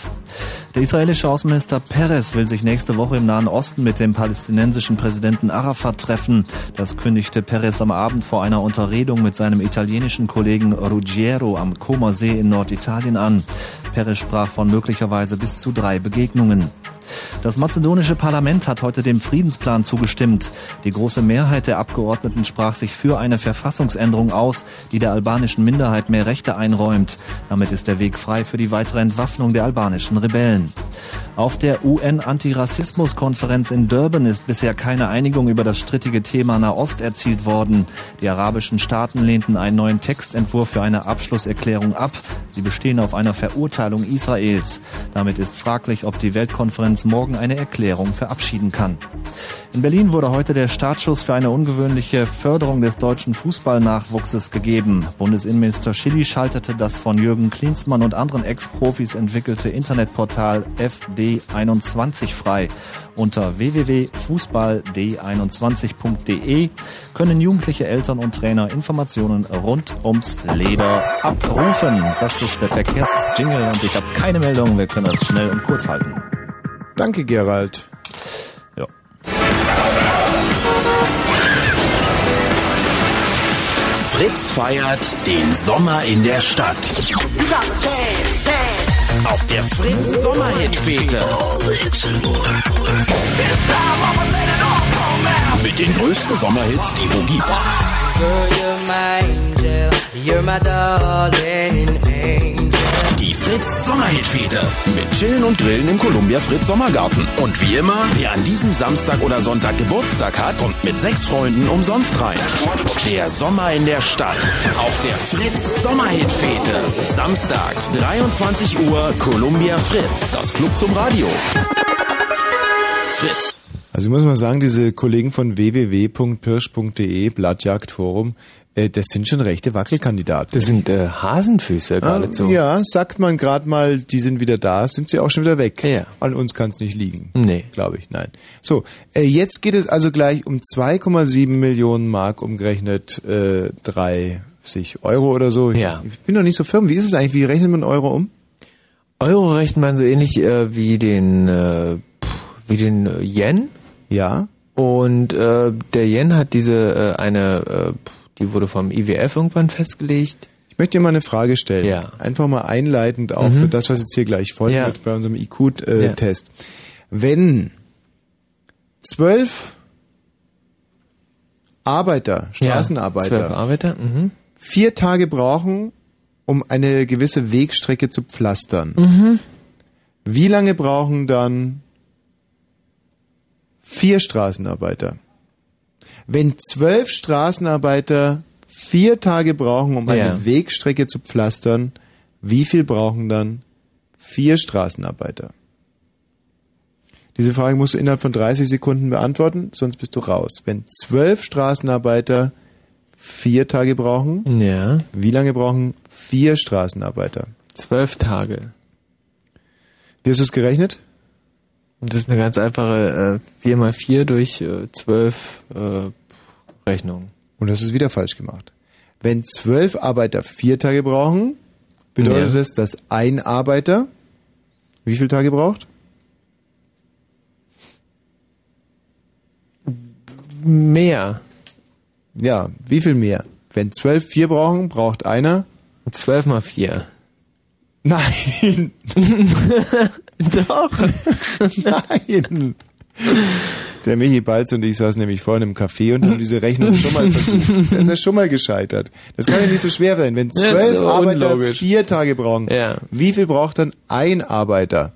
Der israelische Außenminister Peres will sich nächste Woche im Nahen Osten mit dem palästinensischen Präsidenten Arafat treffen. Das kündigte Peres am Abend vor einer Unterredung mit seinem italienischen Kollegen Ruggiero am Comer See in Norditalien an. Peres sprach von möglicherweise bis zu drei Begegnungen. Das mazedonische Parlament hat heute dem Friedensplan zugestimmt. Die große Mehrheit der Abgeordneten sprach sich für eine Verfassungsänderung aus, die der albanischen Minderheit mehr Rechte einräumt. Damit ist der Weg frei für die weitere Entwaffnung der albanischen Rebellen. Auf der UN-Antirassismus-Konferenz in Durban ist bisher keine Einigung über das strittige Thema Nahost erzielt worden. Die arabischen Staaten lehnten einen neuen Textentwurf für eine Abschlusserklärung ab. Sie bestehen auf einer Verurteilung Israels. Damit ist fraglich, ob die Weltkonferenz morgen eine Erklärung verabschieden kann. In Berlin wurde heute der Startschuss für eine ungewöhnliche Förderung des deutschen Fußballnachwuchses gegeben. Bundesinnenminister Schilly schaltete das von Jürgen Klinsmann und anderen Ex-Profis entwickelte Internetportal FD21 frei. Unter www.fußballd21.de können jugendliche Eltern und Trainer Informationen rund ums Leder abrufen. Das ist der Verkehrsjingle und ich habe keine Meldung. Wir können das schnell und kurz halten. Danke, Gerald. Ja. Fritz feiert den Sommer in der Stadt. Auf der Fritz Sommerhit-Fete. Mit den größten Sommerhits, die wo gibt. Die Fritz Sommerhit-Fete. Mit Chillen und Grillen im Columbia Fritz Sommergarten. Und wie immer, wer an diesem Samstag oder Sonntag Geburtstag hat, kommt mit sechs Freunden umsonst rein. Der Sommer in der Stadt. Auf der Fritz Sommerhit-Fete. Samstag, 23 Uhr, Columbia Fritz. Das Club zum Radio. Fritz. Also ich muss mal sagen, diese Kollegen von www.pirsch.de, Blattjagdforum, äh, das sind schon rechte Wackelkandidaten. Das sind äh, Hasenfüße geradezu. Ah, ja, sagt man gerade mal, die sind wieder da, sind sie auch schon wieder weg. Ja. An uns kann es nicht liegen. Nee. Glaube ich, nein. So, äh, jetzt geht es also gleich um 2,7 Millionen Mark umgerechnet, äh, 30 Euro oder so. Ich, Ja. ich bin noch nicht so firm. Wie ist es eigentlich? Wie rechnet man Euro um? Euro rechnet man so ähnlich äh, wie den äh, pff, wie den äh, Yen. Ja. Und äh, der Yen hat diese äh, eine, äh, die wurde vom IWF irgendwann festgelegt. Ich möchte dir mal eine Frage stellen. Ja. Einfach mal einleitend auch Mhm. für das, was jetzt hier gleich folgt Ja. bei unserem IQ-Test. Ja. Wenn zwölf Arbeiter, Straßenarbeiter, zwölf Arbeiter. Mhm. vier Tage brauchen, um eine gewisse Wegstrecke zu pflastern, Mhm. wie lange brauchen dann vier Straßenarbeiter? Wenn zwölf Straßenarbeiter vier Tage brauchen, um eine Ja. Wegstrecke zu pflastern, wie viel brauchen dann vier Straßenarbeiter? Diese Frage musst du innerhalb von 30 Sekunden beantworten, sonst bist du raus. Wenn zwölf Straßenarbeiter vier Tage brauchen, Ja. wie lange brauchen vier Straßenarbeiter? Zwölf Tage. Wie hast du es gerechnet? Das ist eine ganz einfache äh, 4 mal 4 durch äh, 12 äh, Rechnung. Und das ist wieder falsch gemacht. Wenn zwölf Arbeiter vier Tage brauchen, bedeutet Ja. das, dass ein Arbeiter wie viele Tage braucht? Mehr. Ja, wie viel mehr? Wenn zwölf vier brauchen, braucht einer? Zwölf mal vier. Nein. *laughs* Doch. *laughs* Nein. Der Michi Balz und ich saßen nämlich vorhin im Café und haben diese Rechnung schon mal versucht. Das ist ja schon mal gescheitert. Das kann ja nicht so schwer sein. Wenn Ja, zwölf aber Arbeiter unlogisch. vier Tage brauchen, Ja. wie viel braucht dann ein Arbeiter?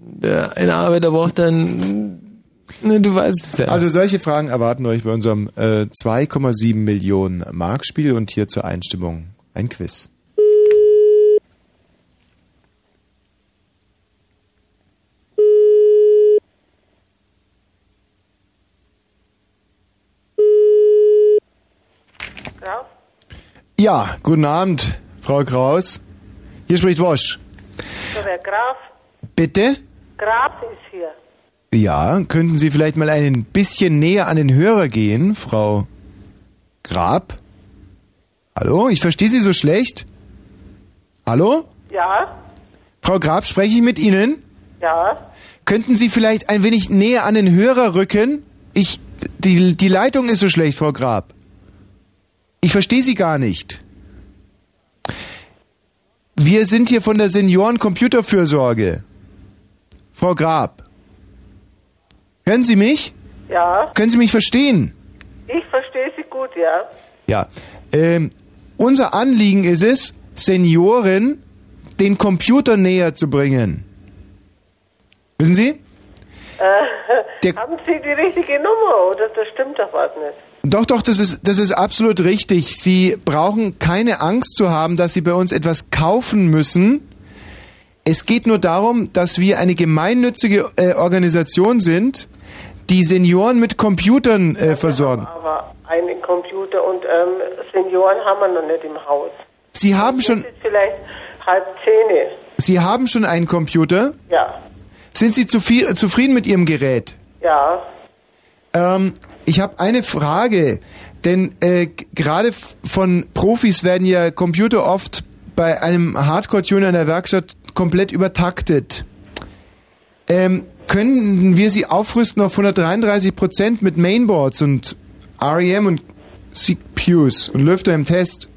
Der eine Arbeiter braucht dann, ne, du weißt es ja. Also solche Fragen erwarten euch bei unserem äh, 2,7 Millionen Markspiel und hier zur Einstimmung ein Quiz. Graf? Ja, guten Abend, Frau Kraus. Hier spricht Wosch. So, wer Graf? Bitte? Graf ist hier. Ja, könnten Sie vielleicht mal ein bisschen näher an den Hörer gehen, Frau Grab? Hallo, ich verstehe Sie so schlecht. Hallo? Ja? Frau Grab, spreche ich mit Ihnen? Ja? Könnten Sie vielleicht ein wenig näher an den Hörer rücken? Ich, die, die Leitung ist so schlecht, Frau Grab. Ich verstehe Sie gar nicht. Wir sind hier von der Senioren-Computerfürsorge. Frau Grab. Hören Sie mich? Ja? Können Sie mich verstehen? Ich verstehe Sie gut, ja? Ja. Ähm, unser Anliegen ist es, Senioren den Computer näher zu bringen. Wissen Sie? Äh, haben Sie die richtige Nummer oder das stimmt doch was nicht? Doch, doch, das ist, das ist absolut richtig. Sie brauchen keine Angst zu haben, dass Sie bei uns etwas kaufen müssen. Es geht nur darum, dass wir eine gemeinnützige äh, Organisation sind, die Senioren mit Computern äh, versorgen. Aber einen Computer und ähm, Senioren haben wir noch nicht im Haus. Sie haben schon, Es ist vielleicht halb zehn. Sie haben schon einen Computer? Ja, Sind Sie zuvi- zufrieden mit Ihrem Gerät? ja. Ähm, ich habe eine Frage, denn äh, gerade von Profis werden ja Computer oft bei einem Hardcore-Tuner in der Werkstatt komplett übertaktet. Ähm, können wir sie aufrüsten auf 133% mit Mainboards und REM und CPUs und Lüfter im Test?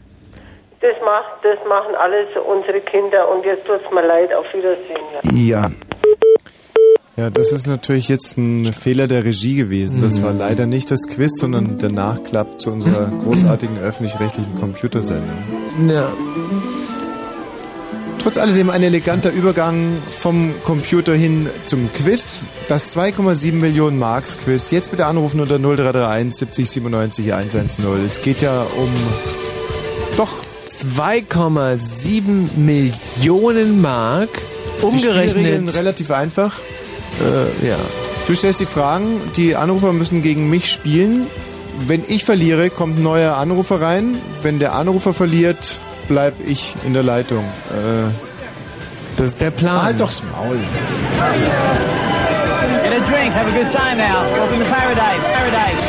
Das macht, das machen alles unsere Kinder und jetzt tut's mir leid, auf Wiedersehen. Ja. Ja. Ja, das ist natürlich jetzt ein Fehler der Regie gewesen. Das war leider nicht das Quiz, sondern der Nachklapp zu unserer großartigen öffentlich-rechtlichen Computersendung. Ja. Trotz alledem ein eleganter Übergang vom Computer hin zum Quiz. Das 2,7 Millionen Marks Quiz. Jetzt bitte anrufen unter 0331 70 97 110. Es geht ja um doch 2,7 Millionen Mark Die Spielregeln umgerechnet. relativ einfach. Äh, ja. Du stellst die Fragen, die Anrufer müssen gegen mich spielen. Wenn ich verliere, kommt ein neuer Anrufer rein. Wenn der Anrufer verliert, bleib ich in der Leitung. Äh, das ist der Plan. Halt doch's Maul. Get a drink, have a good time now. Welcome to paradise. Paradise.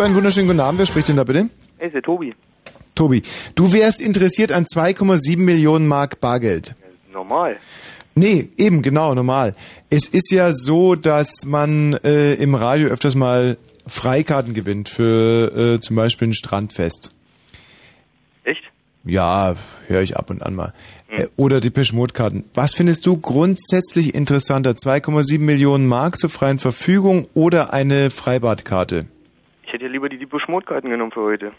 So einen wunderschönen guten Abend. Wer spricht denn da bitte? Hey, ist der Tobi. Tobi, du wärst interessiert an 2,7 Millionen Mark Bargeld. Normal. Nee, eben, genau, normal. Es ist ja so, dass man äh, im Radio öfters mal Freikarten gewinnt für äh, zum Beispiel ein Strandfest. Echt? Ja, höre ich ab und an mal. Äh, oder die Peschmodkarten. Was findest du grundsätzlich interessanter? 2,7 Millionen Mark zur freien Verfügung oder eine Freibadkarte? Ich hätte ja lieber die Diebusch-Motkarten genommen für heute.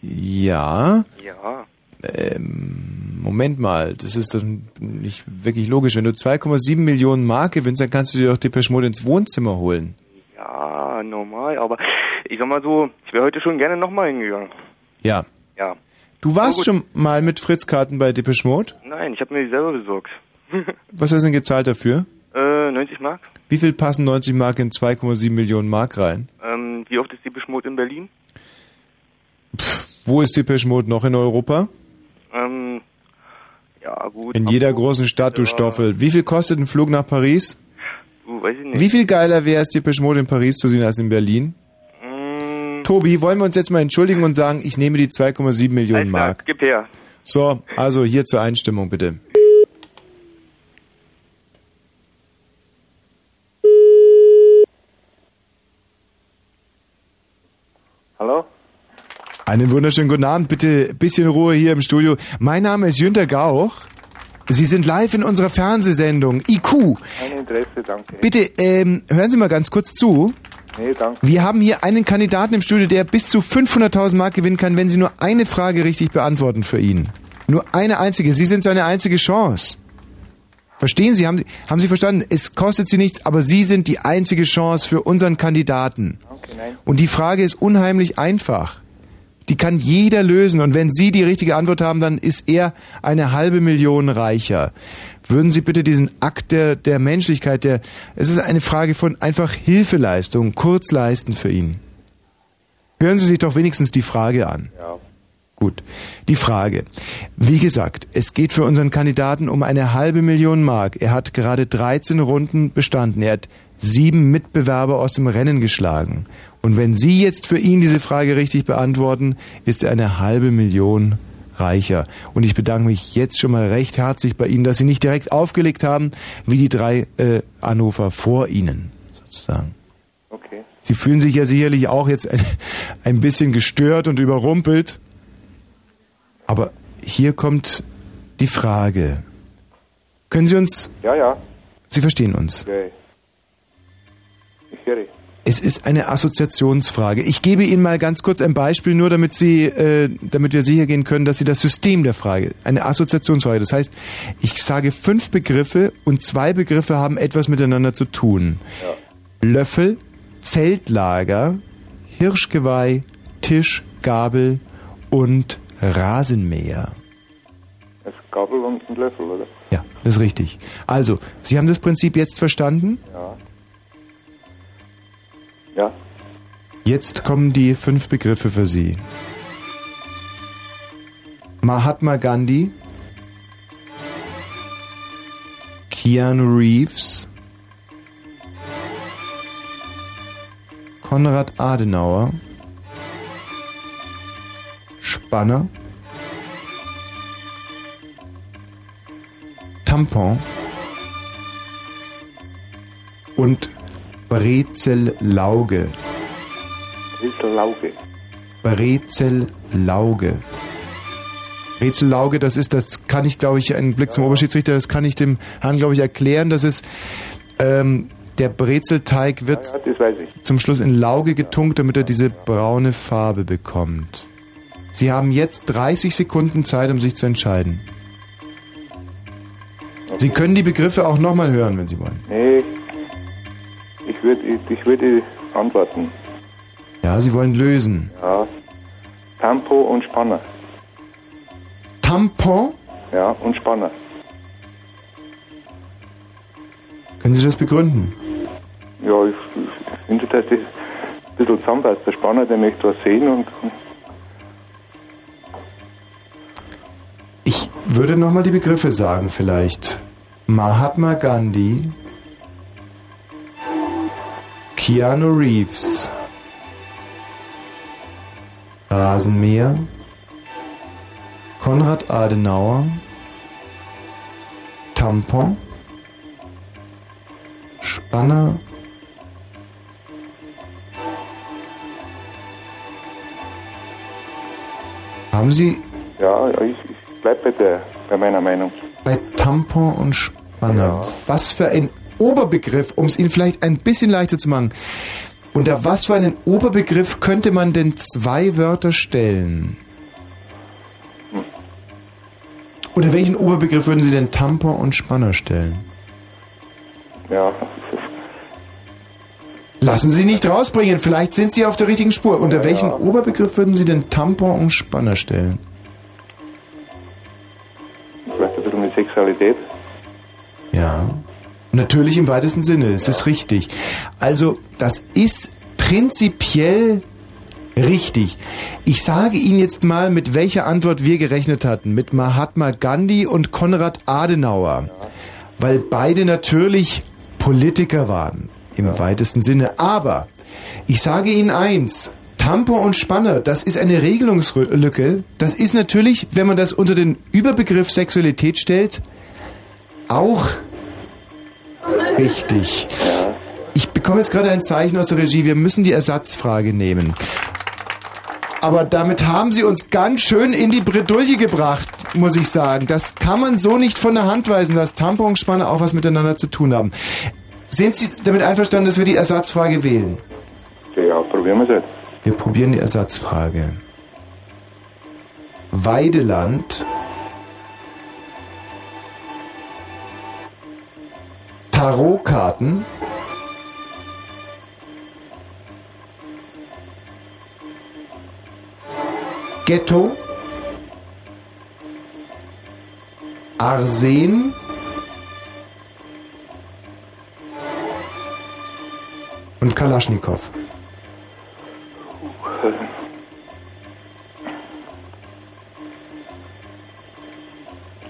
Ja. Ja. Ähm, Moment mal, das ist doch nicht wirklich logisch. Wenn du 2,7 Millionen Mark gewinnst, dann kannst du dir doch Depeche Mode ins Wohnzimmer holen. Ja, normal, aber ich sag mal so, ich wäre heute schon gerne nochmal hingegangen. Ja. Ja. Du warst schon mal mit Fritz-Karten bei Depeche Mode? Nein, ich habe mir die selber besorgt. *laughs* Was hast du denn gezahlt dafür? äh, 90 Mark. Wie viel passen 90 Mark in 2,7 Millionen Mark rein? Ähm, wie oft Beschmut in Berlin? Wo ist Depeche Mode noch in Europa? Ähm, ja, gut. In jeder großen Stadt, du Stoffel. Wie viel kostet ein Flug nach Paris? Du, weiß ich nicht. Wie viel geiler wäre es, Depeche Mode in Paris zu sehen als in Berlin? Mm, Tobi, wollen wir uns jetzt mal entschuldigen und sagen, ich nehme die 2,7 Millionen Mark. Gib her. So, also hier zur Einstimmung bitte. Hallo? Einen wunderschönen guten Abend, bitte ein bisschen Ruhe hier im Studio. Mein Name ist Jünter Gauch. Sie sind live in unserer Fernsehsendung IQ. Kein Interesse, danke. Bitte, ähm, hören Sie mal ganz kurz zu. Nee, danke. Wir haben hier einen Kandidaten im Studio, der bis zu 500.000 Mark gewinnen kann, wenn Sie nur eine Frage richtig beantworten für ihn. Nur eine einzige. Sie sind seine einzige Chance. Verstehen Sie? Haben, haben Sie verstanden? Es kostet Sie nichts, aber Sie sind die einzige Chance für unseren Kandidaten. Und die Frage ist unheimlich einfach. Die kann jeder lösen. Und wenn Sie die richtige Antwort haben, dann ist er eine halbe Million reicher. Würden Sie bitte diesen Akt der, der Menschlichkeit, der, es ist eine Frage von einfach Hilfeleistung, kurz leisten für ihn. Hören Sie sich doch wenigstens die Frage an. Ja. Gut. Die Frage. Wie gesagt, es geht für unseren Kandidaten um eine halbe Million Mark. Er hat gerade 13 Runden bestanden. Er hat sieben Mitbewerber aus dem Rennen geschlagen. Und wenn Sie jetzt für ihn diese Frage richtig beantworten, ist er eine halbe Million reicher. Und ich bedanke mich jetzt schon mal recht herzlich bei Ihnen, dass Sie nicht direkt aufgelegt haben, wie die drei äh, Anrufer vor Ihnen, sozusagen. Okay. Sie fühlen sich ja sicherlich auch jetzt ein, *laughs* ein bisschen gestört und überrumpelt. Aber hier kommt die Frage. Können Sie uns, Ja, ja. Sie verstehen uns, Okay. Es ist eine Assoziationsfrage. Ich gebe Ihnen mal ganz kurz ein Beispiel, nur damit Sie, äh, damit wir sicher gehen können, dass Sie das System der Frage, eine Assoziationsfrage. Das heißt, ich sage fünf Begriffe und zwei Begriffe haben etwas miteinander zu tun. Löffel, Zeltlager, Hirschgeweih, Tisch, Gabel und Rasenmäher. Es Gabel und ein Löffel, oder? Ja, das ist richtig. Also, Sie haben das Prinzip jetzt verstanden? Ja. Ja. Jetzt kommen die fünf Begriffe für Sie. Mahatma Gandhi, Keanu Reeves, Konrad Adenauer, Spanner, Tampon und Brezellauge. Riesellauge. Brezellauge. Brezellauge, das ist, das kann ich, glaube ich, ein Blick zum Oberschiedsrichter, das kann ich dem Herrn, glaube ich, erklären. Das ist, ähm, der Brezelteig wird Ja, zum Schluss in Lauge getunkt, damit er diese braune Farbe bekommt. Sie haben jetzt 30 Sekunden Zeit, um sich zu entscheiden. Sie können die Begriffe auch nochmal hören, wenn Sie wollen. Nee. Ich würde ich, würde antworten. Ja, Sie wollen lösen. Ja. Tempo und Spanner. Tampon? Ja, und Spanner. Können Sie das begründen? Ja, ich, ich finde, dass das ein bisschen zusammenpasst. Der Spanner, der möchte was sehen und Ich würde nochmal die Begriffe sagen, vielleicht. Mahatma Gandhi, Keanu Reeves, Rasenmäher, Konrad Adenauer, Tampon, Spanner, Haben Sie Ja, ich, ich bleib bei, der, bei meiner Meinung. bei Tampon und Spanner, was für ein Oberbegriff, um es Ihnen vielleicht ein bisschen leichter zu machen. Unter was für einen Oberbegriff könnte man denn zwei Wörter stellen? Unter welchen Oberbegriff würden Sie denn Tampon und Spanner stellen? Ja, Lassen Sie nicht rausbringen, vielleicht sind Sie auf der richtigen Spur. Unter welchen Oberbegriff würden Sie denn Tampon und Spanner stellen? vielleicht ein bisschen mit Sexualität. Ja. Natürlich im weitesten Sinne, es ist richtig. Also, das ist prinzipiell richtig. Ich sage Ihnen jetzt mal, mit welcher Antwort wir gerechnet hatten. Mit Mahatma Gandhi und Konrad Adenauer. Weil beide natürlich Politiker waren, im weitesten Sinne. Aber ich sage Ihnen eins. Tampon und Spanner, das ist eine Regelungslücke. Das ist natürlich, wenn man das unter den Überbegriff Sexualität stellt, auch richtig. Ich bekomme jetzt gerade ein Zeichen aus der Regie, wir müssen die Ersatzfrage nehmen. Aber damit haben Sie uns ganz schön in die Bredouille gebracht, muss ich sagen. Das kann man so nicht von der Hand weisen, dass Tampon und Spanner auch was miteinander zu tun haben. Sind Sie damit einverstanden, dass wir die Ersatzfrage wählen? Ja, probieren wir es jetzt. Wir probieren die Ersatzfrage. Weideland. Tarotkarten. Ghetto. Arsen. Und Kalaschnikow.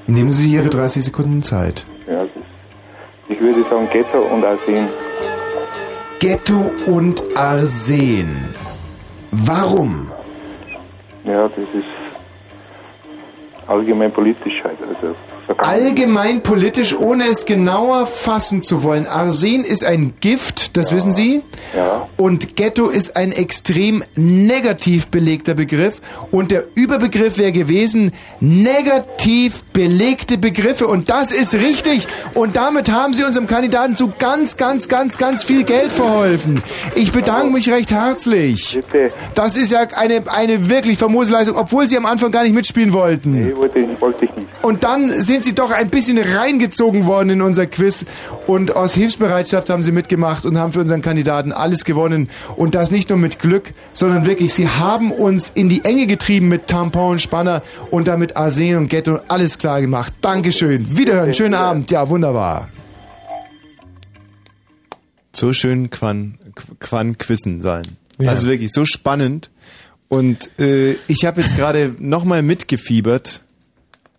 Nehmen Sie Ihre 30 Sekunden Zeit. Ich würde sagen Ghetto und Arsen. Ghetto und Arsen. Warum? Ja, das ist allgemein politisch halt. Also Allgemein politisch, ohne es genauer fassen zu wollen. Arsen ist ein Gift, das wissen Sie. Ja. Und Ghetto ist ein extrem negativ belegter Begriff. Und der Überbegriff wäre gewesen, negativ belegte Begriffe. Und das ist richtig. Und damit haben Sie unserem Kandidaten zu ganz, ganz, ganz, ganz viel Geld verholfen. Ich bedanke mich recht herzlich. Bitte. Das ist ja eine, eine wirklich famose Leistung, obwohl Sie am Anfang gar nicht mitspielen wollten. Nee, wollte ich, wollte ich nicht. Und dann sind sie doch ein bisschen reingezogen worden in unser Quiz und aus Hilfsbereitschaft haben sie mitgemacht und haben für unseren Kandidaten alles gewonnen und das nicht nur mit Glück, sondern wirklich, sie haben uns in die Enge getrieben mit Tampon und Spanner und damit Arsen und Ghetto alles klar gemacht. Dankeschön. Wiederhören. Schönen Abend. Ja, wunderbar. So schön Quan, Quan Quissen sein. Ja. Also wirklich so spannend. Und äh, ich habe jetzt gerade nochmal mitgefiebert.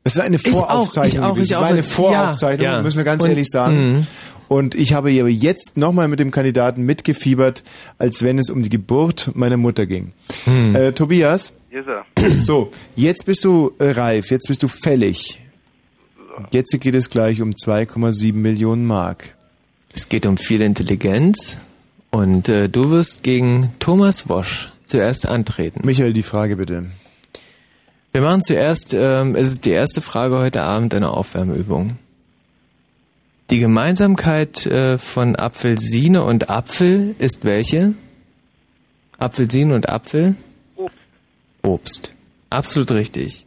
Es ist eine Ich auch, Voraufzeichnung. ich auch, gewesen. ich Es war eine Voraufzeichnung, Ja, müssen wir ganz Und- ehrlich sagen. Mhm. Und ich habe jetzt nochmal mit dem Kandidaten mitgefiebert, als wenn es um die Geburt meiner Mutter ging. Mhm. Äh, Tobias, ist er. so, jetzt bist du äh, reif, jetzt bist du fällig. Jetzt geht es gleich um 2,7 Millionen Mark. Es geht um viel Intelligenz und äh, du wirst gegen Thomas Wosch zuerst antreten. Michael, die Frage bitte. Wir machen zuerst, ähm, es ist die erste Frage heute Abend eine Aufwärmübung. Die Gemeinsamkeit äh, von Apfelsine und Apfel ist welche? Apfelsine und Apfel? Obst. Obst. Absolut richtig.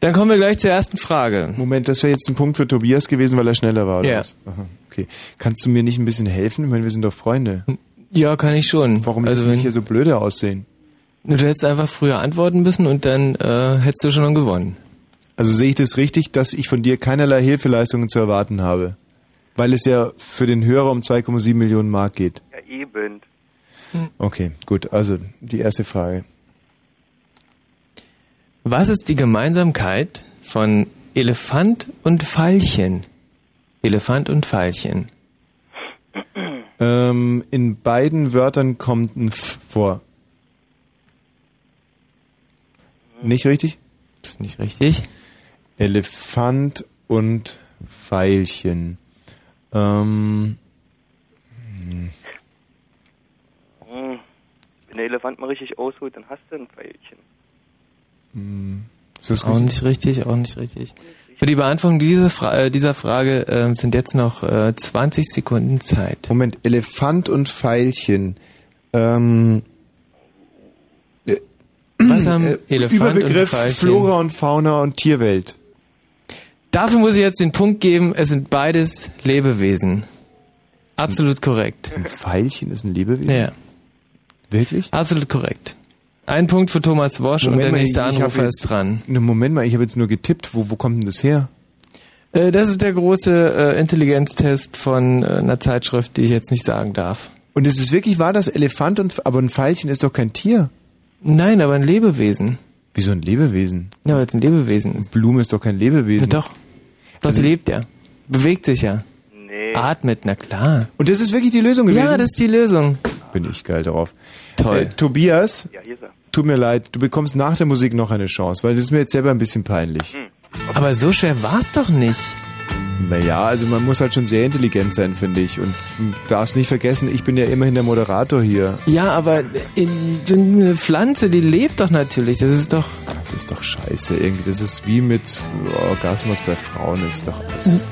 Dann kommen wir gleich zur ersten Frage. Moment, das wäre jetzt ein Punkt für Tobias gewesen, weil er schneller war, oder Ja. was? Aha, okay. Kannst du mir nicht ein bisschen helfen? Ich meine, wir sind doch Freunde. Ja, kann ich schon. Warum also also du nicht hier so blöde aussehen? Du hättest einfach früher antworten müssen und dann äh, hättest du schon gewonnen. Also sehe ich das richtig, dass ich von dir keinerlei Hilfeleistungen zu erwarten habe? Weil es ja für den Hörer um 2,7 Millionen Mark geht. Ja, eben. Okay, gut. Also die erste Frage. Was ist die Gemeinsamkeit von Elefant und Veilchen? Elefant und Veilchen. Ähm, in beiden Wörtern kommt ein F vor. Nicht richtig? Das ist nicht richtig. Elefant und Veilchen. Ähm, hm. Wenn der Elefant mal richtig ausholt, dann hast du ein Pfeilchen. hm. Ist das auch richtig? nicht richtig, auch nicht richtig. Für die Beantwortung dieser, Fra äh, dieser Frage äh, sind jetzt noch äh, 20 Sekunden Zeit. Moment, Elefant und Veilchen. Ähm, äh, Was haben äh, Elefant Überbegriff und? Flora und Fauna und Tierwelt. Dafür muss ich jetzt den Punkt geben, es sind beides Lebewesen. Absolut korrekt. Ein Veilchen ist ein Lebewesen? Ja. Wirklich? Absolut korrekt. Ein Punkt für Thomas Wosch und der mal, nächste ich- Anrufer jetzt- ist dran. Ne, Moment mal, ich habe jetzt nur getippt. Wo, wo kommt denn das her? Äh, das ist der große äh, Intelligenztest von äh, einer Zeitschrift, die ich jetzt nicht sagen darf. Und es ist wirklich wahr, dass Elefant und aber ein Veilchen ist doch kein Tier. Nein, aber ein Lebewesen. Wieso ein Lebewesen? Ja, weil es ein Lebewesen ist. Blume ist doch kein Lebewesen. Ja, doch. Was Also- lebt ja? Bewegt sich ja. Nee. Atmet, na klar. Und das ist wirklich die Lösung gewesen? Ja, das ist die Lösung. Bin ich geil drauf. Toll. Äh, Tobias, Ja, hier ist er. tut mir leid, du bekommst nach der Musik noch eine Chance, weil das ist mir jetzt selber ein bisschen peinlich. Hm. Aber so schwer war's doch nicht. Naja, also man muss halt schon sehr intelligent sein, finde ich. Und darfst nicht vergessen, ich bin ja immerhin der Moderator hier. Ja, aber in, in eine Pflanze, die lebt doch natürlich. Das ist doch. Das ist doch scheiße irgendwie. Das ist wie mit Orgasmus bei Frauen. Das ist doch alles.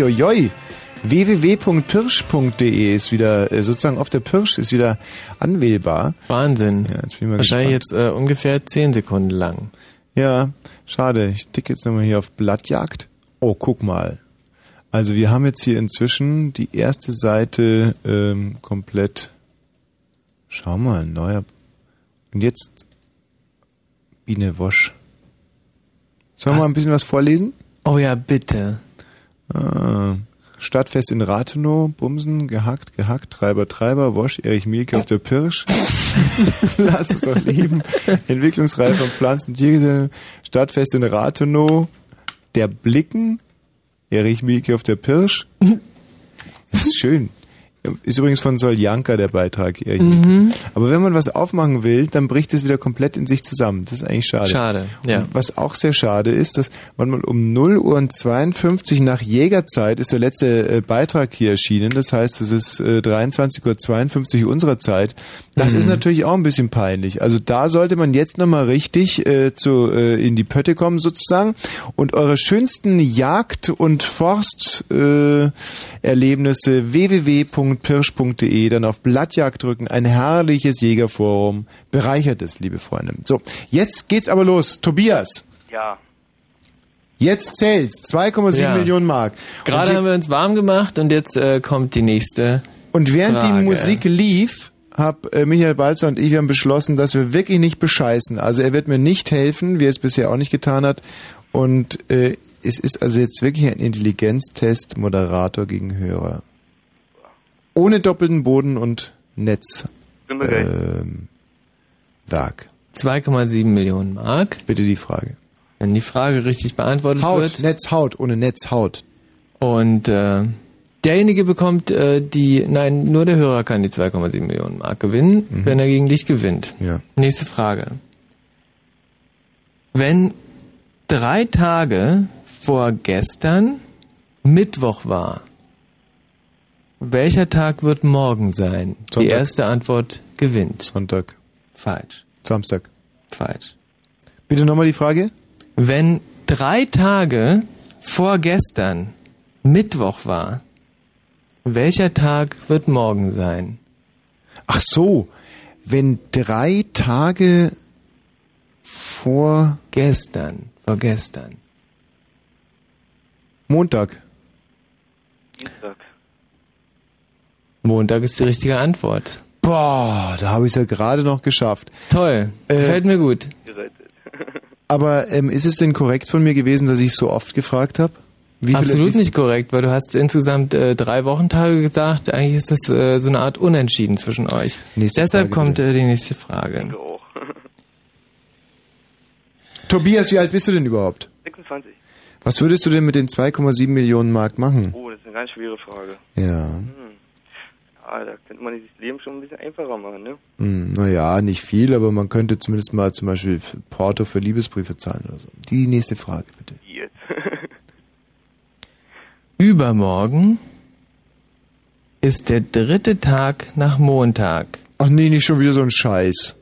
Hoi. www.pirsch.de ist wieder, äh, sozusagen auf der Pirsch ist wieder anwählbar. Wahnsinn. Ja, jetzt bin ich mal Wahrscheinlich gespannt. jetzt äh, ungefähr 10 Sekunden lang. Ja, schade. Ich ticke jetzt nochmal hier auf Blattjagd. Oh, guck mal. Also wir haben jetzt hier inzwischen die erste Seite ähm, komplett. Schau mal, neuer. Und jetzt Biene Wosch. Sollen wir mal ein bisschen was vorlesen? Oh ja, bitte. Ah, Stadtfest in Rathenow, Bumsen, gehackt, gehackt, Treiber, Treiber, Wosch, Erich Mielke auf der Pirsch. *laughs* Lass es doch leben. Entwicklungsreihe von Pflanzen, Tiere, Stadtfest in Rathenow, der Blicken, Erich Mielke auf der Pirsch. Das ist schön. Ist übrigens von Soljanka der Beitrag. Mhm. Aber wenn man was aufmachen will, dann bricht es wieder komplett in sich zusammen. Das ist eigentlich schade. Schade, ja. Und was auch sehr schade ist, dass man mal um 0 Uhr und 52 nach Jägerzeit ist der letzte äh, Beitrag hier erschienen. Das heißt, es ist äh, 23.52 Uhr unserer Zeit. Das Mhm. ist natürlich auch ein bisschen peinlich. Also da sollte man jetzt nochmal richtig äh, zu, äh, in die Pötte kommen sozusagen und eure schönsten Jagd- und Forsterlebnisse äh, Erlebnisse www.pirsch.de dann auf Blattjagd drücken. Ein herrliches Jägerforum. Bereichert es, liebe Freunde. So, jetzt geht's aber los. Tobias, Ja. jetzt zählt's. 2,7 Ja. Millionen Mark. Gerade und, haben wir uns warm gemacht und jetzt äh, kommt die nächste. und während Frage. die Musik lief, hab äh, Michael Balzer und ich haben beschlossen, dass wir wirklich nicht bescheißen. Also er wird mir nicht helfen, wie er es bisher auch nicht getan hat. Und äh, es ist also jetzt wirklich ein Intelligenztest Moderator gegen Hörer. Ohne doppelten Boden und Netz. Ähm, Werk. 2,7 Millionen Mark. Bitte die Frage. Wenn die Frage richtig beantwortet Haut, wird. Netz, Haut, ohne Netz, Haut. Und äh, derjenige bekommt äh, die, nein, nur der Hörer kann die 2,7 Millionen Mark gewinnen, wenn er gegen dich gewinnt. Ja. Nächste Frage. Wenn drei Tage vor gestern Mittwoch war, welcher Tag wird morgen sein? Die Sonntag. erste Antwort gewinnt. Sonntag. Falsch. Samstag. Falsch. Bitte nochmal die Frage? Wenn drei Tage vor gestern Mittwoch war, welcher Tag wird morgen sein? Ach so, wenn drei Tage vor Gestern, vor gestern. Montag. Dienstag. Montag ist die richtige Antwort. Boah, da habe ich es ja gerade noch geschafft. Toll, Äh, gefällt mir gut. *laughs* Aber ähm, ist es denn korrekt von mir gewesen, dass ich so oft gefragt habe? Wie viele- Absolut nicht korrekt, weil du hast insgesamt äh, drei Wochentage gesagt. Eigentlich ist das äh, so eine Art Unentschieden zwischen euch. Nächste Deshalb Frage, kommt äh, die nächste Frage. auch. *laughs* Tobias, wie alt bist du denn überhaupt? 26. Was würdest du denn mit den 2,7 Millionen Mark machen? Oh, das ist eine ganz schwere Frage. Ja, Hm. Ja, da könnte man sich das Leben schon ein bisschen einfacher machen, ne? hm, naja, nicht viel, aber man könnte zumindest mal zum Beispiel für Porto für Liebesbriefe zahlen oder so. Die nächste Frage, bitte. Jetzt. *laughs* Übermorgen ist der dritte Tag nach Montag. Ach nee, nicht schon wieder so ein Scheiß.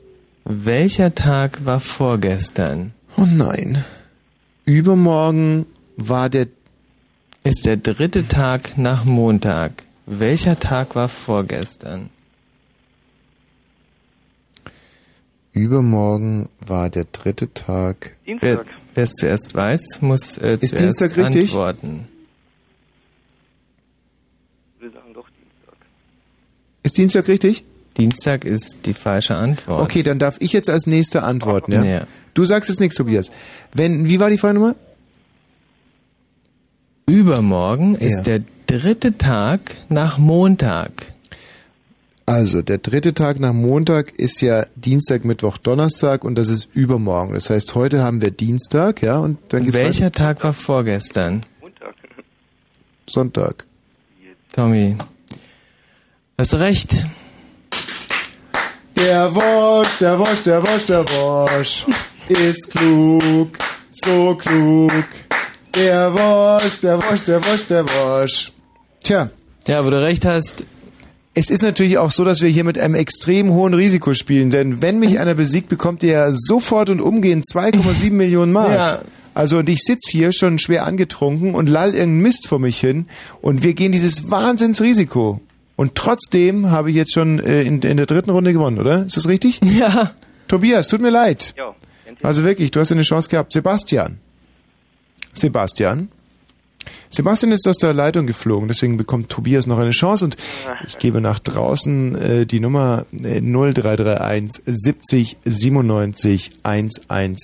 Welcher Tag war vorgestern? Oh nein. Übermorgen war der Ist der dritte Tag nach Montag. Welcher Tag war vorgestern? Übermorgen war der dritte Tag. Wer wer es zuerst weiß, muss äh, Ist zuerst Dienstag richtig? antworten. Wir sagen doch Dienstag. Ist Dienstag richtig? Dienstag ist die falsche Antwort. Okay, dann darf ich jetzt als nächster antworten, ja? Ja. Du sagst jetzt nichts, Tobias. Wenn, wie war die Frage nochmal? Übermorgen ist Ja. der dritte Tag nach Montag. Also, der dritte Tag nach Montag ist ja Dienstag, Mittwoch, Donnerstag und das ist übermorgen. Das heißt, heute haben wir Dienstag, ja, und dann geht's Welcher weiter. Tag war vorgestern? Sonntag. Tommy. Hast recht. Der Wosch, der Wosch, der Wosch, der Wosch ist klug, so klug. Der Wosch, der Wosch, der Wosch, der Wosch. Tja. Ja, wo du recht hast. Es ist natürlich auch so, dass wir hier mit einem extrem hohen Risiko spielen, denn wenn mich einer besiegt, bekommt er sofort und umgehend 2,7 Millionen Mark. Ja, Also und ich sitz hier schon schwer angetrunken und lall irgendeinen Mist vor mich hin und wir gehen dieses Wahnsinnsrisiko. Und trotzdem habe ich jetzt schon äh, in, in der dritten Runde gewonnen, oder? Ist das richtig? *laughs* Ja. Tobias, tut mir leid. Ja. Also wirklich, du hast eine Chance gehabt. Sebastian. Sebastian. Sebastian ist aus der Leitung geflogen, deswegen bekommt Tobias noch eine Chance und ich gebe nach draußen äh, die Nummer äh, 0331 70 97 110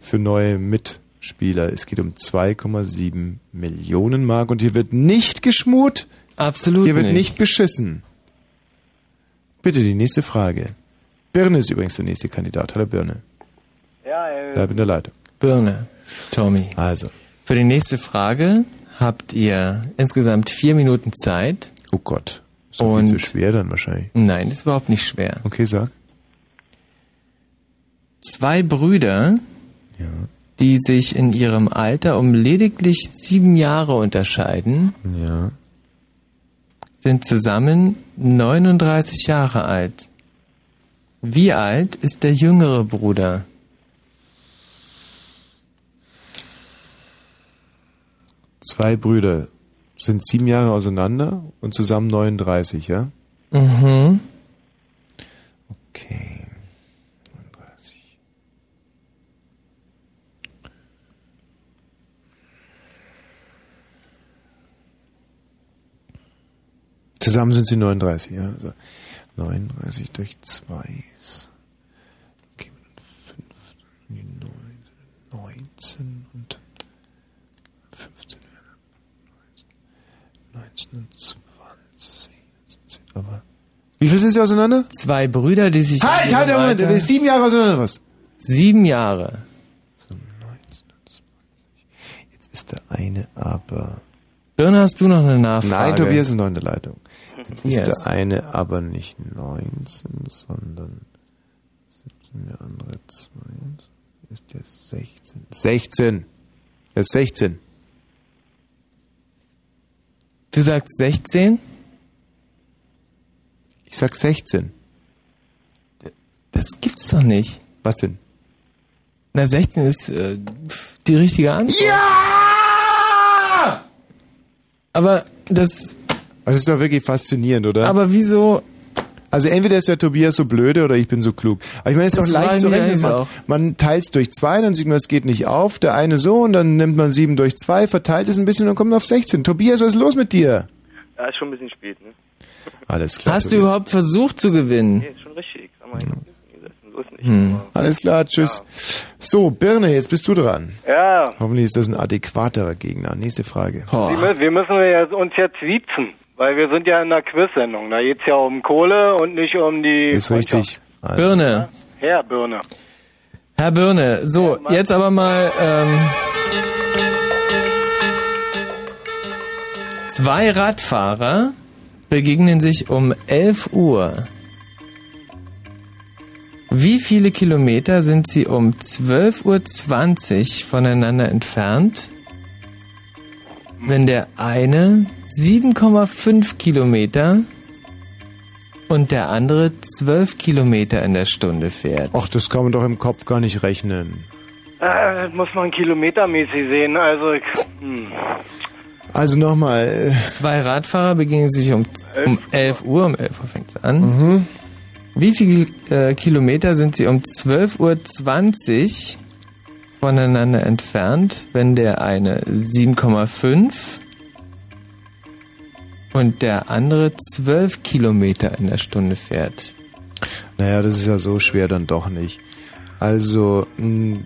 für neue Mitspieler. Es geht um 2,7 Millionen Mark und hier wird nicht geschmut. Absolut Hier wird nicht. nicht beschissen. Bitte die nächste Frage. Birne ist übrigens der nächste Kandidat. Hallo Birne. Ja, äh, Bleib in der Leitung. Birne, Tommy. Also. Für die nächste Frage habt ihr insgesamt vier Minuten Zeit. Oh Gott. Ist doch viel zu schwer dann wahrscheinlich. Nein, das ist überhaupt nicht schwer. Okay, sag. Zwei Brüder, die sich in ihrem Alter um lediglich sieben Jahre unterscheiden, Ja. sind zusammen 39 Jahre alt. Wie alt ist der jüngere Bruder? Zwei Brüder sind sieben Jahre auseinander und zusammen 39, ja? Mhm. Okay. 39. Zusammen sind sie 39, ja. Also 39 durch 2 ist. Okay, 5, 19 und 15, 19 und 20. Aber. Wie viel sind sie auseinander? Zwei Brüder, die sich. Halt, halt, Moment, Alter- sieben Jahre auseinander, was? Sieben Jahre. Jetzt ist der eine aber. Birne, hast du noch eine Nachfrage? Nein, Tobias ist noch in der Leitung. Jetzt ist Yes. der eine aber nicht 19, sondern 17, der andere 20. Ist der 16? 16! Er ist 16. Du sagst 16? Ich sag 16. Das gibt's doch nicht. Was denn? Na, 16 ist äh, die richtige Antwort. Ja! Aber das. Also ist doch wirklich faszinierend, oder? Aber wieso? Also entweder ist der Tobias so blöde oder ich bin so klug. Aber ich meine, es ist Das doch leicht zu rechnen. Man, man teilt es durch zwei, dann sieht man, es geht nicht auf. Der eine so und dann nimmt man sieben durch zwei, verteilt es ein bisschen und kommt auf 16. Tobias, was ist los mit dir? Ja, ist schon ein bisschen spät, ne? Alles klar. Hast du Tobias. überhaupt versucht zu gewinnen? Nee, ist schon richtig. Sag mal, ist nicht. Hm. Alles klar, tschüss. So, Birne, jetzt bist du dran. ja. Hoffentlich ist das ein adäquaterer Gegner. Nächste Frage. Wir müssen ja uns jetzt wiezen, weil wir sind ja in einer Quiz-Sendung. Da geht's ja um Kohle und nicht um die Ist richtig. Also, Birne. Herr Birne. Herr Birne, so, jetzt aber mal. Ähm, zwei Radfahrer begegnen sich um 11 Uhr. Wie viele Kilometer sind sie um 12.20 Uhr voneinander entfernt, wenn der eine 7,5 Kilometer und der andere 12 Kilometer in der Stunde fährt? Ach, das kann man doch im Kopf gar nicht rechnen. Äh, das muss man kilometermäßig sehen. Also, hm. Also nochmal. Äh, Zwei Radfahrer begegnen sich um, um 11 Uhr, um 11 Uhr fängt es an. Mhm. Wie viele äh, Kilometer sind sie um 12.20 Uhr voneinander entfernt, wenn der eine 7,5 und der andere 12 Kilometer in der Stunde fährt? Naja, das ist ja so schwer dann doch nicht. Also, mh,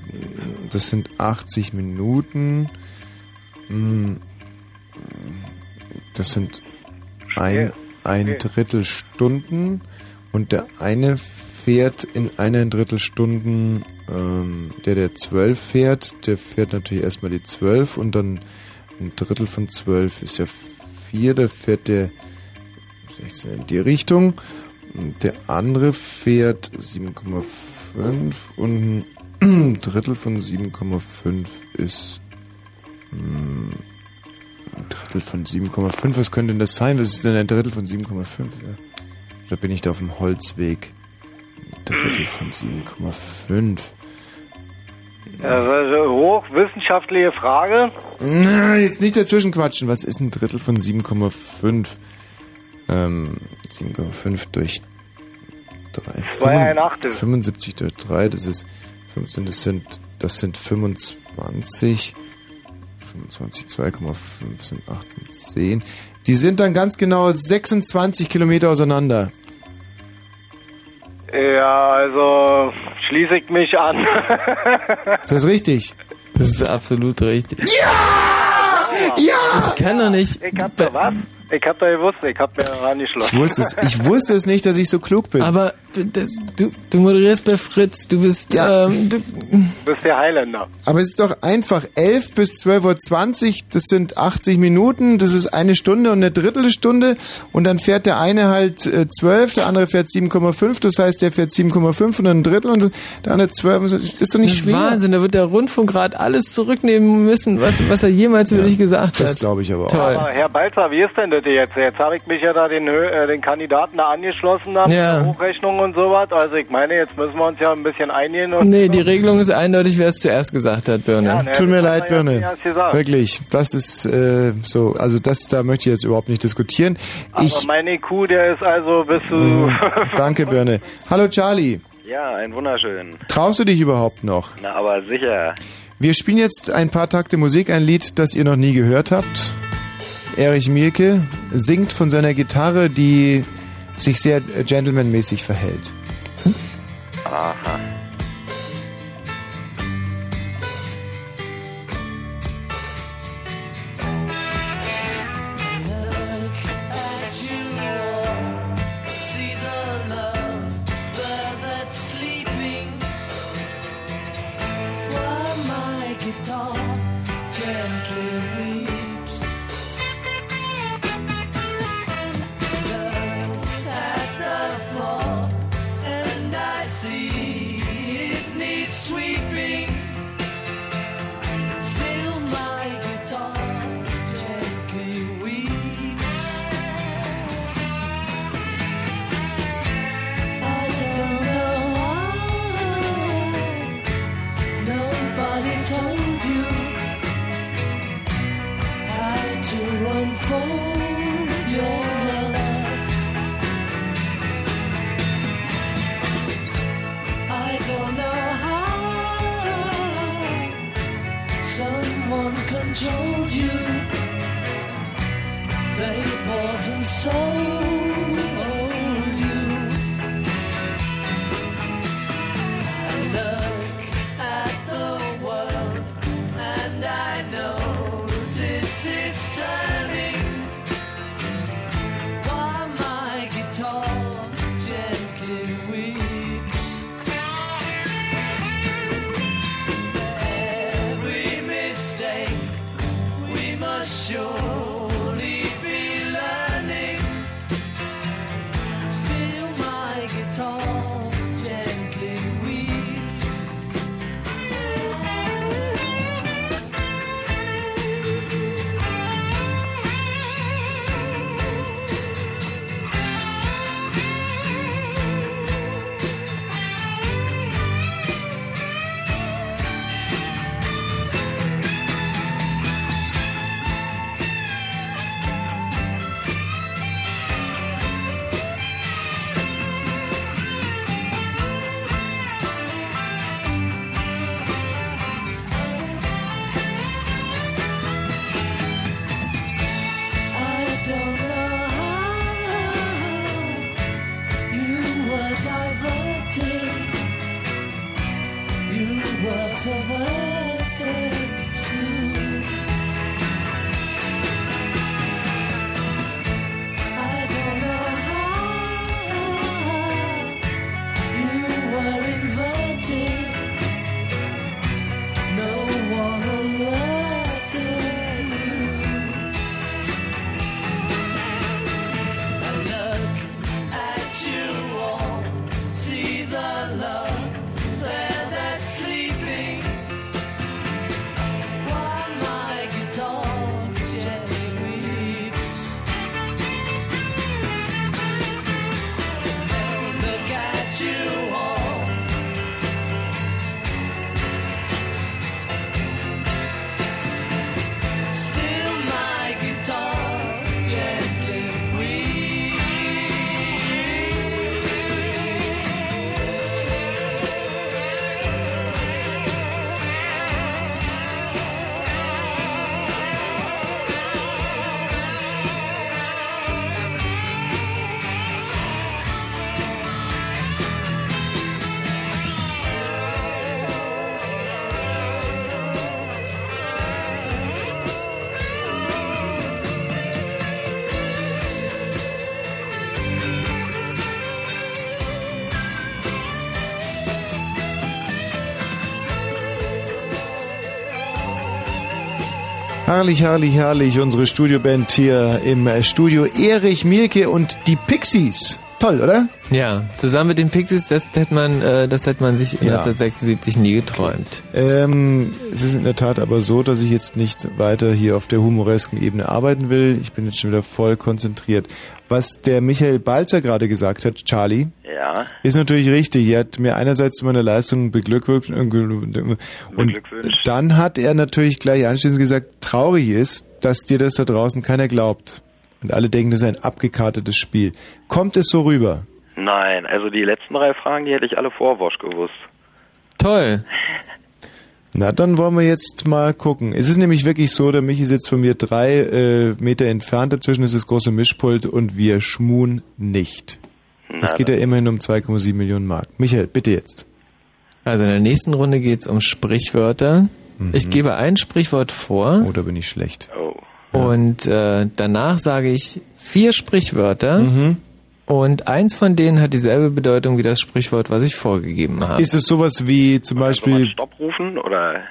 das sind 80 Minuten. Mh, Das sind ein, ein Drittel Stunden und der eine fährt in eineinviertel Stunden, ähm, der der 12 fährt, der fährt natürlich erstmal die 12 und dann ein Drittel von 12 ist ja 4, da fährt der 16 in die Richtung. Und Der andere fährt 7,5 und ein *clears throat* Drittel von 7,5 ist hm, ein Drittel von 7,5. Was könnte denn das sein? Was ist denn ein Drittel von 7,5? Ja. Da bin ich da auf dem Holzweg. Ein Drittel von 7,5. Also, hochwissenschaftliche Frage. Na, jetzt nicht dazwischen quatschen. Was ist ein Drittel von 7,5? Ähm, 7,5 durch 3. Zweieinachtel. 75 durch 3, das ist 15, das sind, das sind 25. 25, 2,5 sind 18, 10. Die sind dann ganz genau 26 Kilometer auseinander. Ja, also schließe ich mich an. *laughs* Ist das richtig? Das ist absolut richtig. Ja! Das kann doch nicht. Ich hab da was? Ich hab da gewusst, ich hab mir Ich rangeschlossen. wusste es, ich wusste es nicht, dass ich so klug bin. Aber das, du, du moderierst bei Fritz, du bist, ähm, du, Du bist der Highlander. Aber es ist doch einfach 11 bis 12.20 Uhr, das sind 80 Minuten, das ist eine Stunde und eine Drettelstunde und dann fährt der eine halt äh, 12, der andere fährt 7,5, das heißt, der fährt 7,5 und dann ein Drittel und der andere 12. Das ist doch nicht das ist schwer. Wahnsinn, da wird der Rundfunkrat alles zurücknehmen müssen, was, was er jemals wirklich gesagt das hat. glaube ich aber auch. Toll. Aber Herr Balzer, wie ist denn das jetzt? Jetzt habe ich mich ja da den, Hö- äh, den Kandidaten da angeschlossen, da Ja. der Hochrechnung und sowas. Also ich meine, jetzt müssen wir uns ja ein bisschen einigen. Und Nee, die Regelung ist eindeutig, wer es zuerst gesagt hat, Birne. Ja, ne, Tut mir leid, Birne. Wirklich, das ist äh, so, also das da möchte ich jetzt überhaupt nicht diskutieren. Aber Ich mein IQ, der ist also bis zu... *laughs* danke Birne. Hallo Charlie, Ja, ein wunderschön. traust du dich überhaupt noch? Na, aber sicher. Wir spielen jetzt ein paar Takte Musik, ein Lied, das ihr noch nie gehört habt. Erich Mielke singt von seiner Gitarre, die sich sehr gentlemanmäßig verhält. Aha. and soul. Herrlich, herrlich, herrlich. Unsere Studioband hier im äh, Studio. Erich Mielke und die Pixies. Toll, oder? Ja, zusammen mit den Pixies, das hätte man, äh, das hätte man sich Ja. 1976 nie geträumt. Ähm, es ist in der Tat aber so, dass ich jetzt nicht weiter hier auf der humoresken Ebene arbeiten will. Ich bin jetzt schon wieder voll konzentriert. Was der Michael Balzer gerade gesagt hat, Charlie, Ja. ist natürlich richtig. Er hat mir einerseits zu meiner Leistung beglückwünscht und dann hat er natürlich gleich anschließend gesagt, traurig ist, dass dir das da draußen keiner glaubt. Und alle denken, das ist ein abgekartetes Spiel. Kommt es so rüber? Nein, also die letzten drei Fragen, die hätte ich alle vor Wosch gewusst. Toll. Na, dann wollen wir jetzt mal gucken. Es ist nämlich wirklich so, der Michi sitzt von mir drei äh, Meter entfernt, dazwischen ist das große Mischpult und wir schmuhen nicht. Es Na, geht ja immerhin um 2,7 Millionen Mark. Michael, bitte jetzt. Also in der nächsten Runde geht's um Sprichwörter. Ich gebe ein Sprichwort vor. Oh, da bin ich schlecht. Und äh, danach sage ich vier Sprichwörter. Mhm. Und eins von denen hat dieselbe Bedeutung wie das Sprichwort, was ich vorgegeben habe. Ist es sowas wie zum Beispiel... Stopp rufen oder?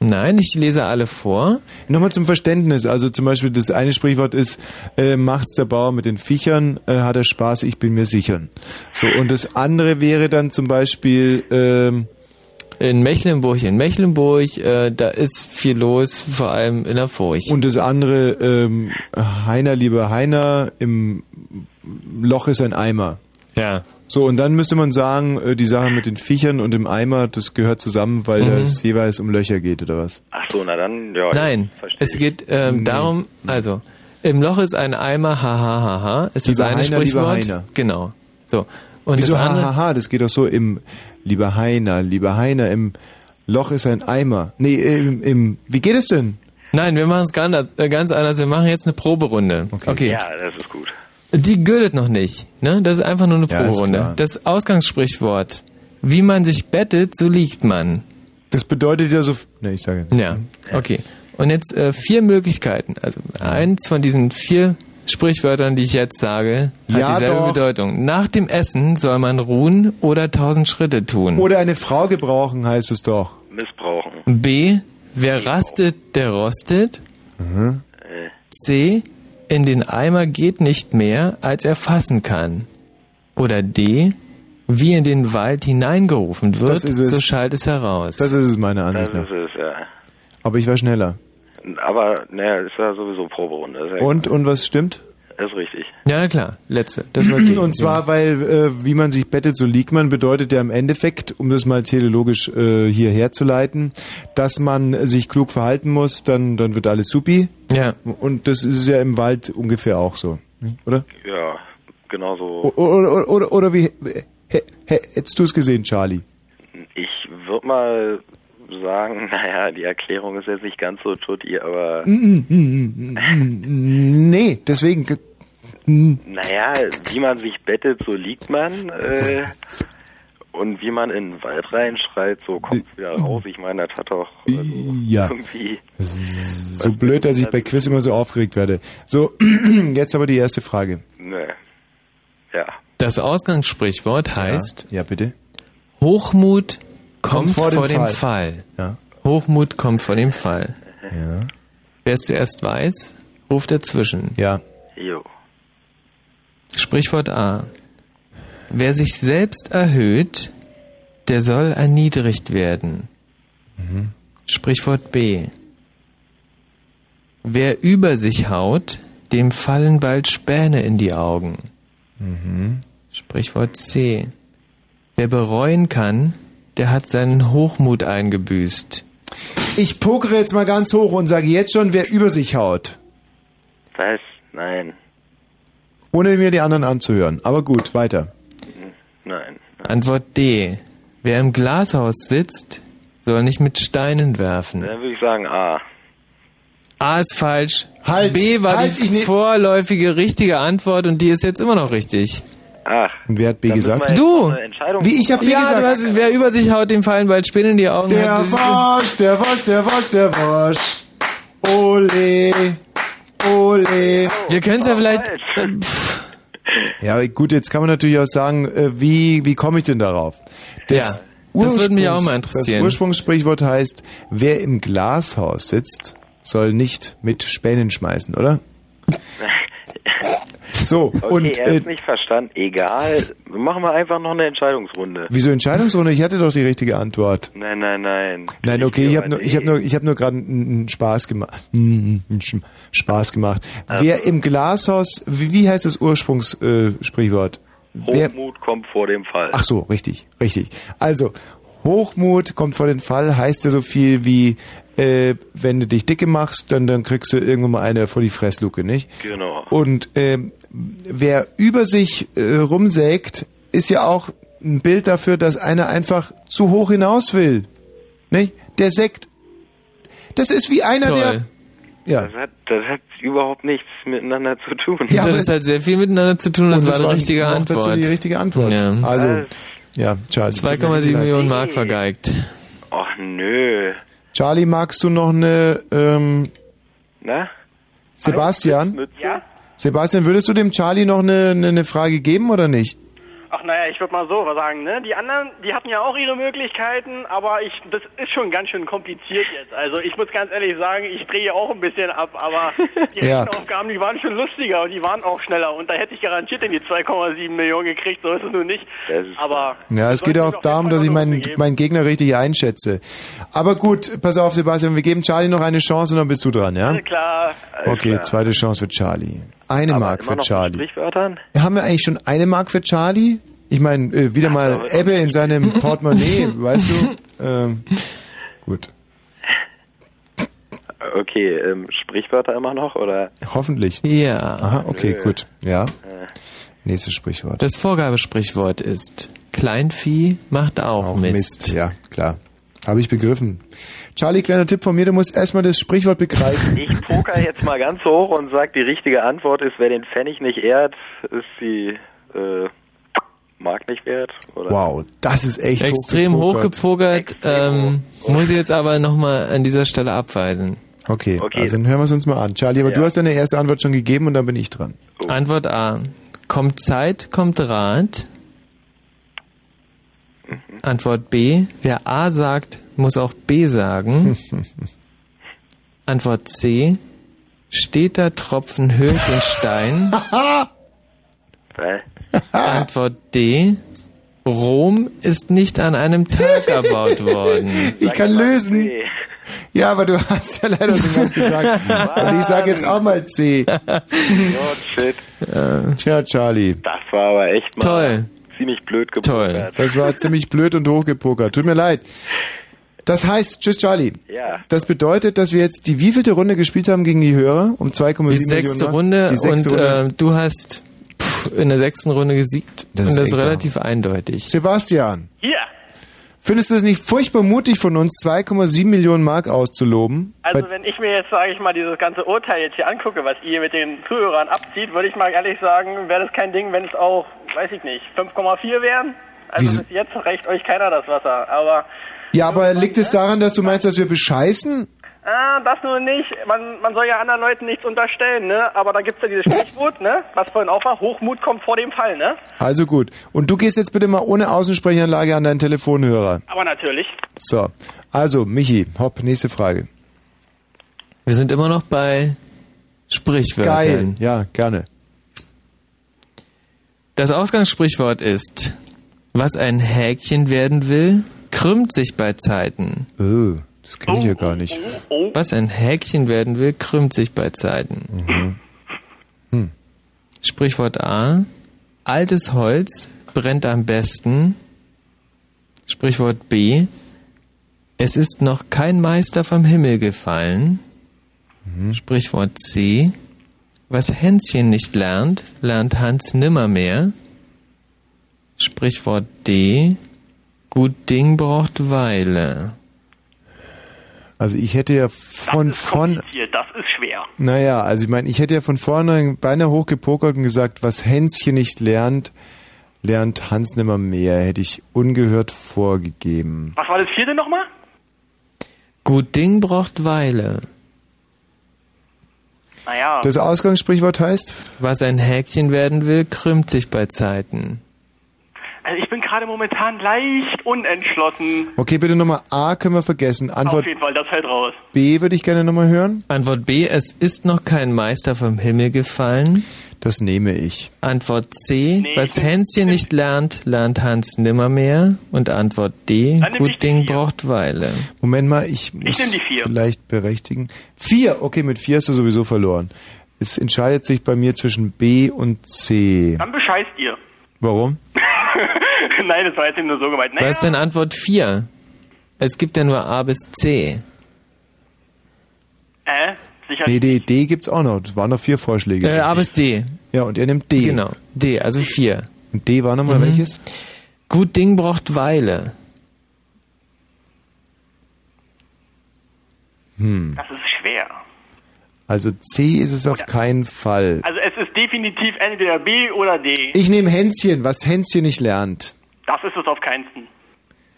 Nein, ich lese alle vor. Nochmal zum Verständnis. Also zum Beispiel das eine Sprichwort ist, äh, macht's der Bauer mit den Viechern, äh, hat er Spaß, ich bin mir sicher. So, und das andere wäre dann zum Beispiel... Ähm, in Mecklenburg, in Mecklenburg, äh, da ist viel los, vor allem in der Furcht. Und das andere, ähm, Heiner, lieber Heiner, im Loch ist ein Eimer. Ja. So, und dann müsste man sagen, äh, die Sache mit den Viechern und dem Eimer, das gehört zusammen, weil Mhm. es jeweils um Löcher geht, oder was? Ach so, na dann, ja. Nein, es geht ähm, Nee. darum, also im Loch ist ein Eimer, ha ha ha ha. Ist das Lieber eine Heiner, lieber Sprichwort? Heiner. Genau. So. Und Wieso das andere, hahaha, das geht doch so im, lieber Heiner, lieber Heiner, im Loch ist ein Eimer. Nee, im, im wie geht es denn? Nein, wir machen es ganz, äh, ganz anders. Wir machen jetzt eine Proberunde. Okay. Ja, das ist gut. Die gültet noch nicht. Ne? Das ist einfach nur eine Ja, Proberunde. Das Ausgangssprichwort. Wie man sich bettet, so liegt man. Das bedeutet ja so, ne, ich sage. Ja, okay. Und jetzt äh, vier Möglichkeiten. Also eins von diesen vier Sprichwörtern, die ich jetzt sage, hat Ja, dieselbe doch. Bedeutung. Nach dem Essen soll man ruhen oder tausend Schritte tun. Oder eine Frau gebrauchen heißt es doch. Missbrauchen. B. Wer rastet, der rostet. Mhm. C. In den Eimer geht nicht mehr, als er fassen kann. Oder D. Wie in den Wald hineingerufen wird, Das ist es. so schallt es heraus. Das ist es meiner Das Ansicht nach. ist es, ja. Aber ich war schneller. Aber, naja, ist ja sowieso Proberunde. Ist ja Und, und was stimmt? Ist richtig. Ja, na klar. Letzte. Das war. *clears throat* Und zwar, weil äh, wie man sich bettet, so liegt man, bedeutet ja im Endeffekt, um das mal teleologisch äh, hier herzuleiten, dass man sich klug verhalten muss, dann, dann wird alles supi. Ja. Und das ist ja im Wald ungefähr auch so, oder? Ja, genau so. O- Oder, oder, oder, oder wie, hä- hä- hättest du es gesehen, Charlie? Ich würde mal sagen, *laughs* naja, die Erklärung ist jetzt nicht ganz so tutti, aber Mm, mm, mm, Nee, deswegen. naja, wie man sich bettet, so liegt man. Äh, und wie man in den Wald reinschreit, so kommt wieder raus. Ich meine, das hat doch also, Ja. irgendwie. So blöd, dass ich bei Quiz immer so aufgeregt werde. So, *clears throat* jetzt aber die erste Frage. Ne. Ja. Das Ausgangssprichwort heißt, Ja, bitte. Hochmut kommt, vor vor, dem dem Fall. Fall. Ja. Hochmut kommt vor dem Fall. Ja. Wer es zuerst weiß, ruft dazwischen. Ja. Jo. Sprichwort A. Wer sich selbst erhöht, der soll erniedrigt werden. Mhm. Sprichwort B. Wer über sich haut, dem fallen bald Späne in die Augen. Mhm. Sprichwort C. Wer bereuen kann, der hat seinen Hochmut eingebüßt. Ich pokere jetzt mal ganz hoch und sage jetzt schon, wer über sich haut. Was? Nein. Ohne mir die anderen anzuhören. Aber gut, weiter. Nein. Antwort D. Wer im Glashaus sitzt, soll nicht mit Steinen werfen. Dann würde ich sagen A. A ist falsch. Halt, B war halt, ich die ne- vorläufige richtige Antwort und die ist jetzt immer noch richtig. Ach. Und wer hat B gesagt? Du! Wie, ich hab B ja, gesagt. du hast, wer über sich haut, dem fallen bald Spinnen in die Augen. Der das- Wasch, der Wasch, der Wasch, der Wasch. Ole, ole. Wir können es ja vielleicht. *laughs* Ja, gut, jetzt kann man natürlich auch sagen, äh, wie, wie komme ich denn darauf? Ja, das würde mich auch mal interessieren. Das Ursprungssprichwort heißt, wer im Glashaus sitzt, soll nicht mit Spänen schmeißen, oder? *laughs* So, Okay, und er äh, nicht verstanden. Egal. Machen wir einfach noch eine Entscheidungsrunde. wieso Entscheidungsrunde? Ich hatte doch die richtige Antwort. Nein, nein, nein. Nein, okay, ich habe nur, ich habe nur, ich habe nur gerade einen Spaß gemacht, Spaß gemacht. Wer im Glashaus, wie, wie heißt das Ursprungssprichwort? Äh, Sprichwort? Wer, Hochmut kommt vor dem Fall. ach so, richtig, richtig. Also Hochmut kommt vor den Fall, heißt ja so viel wie, äh, wenn du dich dicke machst, dann dann kriegst du irgendwann mal eine vor die Fressluke, nicht? Genau. Und ähm, wer über sich äh, rumsägt, ist ja auch ein Bild dafür, dass einer einfach zu hoch hinaus will. Nicht? Der sägt. Das ist wie einer, der. Ja. Das hat, das hat überhaupt nichts miteinander zu tun. Ja, das hat sehr viel miteinander zu tun, das Und war die richtige Antwort. Dazu die richtige Antwort. Ja. Also, ja, Charlie. 2,7 Millionen Mark vergeigt. Ach nö. Charlie, magst du noch eine, ähm, Na? Sebastian? Ja? Sebastian, würdest du dem Charlie noch eine, eine, eine Frage geben oder nicht? Ach naja, ich würde mal so sagen, ne? Die anderen, die hatten ja auch ihre Möglichkeiten, aber ich, das ist schon ganz schön kompliziert jetzt. Also ich muss ganz ehrlich sagen, ich drehe auch ein bisschen ab, aber *laughs* die Ja. Rechenaufgaben, die waren schon lustiger und die waren auch schneller und da hätte ich garantiert in die 2,7 Millionen gekriegt, so ist es nun nicht. Aber Ja, es geht auch darum, dass ich meinen, meinen Gegner richtig einschätze. Aber gut, pass auf, Sebastian, wir geben Charlie noch eine Chance und dann bist du dran, ja? alles klar. Okay, zweite Chance für Charlie. Eine Mark Immer für Charlie. Sprichwörtern? Haben wir eigentlich schon eine Mark für Charlie? Ich meine, äh, wieder mal Ebbe in seinem *laughs* Portemonnaie, weißt du? Ähm, gut, Okay, ähm, Sprichwörter immer noch, oder? hoffentlich. Ja. Aha, okay, Nö. gut. Ja. Äh. Nächstes Sprichwort. Das Vorgabesprichwort ist, Kleinvieh macht auch, Mist. Mist, ja, klar. Habe ich begriffen. Charlie, kleiner Tipp von mir, du musst erstmal das Sprichwort begreifen. Ich poker jetzt mal ganz hoch und sag, die richtige Antwort ist, wer den Pfennig nicht ehrt, ist die äh, Mark nicht wert. Oder? Wow, das ist echt Extrem hochgepokert, ähm, muss ich jetzt aber nochmal an dieser Stelle abweisen. Okay, Okay. also dann hören wir es uns mal an. Charlie, aber Ja. du hast deine erste Antwort schon gegeben und dann bin ich dran. Antwort A. Kommt Zeit, kommt Rat. Antwort B. Wer A sagt, muss auch B sagen. *laughs* Antwort C. Steter Tropfen höhlt den Stein. *laughs* Antwort D. Rom ist nicht an einem Tag erbaut worden. *laughs* Ich kann lösen. Ja, aber du hast ja leider schon was gesagt. Und ich sage jetzt auch mal C. Oh, shit. Tja, Charlie. Das war aber echt mal Toll. Ziemlich blöd gepokert. Das war ziemlich blöd und hochgepokert. Tut mir leid. Das heißt, tschüss Charlie. Ja. Das bedeutet, dass wir jetzt die wievielte Runde gespielt haben gegen die Hörer? Um 2,7 Die Millionen. sechste Mark? Runde Die sechste und Runde. Äh, du hast pff, in der sechsten Runde gesiegt. Das und ist das ist relativ eindeutig. Sebastian. Hier. Findest du es nicht furchtbar mutig von uns, 2,7 Millionen Mark auszuloben? Also Bei- wenn ich mir jetzt, sage ich mal, dieses ganze Urteil jetzt hier angucke, was ihr mit den Zuhörern abzieht, würde ich mal ehrlich sagen, wäre das kein Ding, wenn es auch, weiß ich nicht, 5,4 wären. Also Wieso- bis jetzt reicht euch keiner das Wasser. Aber ja, aber liegt es daran, dass du meinst, dass wir bescheißen? Äh, das nur nicht. Man, man soll ja anderen Leuten nichts unterstellen, ne? Aber da gibt's ja dieses Sprichwort, ne? Was vorhin auch war, Hochmut kommt vor dem Fall, ne? Also gut. Und du gehst jetzt bitte mal ohne Außensprechanlage an deinen Telefonhörer. Aber natürlich. So. Also, Michi, hopp, nächste Frage. Wir sind immer noch bei Sprichwörtern. Geil. Ja, gerne. Das Ausgangssprichwort ist, was ein Häkchen werden will, krümmt sich bei Zeiten. Oh, das kenne ich ja gar nicht. Was ein Häkchen werden will, krümmt sich bei Zeiten. Mhm. Hm. Sprichwort A. Altes Holz brennt am besten. Sprichwort B. Es ist noch kein Meister vom Himmel gefallen. Mhm. Sprichwort C. Was Hänschen nicht lernt, lernt Hans nimmermehr. Sprichwort D. Gut Ding braucht Weile. Also ich hätte ja von von Hier, das ist schwer. naja, also ich meine, ich hätte ja von vornherein beinahe hochgepokert und gesagt, was Hänschen nicht lernt, lernt Hans nimmer mehr, hätte ich ungehört vorgegeben. Was war das vierte nochmal? Gut Ding braucht Weile. Naja. Das Ausgangssprichwort heißt? Was ein Häkchen werden will, krümmt sich bei Zeiten. Also ich bin gerade momentan leicht unentschlossen. Okay, bitte nochmal A können wir vergessen. Antwort Auf jeden Fall, das fällt raus. B würde ich gerne nochmal hören. Antwort B, es ist noch kein Meister vom Himmel gefallen. Das nehme ich. Antwort C, Nee, was ich Hänschen nicht lernt, lernt Hans nimmermehr. Und Antwort D, Dann ich gut Ding braucht Weile. Moment mal, ich muss vier. vielleicht berechtigen. Vier, okay, mit vier hast du sowieso verloren. Es entscheidet sich bei mir zwischen B und C. Dann bescheißt ihr. Warum? *laughs* Nein, das war jetzt eben nur so gemeint. Naja, Was ist denn Antwort 4? Es gibt ja nur A bis C. äh, sicher. Nee, D, D gibt's auch noch. Es waren noch vier Vorschläge. Äh, A bis D. Ja, und er nimmt D. Genau, D, also 4. Und D war nochmal Mhm. welches? Gut Ding braucht Weile. Hm. Das ist schwer. Also C ist es auf keinen Fall. Also es ist definitiv entweder B oder D. Ich nehme Hänschen, was Hänschen nicht lernt. Das ist es auf keinsten.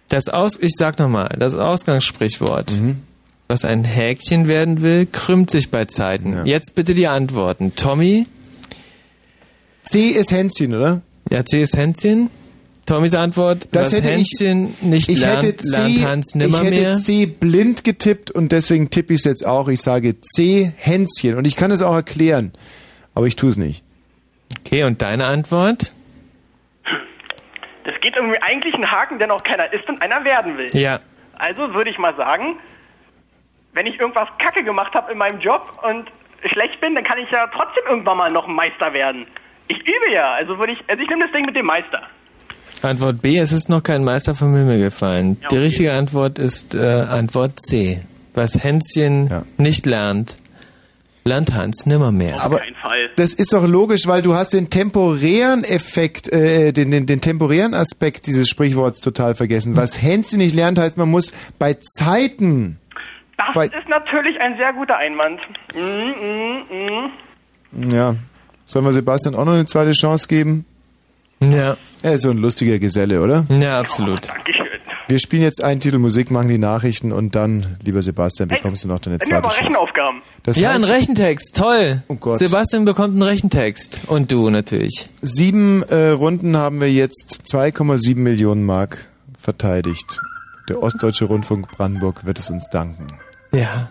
Das Aus, ich sag nochmal, das Ausgangssprichwort. Mhm. Was ein Häkchen werden will, krümmt sich bei Zeiten. Jetzt bitte die Antworten. Tommy? C ist Hänschen, oder? Ja, C ist Hänschen. Tommys Antwort, Das was hätte ich- Hänschen nicht Ich lernt, hätte C, lernt Hans ich nimmermehr. hätte C blind getippt und deswegen tippe ich es jetzt auch. Ich sage C Hänschen und ich kann es auch erklären, aber ich tue es nicht. Okay, und deine Antwort? Das geht irgendwie eigentlich ein Haken, der noch keiner ist und einer werden will. Ja. Also würde ich mal sagen, wenn ich irgendwas Kacke gemacht habe in meinem Job und schlecht bin, dann kann ich ja trotzdem irgendwann mal noch ein Meister werden. Ich übe ja, also würde ich, also ich nehme das Ding mit dem Meister. Antwort B, es ist noch kein Meister vom Himmel gefallen. Die richtige Antwort ist äh, Antwort C. Was Hänschen nicht lernt, lernt Hans nimmermehr. Aber das ist doch logisch, weil du hast den temporären Effekt, äh, den, den, den temporären Aspekt dieses Sprichworts total vergessen. Was Hänschen nicht lernt, heißt, man muss bei Zeiten Das Bei- ist natürlich ein sehr guter Einwand. Mm, mm, mm. Ja. Sollen wir Sebastian auch noch eine zweite Chance geben? Ja. Er ist so ein lustiger Geselle, oder? Ja, absolut. Dankeschön. Wir spielen jetzt einen Titel Musik, machen die Nachrichten und dann, lieber Sebastian, bekommst du noch deine zweite Chance. Rechenaufgaben. Das ja, ein heißt- Rechentext, toll. Oh Gott. Sebastian bekommt einen Rechentext. Und du natürlich. Sieben äh, Runden haben wir jetzt 2,7 Millionen Mark verteidigt. Der Ostdeutsche Rundfunk Brandenburg wird es uns danken. Ja.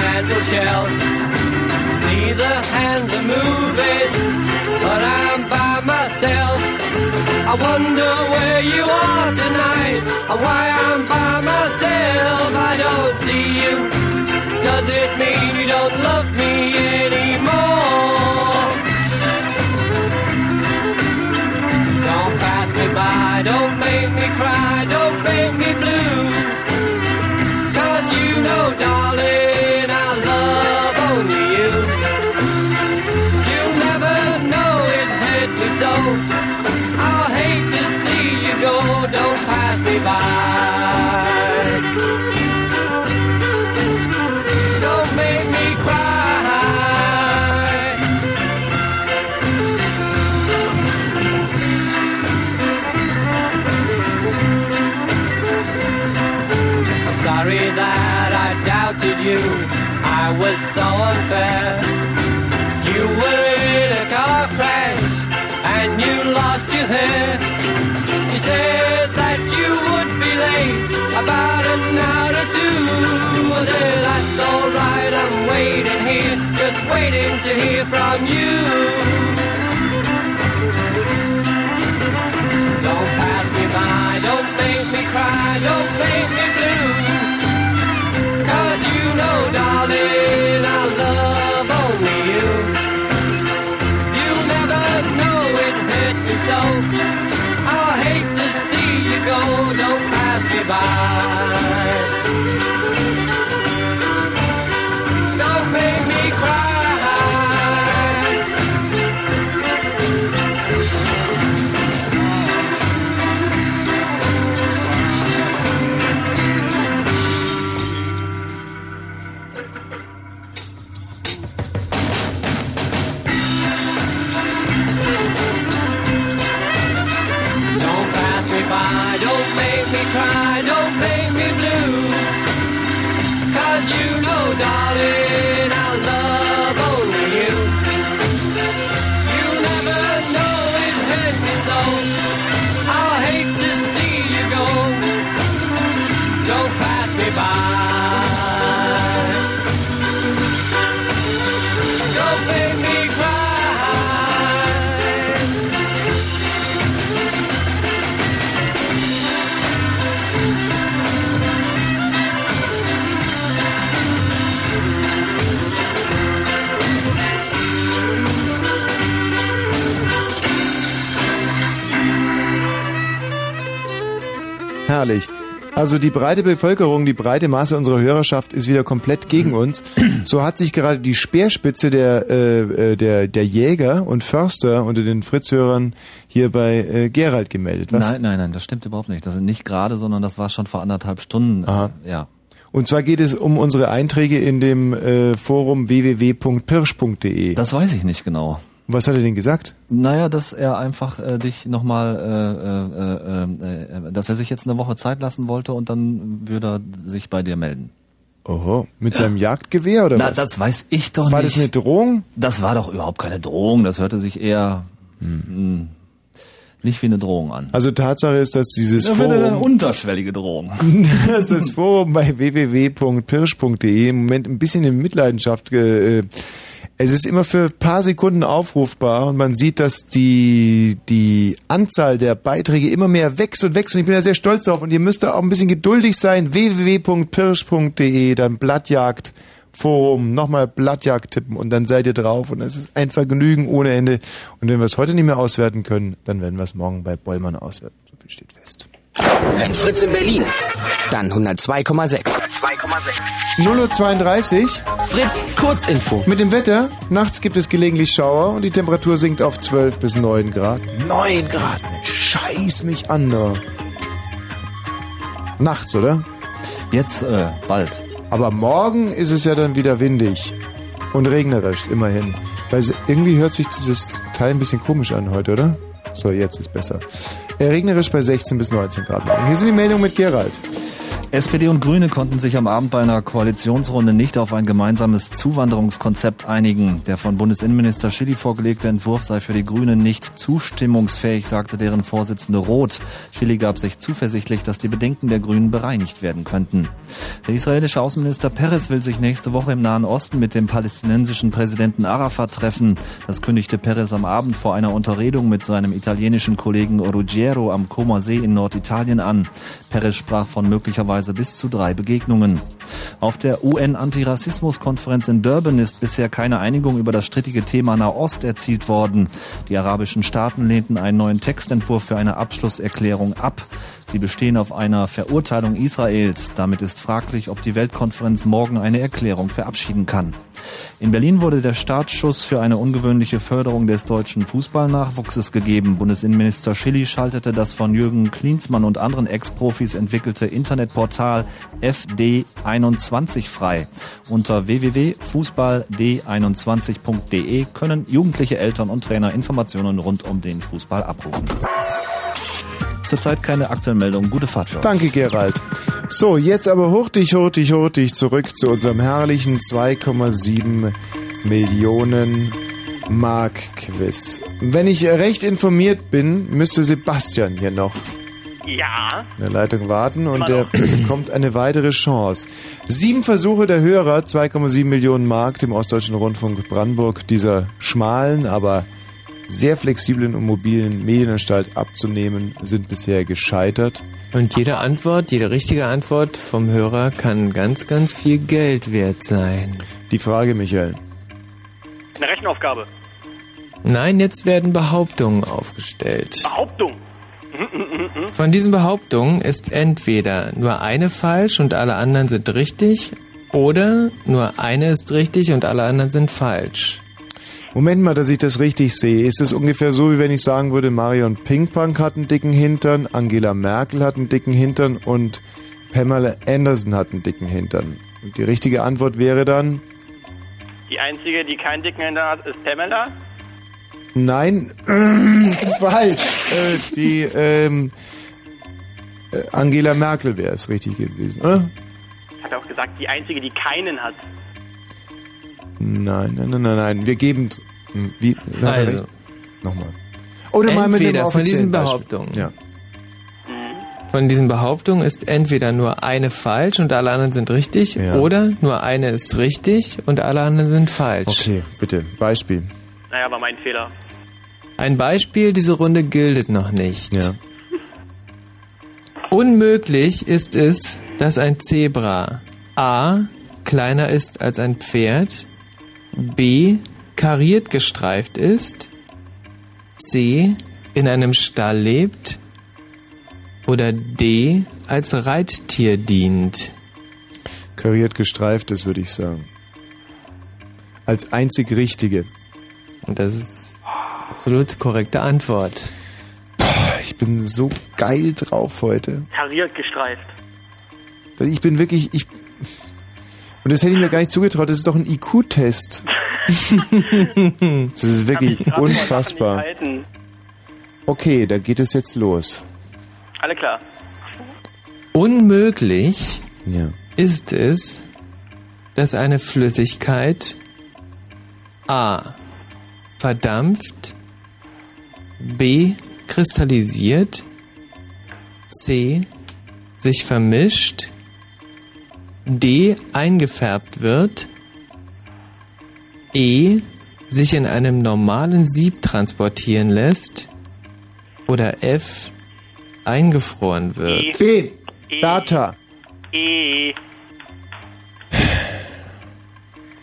mantel shelf. See the hands are moving, but I'm by myself. I wonder where you are tonight, and why I'm by myself. I don't see you. Does it mean you don't love me anymore? Don't pass me by, don't make me cry, sorry that I doubted you. I was so unfair. You were in a car crash and you lost your hair. You said that you would be late about an hour or two. I said, that's alright, I'm waiting here, just waiting to hear from you. Don't pass me by, don't make me cry, don't make me know, darling, I love only you. You'll never know it hurt me so. Herrlich. Also die breite Bevölkerung, die breite Masse unserer Hörerschaft ist wieder komplett gegen uns. So hat sich gerade die Speerspitze der, äh, äh, der, der Jäger und Förster unter den Fritz-Hörern hier bei äh, Gerald gemeldet. Was? Nein, nein, nein, das stimmt überhaupt nicht. Das sind nicht gerade, sondern das war schon vor anderthalb Stunden. Äh, ja. Und zwar geht es um unsere Einträge in dem äh, Forum www.pirsch.de. Das weiß ich nicht genau. Was hat er denn gesagt? Naja, dass er einfach äh, dich nochmal, äh, äh, äh, äh, dass er sich jetzt eine Woche Zeit lassen wollte und dann würde er sich bei dir melden. Oho, mit seinem Jagdgewehr oder Na, was? das weiß ich doch War nicht. das eine Drohung? Das war doch überhaupt keine Drohung. Das hörte sich eher mh, nicht wie eine Drohung an. Also Tatsache ist, dass dieses Das wäre eine Forum, unterschwellige Drohung. dass *laughs* das Forum bei www.pirsch.de im Moment ein bisschen in Mitleidenschaft äh, es ist immer für ein paar Sekunden aufrufbar und man sieht, dass die, die Anzahl der Beiträge immer mehr wächst und wächst und ich bin da sehr stolz drauf und ihr müsst da auch ein bisschen geduldig sein. www.pirsch.de, dann Blattjagd Forum, nochmal Blattjagd tippen und dann seid ihr drauf und es ist ein Vergnügen ohne Ende. Und wenn wir es heute nicht mehr auswerten können, dann werden wir es morgen bei Bollmann auswerten. So viel steht fest. Wenn Fritz in Berlin, dann 102,6. 0.32 Uhr. Fritz, Kurzinfo. Mit dem Wetter, nachts gibt es gelegentlich Schauer und die Temperatur sinkt auf 12 bis 9 Grad. 9 Grad, scheiß mich an. Ne? Nachts, oder? Jetzt äh, bald. Aber morgen ist es ja dann wieder windig und regnerisch, immerhin. Weil irgendwie hört sich dieses Teil ein bisschen komisch an heute, oder? So, jetzt ist besser. Äh, regnerisch bei 16 bis 19 Grad. morgen. Hier sind die Meldungen mit Gerald. SPD und Grüne konnten sich am Abend bei einer Koalitionsrunde nicht auf ein gemeinsames Zuwanderungskonzept einigen. Der von Bundesinnenminister Schilly vorgelegte Entwurf sei für die Grünen nicht zustimmungsfähig, sagte deren Vorsitzende Roth. Schilly gab sich zuversichtlich, dass die Bedenken der Grünen bereinigt werden könnten. Der israelische Außenminister Peres will sich nächste Woche im Nahen Osten mit dem palästinensischen Präsidenten Arafat treffen. Das kündigte Peres am Abend vor einer Unterredung mit seinem italienischen Kollegen Ruggiero am Comer See in Norditalien an. Peres sprach von möglicherweise bis zu drei Begegnungen. Auf der UN-Antirassismus-Konferenz in Durban ist bisher keine Einigung über das strittige Thema Nahost erzielt worden. Die arabischen Staaten lehnten einen neuen Textentwurf für eine Abschlusserklärung ab. Sie bestehen auf einer Verurteilung Israels. Damit ist fraglich, ob die Weltkonferenz morgen eine Erklärung verabschieden kann. In Berlin wurde der Startschuss für eine ungewöhnliche Förderung des deutschen Fußballnachwuchses gegeben. Bundesinnenminister Schilly schaltete das von Jürgen Klinsmann und anderen Ex-Profis entwickelte Internetportal FD21 frei. Unter www.fußballd21.de können jugendliche Eltern und Trainer Informationen rund um den Fußball abrufen. Zurzeit keine aktuellen Meldungen. Gute Fahrt für euch. Danke, Gerald. So, jetzt aber hurtig, hurtig, hurtig zurück zu unserem herrlichen 2,7 Millionen Mark Quiz. Wenn ich recht informiert bin, müsste Sebastian hier noch Ja. in der Leitung warten und der *clears throat* bekommt eine weitere Chance. Sieben Versuche der Hörer, 2,7 Millionen Mark dem Ostdeutschen Rundfunk Brandenburg, dieser schmalen, aber sehr flexiblen und mobilen Medienanstalt abzunehmen, sind bisher gescheitert. Und jede Antwort, jede richtige Antwort vom Hörer kann ganz, ganz viel Geld wert sein. Die Frage, Michael. Eine Rechenaufgabe. Nein, jetzt werden Behauptungen aufgestellt. Behauptung. Mhm. Von diesen Behauptungen ist entweder nur eine falsch und alle anderen sind richtig oder nur eine ist richtig und alle anderen sind falsch. Moment mal, dass ich das richtig sehe. Ist es ungefähr so, wie wenn ich sagen würde, Marion Pinkpunk hat einen dicken Hintern, Angela Merkel hat einen dicken Hintern und Pamela Anderson hat einen dicken Hintern. Und die richtige Antwort wäre dann, Die einzige, die keinen dicken Hintern hat, ist Pamela. nein, *clears throat* falsch. Äh, die, ähm, Äh, Angela Merkel wäre es richtig gewesen, oder? Ich ja auch gesagt, die einzige, die keinen hat. Nein, nein, nein, nein, nein. Wir geben. Hm, Wie? Also. recht? Nochmal. Oder mal mit dem von diesen. Behauptungen. Ja. Von diesen Behauptungen ist entweder nur eine falsch und alle anderen sind richtig oder nur eine ist richtig und alle anderen sind falsch. Okay, bitte. Beispiel. Naja, war mein Fehler. Ein Beispiel, diese Runde gilt noch nicht. Ja. Unmöglich ist es, dass ein Zebra A kleiner ist als ein Pferd, B kariert gestreift ist, C in einem Stall lebt oder D als Reittier dient. Kariert gestreift ist, würde ich sagen. Als einzig richtige. Und das ist absolut korrekte Antwort. Ich bin so geil drauf heute. Kariert gestreift. Ich bin wirklich, ich. Und das hätte ich mir gar nicht zugetraut, das ist doch ein IQ-Test. Das ist wirklich unfassbar. Okay, da geht es jetzt los. Alle klar. Unmöglich Ja. ist es, dass eine Flüssigkeit A verdampft, B kristallisiert, C sich vermischt, D eingefärbt wird, E sich in einem normalen Sieb transportieren lässt oder F eingefroren wird. B. Data. E.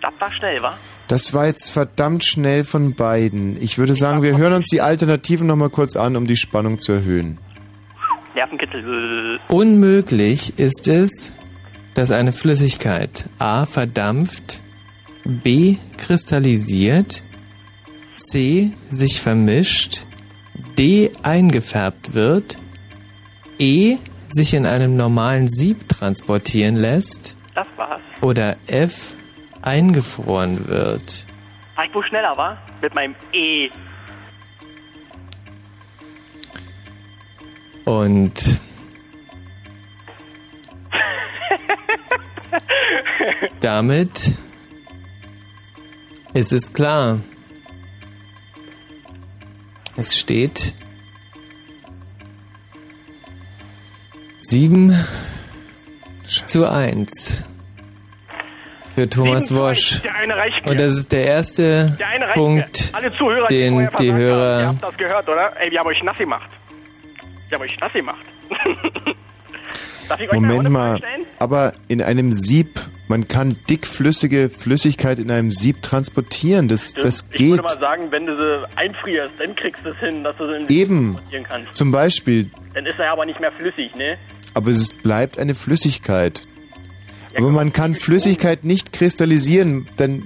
Das war schnell, wa? Das war jetzt verdammt schnell von beiden. Ich würde sagen, wir hören uns die Alternativen nochmal kurz an, um die Spannung zu erhöhen. Nervenkitzel. Unmöglich ist es, dass eine Flüssigkeit A verdampft, B kristallisiert, C sich vermischt, D eingefärbt wird, E sich in einem normalen Sieb transportieren lässt Das war's. oder F eingefroren wird. War ich wohl schneller, wa? Mit meinem E. Und *laughs* *laughs* damit ist es klar. Es steht 7 zu 1 für Thomas Wosch. Und das ist der erste Der Punkt, Zuhörer, den die versagt haben, Ihr Hörer habt das gehört, oder? Ey, wir haben euch nass gemacht. Wir haben euch nass gemacht. *laughs* Moment mal. Aber in einem Sieb, man kann dickflüssige Flüssigkeit in einem Sieb transportieren. Das, das Ich geht. würde mal sagen, wenn du sie einfrierst, dann kriegst du es hin, dass du sie in Eben. transportieren kannst. Zum Beispiel. Dann ist er aber nicht mehr flüssig, ne? Aber es bleibt eine Flüssigkeit. Aber man kann Flüssigkeit nicht kristallisieren, dann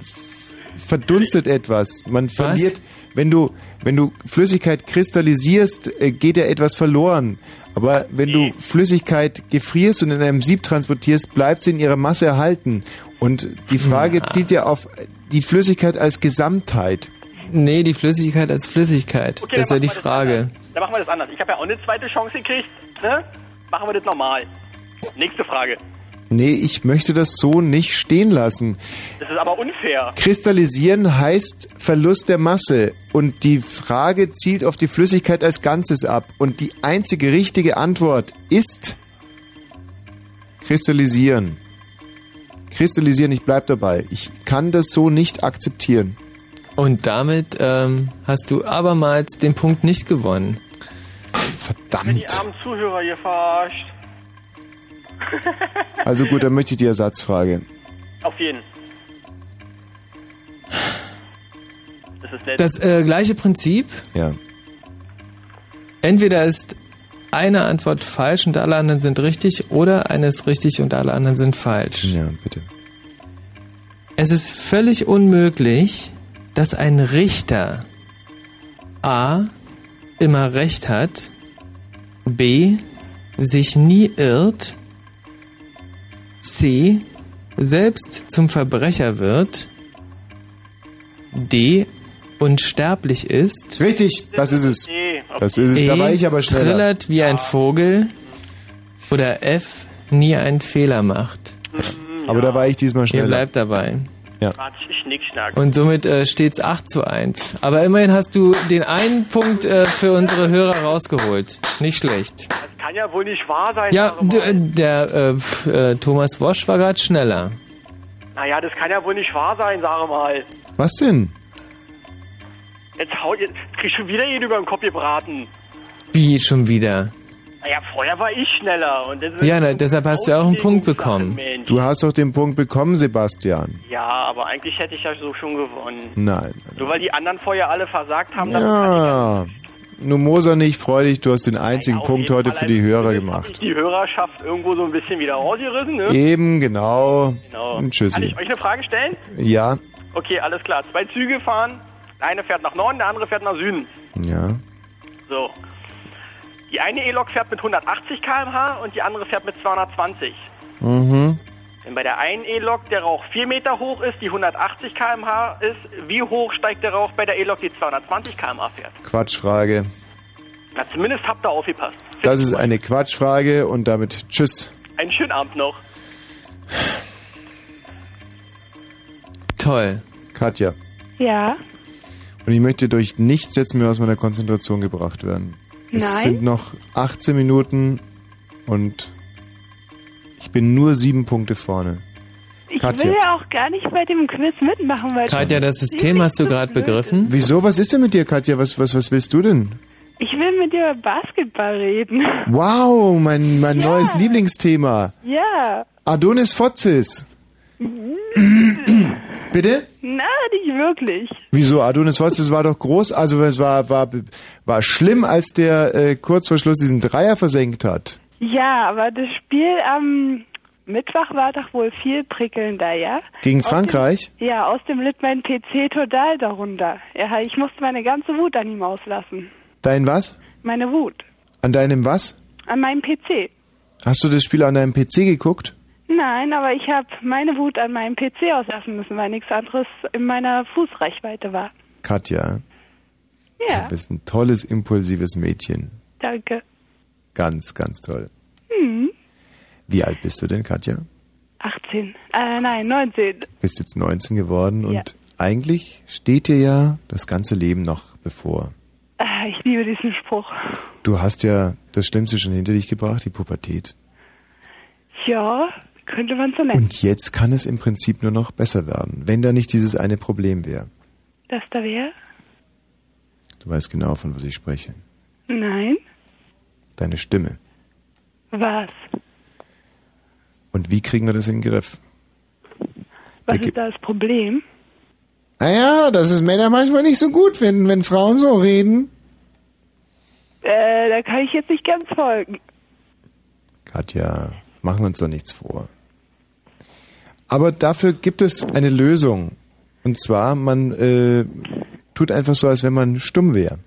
verdunstet etwas. Man verliert, wenn du, wenn du Flüssigkeit kristallisierst, äh, geht ja etwas verloren. Aber wenn du Flüssigkeit gefrierst und in einem Sieb transportierst, bleibt sie in ihrer Masse erhalten. Und die Frage Ja. zielt ja auf die Flüssigkeit als Gesamtheit. Nee, die Flüssigkeit als Flüssigkeit. Okay, das ist ja die Frage. Dann machen wir das anders. Ich habe ja auch eine zweite Chance gekriegt, ne? Machen wir das normal. Nächste Frage. Nee, ich möchte das so nicht stehen lassen. Das ist aber unfair. Kristallisieren heißt Verlust der Masse und die Frage zielt auf die Flüssigkeit als Ganzes ab und die einzige richtige Antwort ist Kristallisieren. Kristallisieren, ich bleib dabei. Ich kann das so nicht akzeptieren. Und damit ähm, hast du abermals den Punkt nicht gewonnen. Verdammt. Die armen Zuhörer hier verarscht. Also gut, dann möchte ich die Ersatzfrage. Auf jeden. Das ist nett. Das äh, gleiche Prinzip. Ja. Entweder ist eine Antwort falsch und alle anderen sind richtig oder eine ist richtig und alle anderen sind falsch. Ja, bitte. Es ist völlig unmöglich, dass ein Richter A immer recht hat, B sich nie irrt, C selbst zum Verbrecher wird, D unsterblich ist. Richtig, das ist es. Das ist es, da war ich aber schneller. Trillert wie ein Vogel. oder F nie einen Fehler macht. Aber da war ich diesmal Ihr schneller. bleibt dabei. Ja. Und somit äh, steht's 8 zu 1. Aber immerhin hast du den einen Punkt äh, für unsere Hörer rausgeholt. Nicht schlecht. Das kann ja wohl nicht wahr sein. Ja, der äh, äh, Thomas Wosch war gerade schneller. Naja, das kann ja wohl nicht wahr sein, sage mal. Was denn? Jetzt haut jetzt krieg ich schon wieder jeden über den Kopf gebraten. Wie schon wieder? Naja, vorher war ich schneller. Und das ist Ja, na, deshalb hast du ja auch einen Punkt bekommen. Mensch. Du hast doch den Punkt bekommen, Sebastian. Ja, aber eigentlich hätte ich ja so schon gewonnen. Nein. Nur weil die anderen vorher alle versagt haben, dann Ja. Nur Moser nicht, freu dich, du hast den einzigen Punkt heute für die Hörer gemacht. die Hörerschaft irgendwo so ein bisschen wieder rausgerissen, ne? Eben, genau. Genau. Und Kann ich euch eine Frage stellen? Ja, Okay, alles klar. Zwei Züge fahren. Der eine fährt nach Norden, der andere fährt nach Süden. ja. So. Die eine E-Lok fährt mit 180 km/h und die andere fährt mit 220. Mhm. Wenn bei der einen E-Lok der Rauch 4 Meter hoch ist, die 180 km/h ist, wie hoch steigt der Rauch bei der E-Lok, die 220 km/h fährt? Quatschfrage. Na, zumindest habt ihr aufgepasst. Das ist eine Quatschfrage und damit tschüss. Einen schönen Abend noch. Toll. Katja. Ja. Und ich möchte durch nichts jetzt mehr aus meiner Konzentration gebracht werden. Es Nein. sind noch 18 Minuten und ich bin nur sieben Punkte vorne. Ich Katja. will ja auch gar nicht bei dem Quiz mitmachen, weil Katja, das System hast du gerade begriffen? Wieso? Was ist denn mit dir, Katja? Was, was, was willst du denn? ich will mit dir über Basketball reden. Wow, mein, mein neues Lieblingsthema. ja. Adonis Fotzis. Bitte? Na, nicht wirklich. Wieso? Adonis Fotzis war doch groß. Also es war, war, war schlimm, als der äh, kurz vor Schluss diesen Dreier versenkt hat. Ja, aber das Spiel am Mittwoch war doch wohl viel prickelnder, ja? Gegen Aus Frankreich? Dem, ja, aus dem litt mein PC total darunter. Ja, ich musste meine ganze Wut an ihm auslassen. Dein was? Meine Wut. An deinem was? An meinem PC. Hast du das Spiel an deinem PC geguckt? Nein, aber ich habe meine Wut an meinem PC auslassen müssen, weil nichts anderes in meiner Fußreichweite war. Katja, Ja, du bist ein tolles, impulsives Mädchen. danke. Ganz, ganz toll. Hm, Wie alt bist du denn, Katja? 18. Äh, nein, 19. Bist jetzt 19 geworden und Ja. eigentlich steht dir ja das ganze Leben noch bevor. Äh, ich liebe diesen Spruch. Du hast ja das Schlimmste schon hinter dich gebracht, die Pubertät. Ja, könnte man so nennen. Und jetzt kann es im Prinzip nur noch besser werden, wenn da nicht dieses eine Problem wäre. Das da wäre? Du weißt genau, von was ich spreche. Nein. Deine Stimme. Was? Und wie kriegen wir das in den Griff? Was Da ist da das Problem? Naja, das ist Männer manchmal nicht so gut finden, wenn Frauen so reden. Äh, da kann ich jetzt nicht ganz folgen. Katja, machen wir uns doch nichts vor. Aber dafür gibt es eine Lösung. Und zwar, man äh, tut einfach so, als wenn man stumm wäre.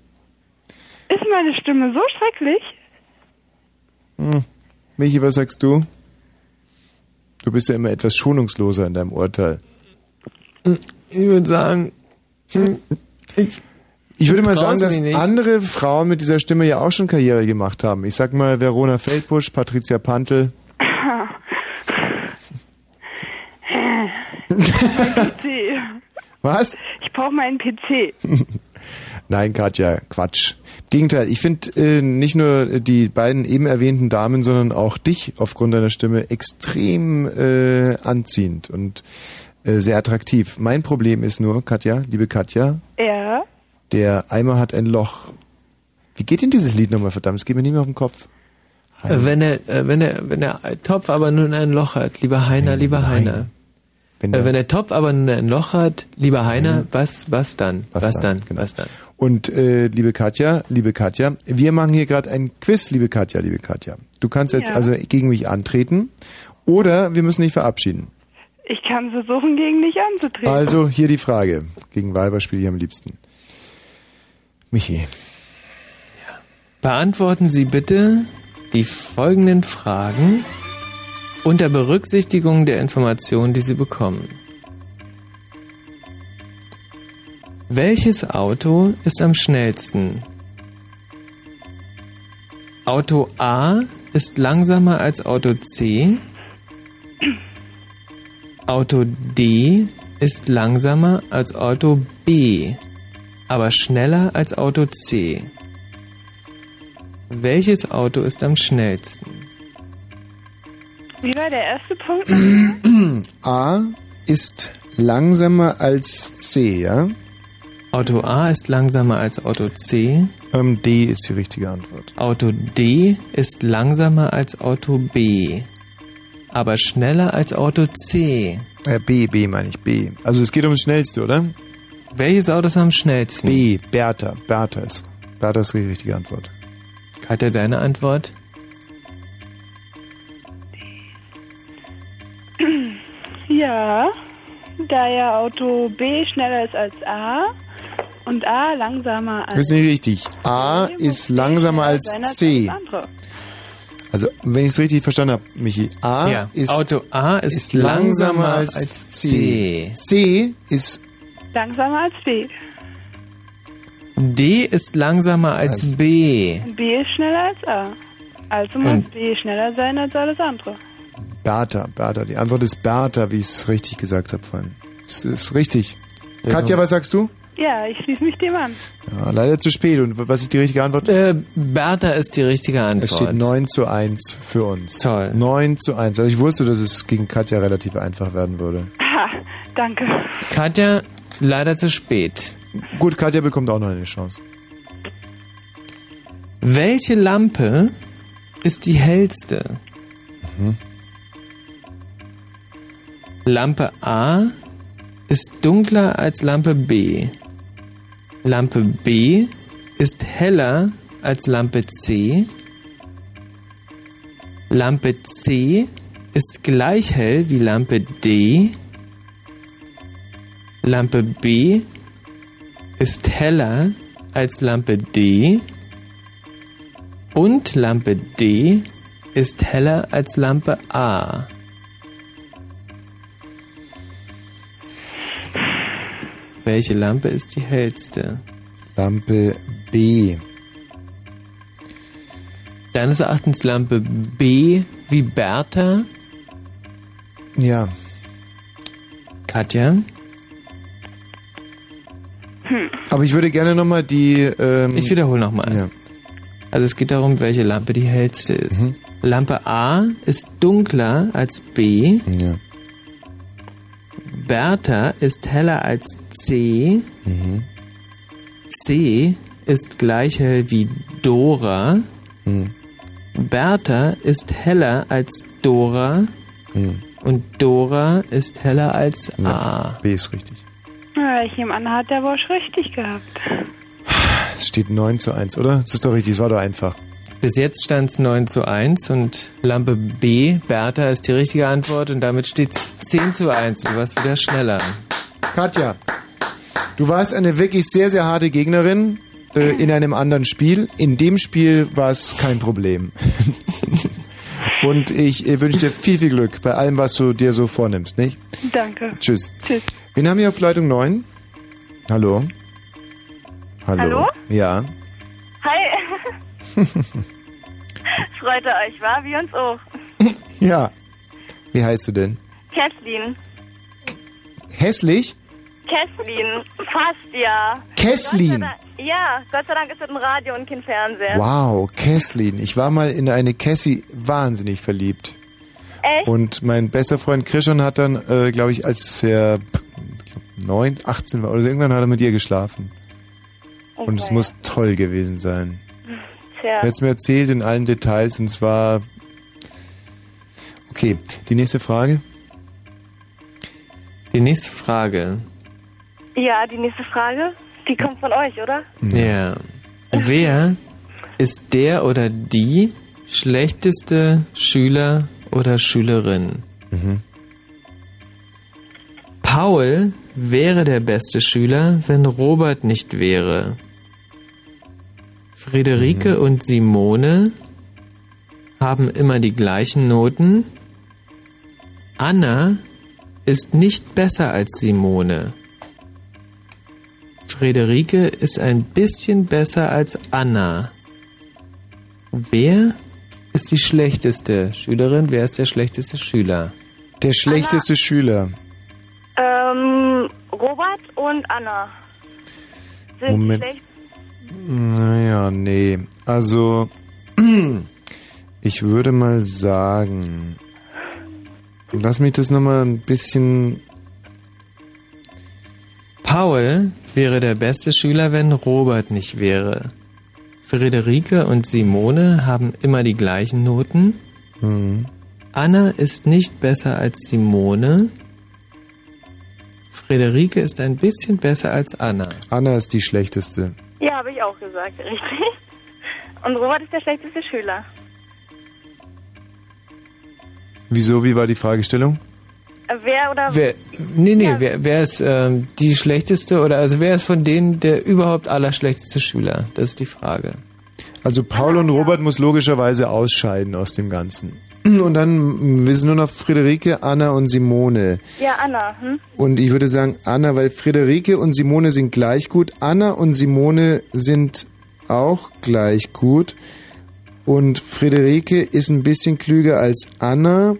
Ist meine Stimme so schrecklich? Hm. Michi, was sagst du? Du bist ja immer etwas schonungsloser in deinem Urteil. Ich würde sagen, ich, Ich würde mal sagen, dass andere Frauen mit dieser Stimme ja auch schon Karriere gemacht haben. Ich sag mal Verona Feldbusch, Patricia Pantel. *laughs* PC. Was? Ich brauche meinen PC. *laughs* Nein, Katja, Quatsch. Gegenteil, ich finde äh, nicht nur die beiden eben erwähnten Damen, sondern auch dich aufgrund deiner Stimme extrem äh, anziehend und äh, sehr attraktiv. Mein Problem ist nur, Katja, liebe Katja, Ja. der Eimer hat ein Loch. Wie geht denn dieses Lied nochmal, verdammt? Es geht mir nicht mehr auf den Kopf. Äh, Wenn der, äh, wenn der, wenn der Topf aber nun ein Loch hat, lieber Heiner, lieber Heiner. Wenn Wenn der- wenn der Topf aber nun ein Loch hat, lieber Heiner, was, was dann? Was, dann? Genau. Was dann? Und äh, liebe Katja, liebe Katja, wir machen hier gerade ein Quiz, liebe Katja, liebe Katja. Du kannst jetzt Ja. also gegen mich antreten oder wir müssen dich verabschieden. Ich kann versuchen, gegen dich anzutreten. Also hier die Frage. Gegen Weiber spiele ich am liebsten. Michi. Beantworten Sie bitte die folgenden Fragen unter Berücksichtigung der Informationen, die Sie bekommen. Welches Auto ist am schnellsten? Auto A ist langsamer als Auto C. Auto D ist langsamer als Auto B, aber schneller als Auto C. Welches Auto ist am schnellsten? Wie war der erste Punkt? *clears throat* A ist langsamer als C, ja? Auto A ist langsamer als Auto C. Ähm, D ist die richtige Antwort. Auto D ist langsamer als Auto B, aber schneller als Auto C. Äh, B, B meine ich, B. Also es geht ums Schnellste, oder? Welches Auto ist am schnellsten? B, Bertha. Bertha ist, Bertha ist die richtige Antwort. Katja, deine Antwort? Ja, da ja Auto B schneller ist als A und A langsamer Das als ist nicht richtig. A ist langsamer als C. als. Also, wenn ich es richtig verstanden habe, Michi, A Ja, ist, Auto A ist langsamer als C. C ist Langsamer als B. D ist langsamer als B. Und B ist schneller als A. Also muss Und- B schneller sein als alles andere. Bertha. Bertha. Die Antwort ist Bertha, wie ich es richtig gesagt habe vorhin. Das ist richtig. Katja, was sagst du? Ja, ich schließe mich dem an. Ja, leider zu spät. Und was ist die richtige Antwort? Äh, Bertha ist die richtige Antwort. Es steht 9 zu 1 für uns. Toll. 9 zu 1. Also ich wusste, dass es gegen Katja relativ einfach werden würde. Ha, danke. Katja, leider zu spät. Gut, Katja bekommt auch noch eine Chance. Welche Lampe ist die hellste? Mhm. Lampe A ist dunkler als Lampe B. Lampe B ist heller als Lampe C. Lampe C ist gleich hell wie Lampe D. Lampe B ist heller als Lampe D. Und Lampe D ist heller als Lampe A. Welche Lampe ist die hellste? Lampe B. Deines Erachtens Lampe B wie Bertha? Ja. Katja? Hm. Aber ich würde gerne nochmal die... Ähm, Ich wiederhole nochmal. Ja. Also es geht darum, welche Lampe die hellste ist. Mhm. Lampe A ist dunkler als B. Ja. Bertha ist heller als C. Mhm. C ist gleich hell wie Dora. Mhm. Bertha ist heller als Dora. Mhm. Und Dora ist heller als A. B ist richtig. Ja, ich nehme an, hat der Bosch richtig gehabt. Es steht 9 zu 1, oder? Das ist doch richtig, es war doch einfach. Bis jetzt stand es 9 zu 1 und Lampe B, Bertha, ist die richtige Antwort und damit steht es 10 zu 1. Du warst wieder schneller. Katja, du warst eine wirklich sehr, sehr harte Gegnerin äh, in einem anderen Spiel. In dem Spiel war es kein Problem. *laughs* Und ich äh, wünsche dir viel, viel Glück bei allem, was du dir so vornimmst, nicht? Danke. Tschüss. Tschüss. Wen haben wir auf Leitung 9? Hallo? Hallo? Hallo? Ja. Hi. *laughs* *laughs* Freut ihr euch, wa? Wir uns auch. Ja. Wie heißt du denn? Kesslin. Hässlich? Kesslin. Fast, ja. Kesslin. Gott sei Dank- Ja, Gott sei Dank ist es ein Radio und kein Fernseher. Wow, Kesslin. Ich war mal in eine Cassie wahnsinnig verliebt. Echt? Und mein bester Freund Christian hat dann, äh, glaube ich, als er ich glaub, 9, 18 war, oder irgendwann hat er mit ihr geschlafen. Und es muss toll gewesen sein. Er hat es mir erzählt in allen Details und es war... Okay, die nächste Frage. Die nächste Frage. Ja, die nächste Frage, die kommt von euch, oder? Ja. Wer ist der oder die schlechteste Schüler oder Schülerin? Paul wäre der beste Schüler, wenn Robert nicht wäre. Friederike und Simone haben immer die gleichen Noten. Anna ist nicht besser als Simone. Friederike ist ein bisschen besser als Anna. Wer ist die schlechteste Schülerin? Wer ist der schlechteste Schüler? Der schlechteste Schüler. Ähm, Robert und Anna. Sind Moment. schlecht. Naja, nee. Also, *clears throat* ich würde mal sagen, lass mich das nochmal ein bisschen. Paul wäre der beste Schüler, wenn Robert nicht wäre. Friederike und Simone haben immer die gleichen Noten. Mhm. Anna ist nicht besser als Simone. Friederike ist ein bisschen besser als Anna. Anna ist die schlechteste. Ja, habe ich auch gesagt, *laughs* richtig. Und Robert ist der schlechteste Schüler. Wieso, wie war die Fragestellung? Äh, Wer oder Wer, nee, nee, wer, wer ist ähm, die schlechteste oder also wer ist von denen der überhaupt allerschlechteste Schüler? Das ist die Frage. Also Paul und Robert muss logischerweise ausscheiden aus dem Ganzen. *clears throat* Und dann wir sind nur noch Friederike, Anna und Simone. Ja, Anna. Hm? Und ich würde sagen Anna, weil Friederike und Simone sind gleich gut. Anna und Simone sind auch gleich gut. Und Friederike ist ein bisschen klüger als Anna.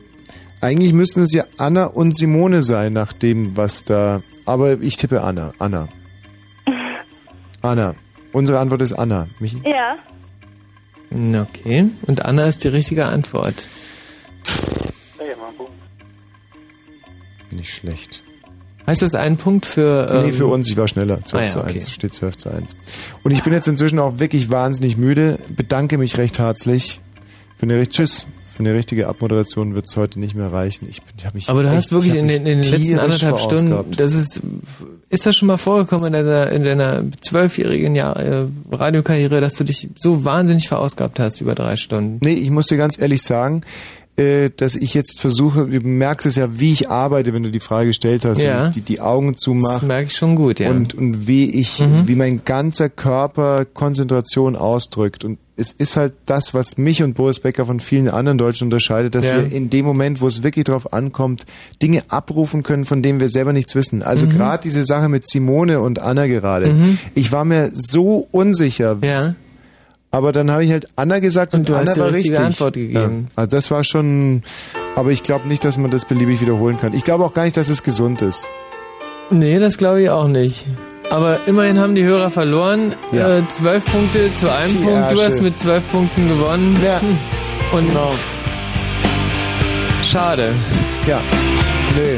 Eigentlich müssten es ja Anna und Simone sein, nach dem, was da. Aber ich tippe Anna. Anna. *laughs* Anna. Unsere Antwort ist Anna. Michi? Ja. Okay. Und Anna ist die richtige Antwort. Nicht schlecht. Heißt das ein Punkt für. Ähm, nee, für uns, ich war schneller. 12 ah ja, zu okay. 1. Steht 12 zu 1. Und ich bin jetzt inzwischen auch wirklich wahnsinnig müde. Bedanke mich recht herzlich. Für eine, tschüss. Für eine richtige Abmoderation wird es heute nicht mehr reichen. Ich, bin- ich mich Aber du echt, hast wirklich in den, in den letzten anderthalb Stunden, das ist, ist das schon mal vorgekommen in deiner, in deiner zwölfjährigen Jahr, äh, Radiokarriere, dass du dich so wahnsinnig verausgabt hast über drei Stunden? Nee, ich muss dir ganz ehrlich sagen, äh, dass ich jetzt versuche, du merkst es ja, wie ich arbeite, wenn du die Frage gestellt hast, Ja. ich die, die Augen zumache. Das merke ich schon gut, ja. Und, und wie ich, Mhm. wie mein ganzer Körper Konzentration ausdrückt. Und es ist halt das, was mich und Boris Becker von vielen anderen Deutschen unterscheidet, dass Ja. wir in dem Moment, wo es wirklich drauf ankommt, Dinge abrufen können, von denen wir selber nichts wissen. Also Mhm. gerade diese Sache mit Simone und Anna gerade. Mhm. Ich war mir so unsicher. Ja. Aber dann habe ich halt Anna gesagt und, Und du hast Anna die war richtige richtig. Antwort gegeben. Ja. Also das war schon, aber ich glaube nicht, dass man das beliebig wiederholen kann. Ich glaube auch gar nicht, dass es gesund ist. Nee, das glaube ich auch nicht. Aber immerhin haben die Hörer verloren. Ja. Äh, zwölf Punkte zu einem Die Punkt. Du Ärsche. hast mit zwölf Punkten gewonnen. Ja. Und schade. Ja. Nee.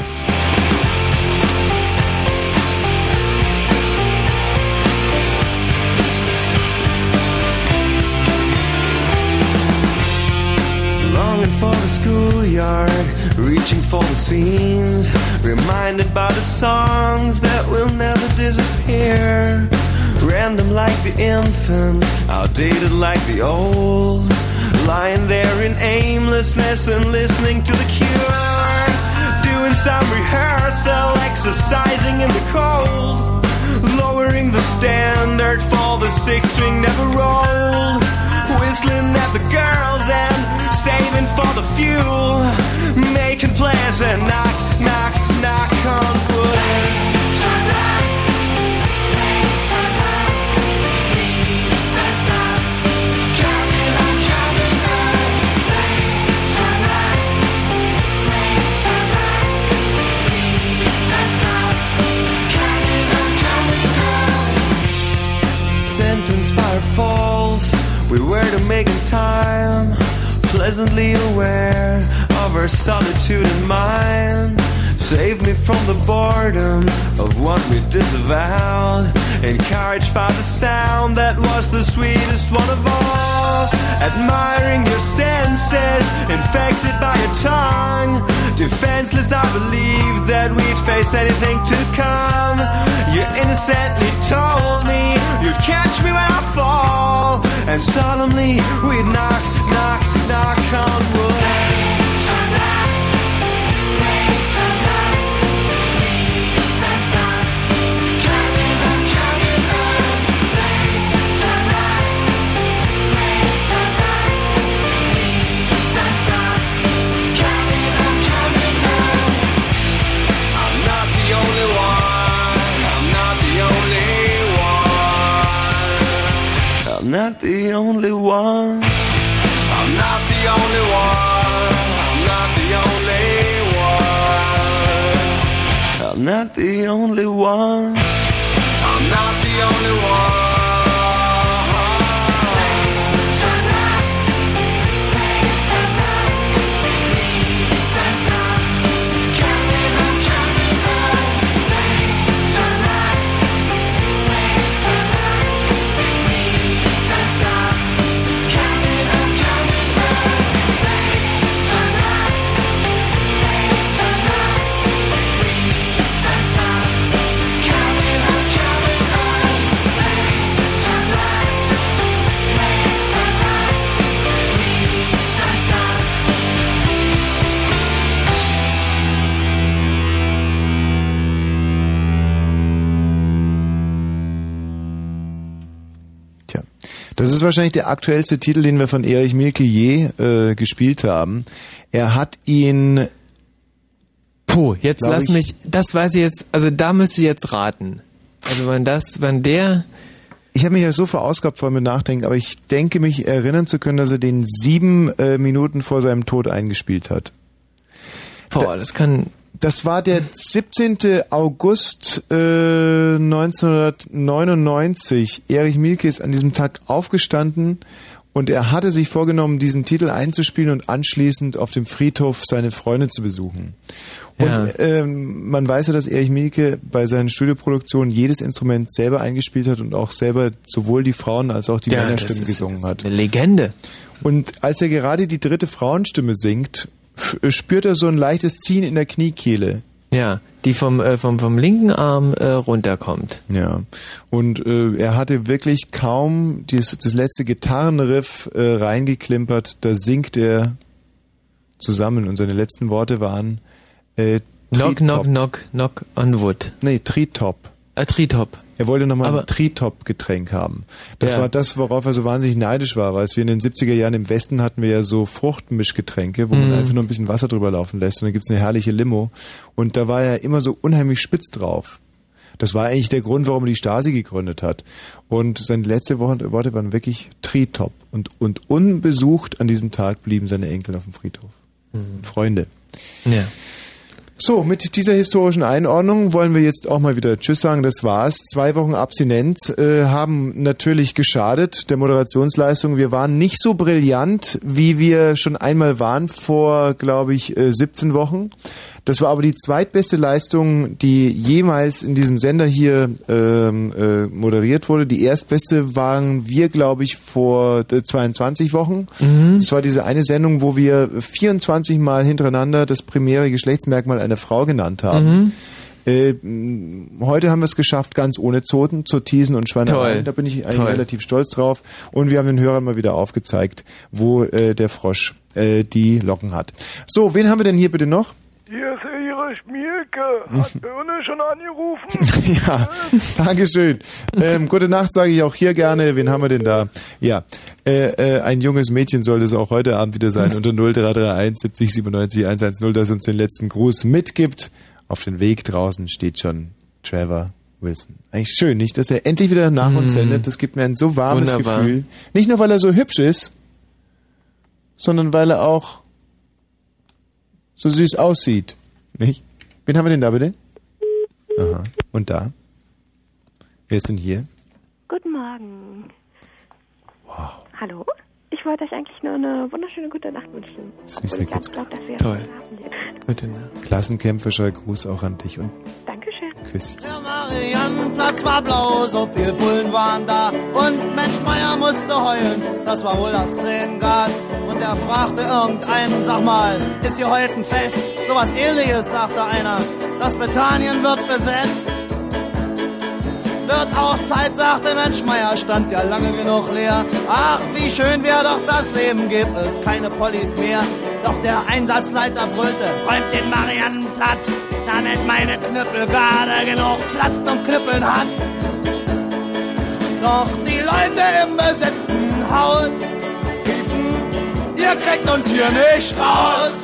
Longing for the schoolyard, reaching for the scenes, reminded by the songs that will never disappear. Random like the infant, outdated like the old. Lying there in aimlessness and listening to the cure. Doing some rehearsal, exercising in the cold. Lowering the standard for the six string never rolled. Whistling at the girls and saving for the fuel. Making plans and knock, knock, knock on wood. We were to making time, pleasantly aware of our solitude in mind. Save me from the boredom of what we disavowed. Encouraged by the sound that was the sweetest one of all. Admiring your senses, infected by your tongue. Defenseless, I believed that we'd face anything to come. You innocently told me you'd catch me when I fall. And solemnly we'd knock, knock, knock on wood. I'm not the only one. I'm not the only one. I'm not the only one. I'm not the only one. I'm not the only one. Das ist wahrscheinlich der aktuellste Titel, den wir von Erich Mielke je äh, gespielt haben. Er hat ihn. Puh, jetzt lass ich- mich, das weiß ich jetzt, also da müsste ich jetzt raten. Also wenn das, wenn der, Ich habe mich ja so verausgabt vor mit Nachdenken, aber ich denke mich erinnern zu können, dass er den sieben äh, Minuten vor seinem Tod eingespielt hat. Boah, das kann. Das war der 17. August äh, 1999. Erich Mielke ist an diesem Tag aufgestanden und er hatte sich vorgenommen, diesen Titel einzuspielen und anschließend auf dem Friedhof seine Freunde zu besuchen. Und Ja. ähm, man weiß ja, dass Erich Mielke bei seinen Studioproduktionen jedes Instrument selber eingespielt hat und auch selber sowohl die Frauen als auch die Ja, Männerstimmen gesungen hat. Eine Legende. Und als er gerade die dritte Frauenstimme singt, spürt er so ein leichtes Ziehen in der Kniekehle. Ja, die vom, äh, vom, vom linken Arm äh, runterkommt. Ja. Und äh, er hatte wirklich kaum dieses, das letzte Gitarrenriff äh, reingeklimpert, da singt er zusammen und seine letzten Worte waren äh, Knock, knock, knock, knock on wood. Nee, Tritop. Äh, Tritop. Er wollte nochmal ein Tritop-Getränk haben. Das Ja. war das, worauf er so wahnsinnig neidisch war, weil wir in den 70er Jahren im Westen hatten wir ja so Fruchtmischgetränke, wo man Mhm. einfach nur ein bisschen Wasser drüber laufen lässt und dann gibt's eine herrliche Limo. Und da war er immer so unheimlich spitz drauf. Das war eigentlich der Grund, warum er die Stasi gegründet hat. Und seine letzte Worte waren wirklich Tritop. Und, und unbesucht an diesem Tag blieben seine Enkel auf dem Friedhof. Freunde. Ja. So, mit dieser historischen Einordnung wollen wir jetzt auch mal wieder Tschüss sagen. Das war's. Zwei Wochen Abstinenz äh, haben natürlich geschadet der Moderationsleistung. Wir waren nicht so brillant, wie wir schon einmal waren vor, glaube ich, äh, 17 Wochen. Das war aber die zweitbeste Leistung, die jemals in diesem Sender hier ähm, äh, moderiert wurde. Die erstbeste waren wir, glaube ich, vor äh, 22 Wochen. Das war diese eine Sendung, wo wir 24 Mal hintereinander das primäre Geschlechtsmerkmal einer Frau genannt haben. Äh, mh, heute haben wir es geschafft, ganz ohne Zoten, Zotisen und Schweinereien. Da bin ich eigentlich Toll. relativ stolz drauf. Und wir haben den Hörern mal wieder aufgezeigt, wo äh, der Frosch äh, die Locken hat. So, wen haben wir denn hier bitte noch? Hier ist Erich Mielke. Hat *laughs* Birne schon angerufen? *laughs* ja, Dankeschön. Ähm, gute Nacht sage ich auch hier gerne. Wen haben wir denn da? Ja, äh, äh, ein junges Mädchen sollte es auch heute Abend wieder sein unter 0331 70 97 110, das uns den letzten Gruß mitgibt. Auf den Weg draußen steht schon Trevor Wilson. Eigentlich schön, nicht, dass er endlich wieder nach uns Mm. sendet. Das gibt mir ein so warmes Wunderbar. Gefühl. Nicht nur, weil er so hübsch ist, sondern weil er auch so süß aussieht. Nicht? Wen haben wir denn da bitte? Aha. Und da? Wer ist denn hier? Guten Morgen. Wow. Hallo? Ich wollte euch eigentlich nur eine wunderschöne gute Nacht wünschen. Süßer geht's. dass wir Toll. Gute Nacht. Klassenkämpferischer Gruß auch an dich und Dankeschön. Küsschen. Mariannenplatz war blau, so viel Bullen waren da. Und Mensch Meier musste heulen, das war wohl das Tränengas. Und er fragte irgendeinen, sag mal, ist hier heute ein Fest? Sowas ähnliches, sagte einer. Das Britannien wird besetzt. Wird auch Zeit, sagte Mensch Meier, stand ja lange genug leer. Ach, wie schön wäre doch das Leben, gibt es keine Pollis mehr. Doch der Einsatzleiter brüllte, räumt den Mariannenplatz, damit meine Knüppel gerade genug Platz zum Knüppeln hat. Doch die Leute im besetzten Haus riefen, ihr kriegt uns hier nicht raus.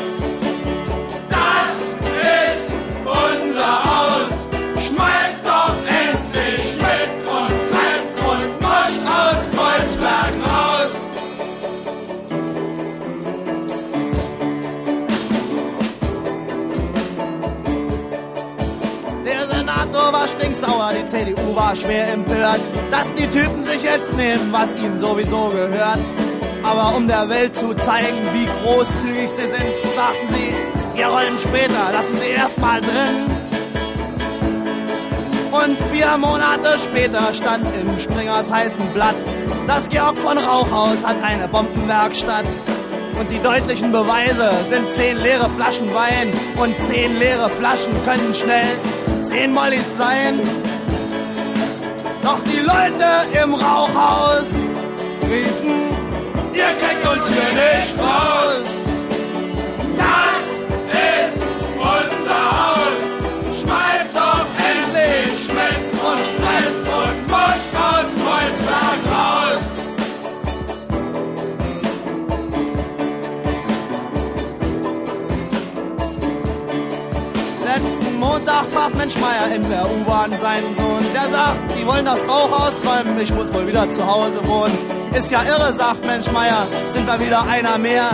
Das ist unser Haus. War stinksauer, die CDU war schwer empört, dass die Typen sich jetzt nehmen, was ihnen sowieso gehört. Aber um der Welt zu zeigen, wie großzügig sie sind, sagten sie, wir rollen später, lassen sie erst mal drin. Und vier Monate später stand im Springers heißen Blatt, das Georg von Rauchhaus hat eine Bombenwerkstatt. Und die deutlichen Beweise sind zehn leere Flaschen Wein und zehn leere Flaschen können schnell zehn Mollys sein. Doch die Leute im Rauchhaus riefen, ihr kriegt uns hier nicht raus. Letzten Montag traf Mensch Meier in der U-Bahn seinen Sohn. Der sagt, die wollen das Rauchhaus räumen, ich muss wohl wieder zu Hause wohnen. Ist ja irre, sagt Mensch Meier, sind wir wieder einer mehr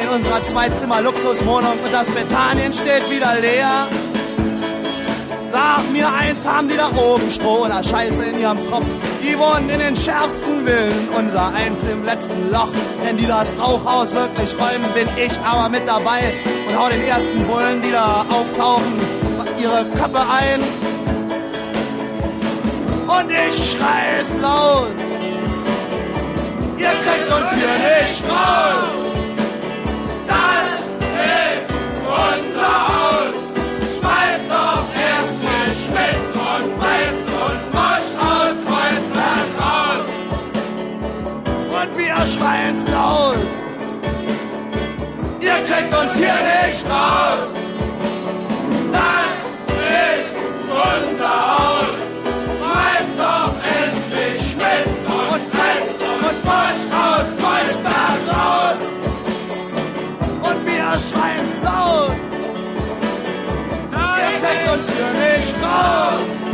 in unserer Zwei-Zimmer-Luxuswohnung und das Bethanien steht wieder leer. Sag mir eins, haben die da oben Stroh oder Scheiße in ihrem Kopf? Die wohnen in den schärfsten Villen, unser eins im letzten Loch. Wenn die das Rauchhaus wirklich räumen, bin ich aber mit dabei und hau den ersten Bullen, die da auftauchen, ihre Köpfe ein. Und ich schrei es laut. Ihr kriegt uns hier nicht raus. Das ist unser Haus. Schmeißt doch erstmal Schmidt und Brest und Mosch aus Kreuzberg raus. Und wir schreien's laut. Ihr kriegt uns hier nicht raus. Schreien's laut. Ihr kriegt uns hier nicht raus.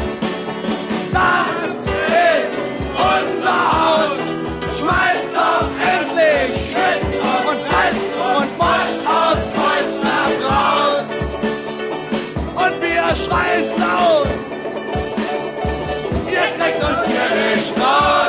Wir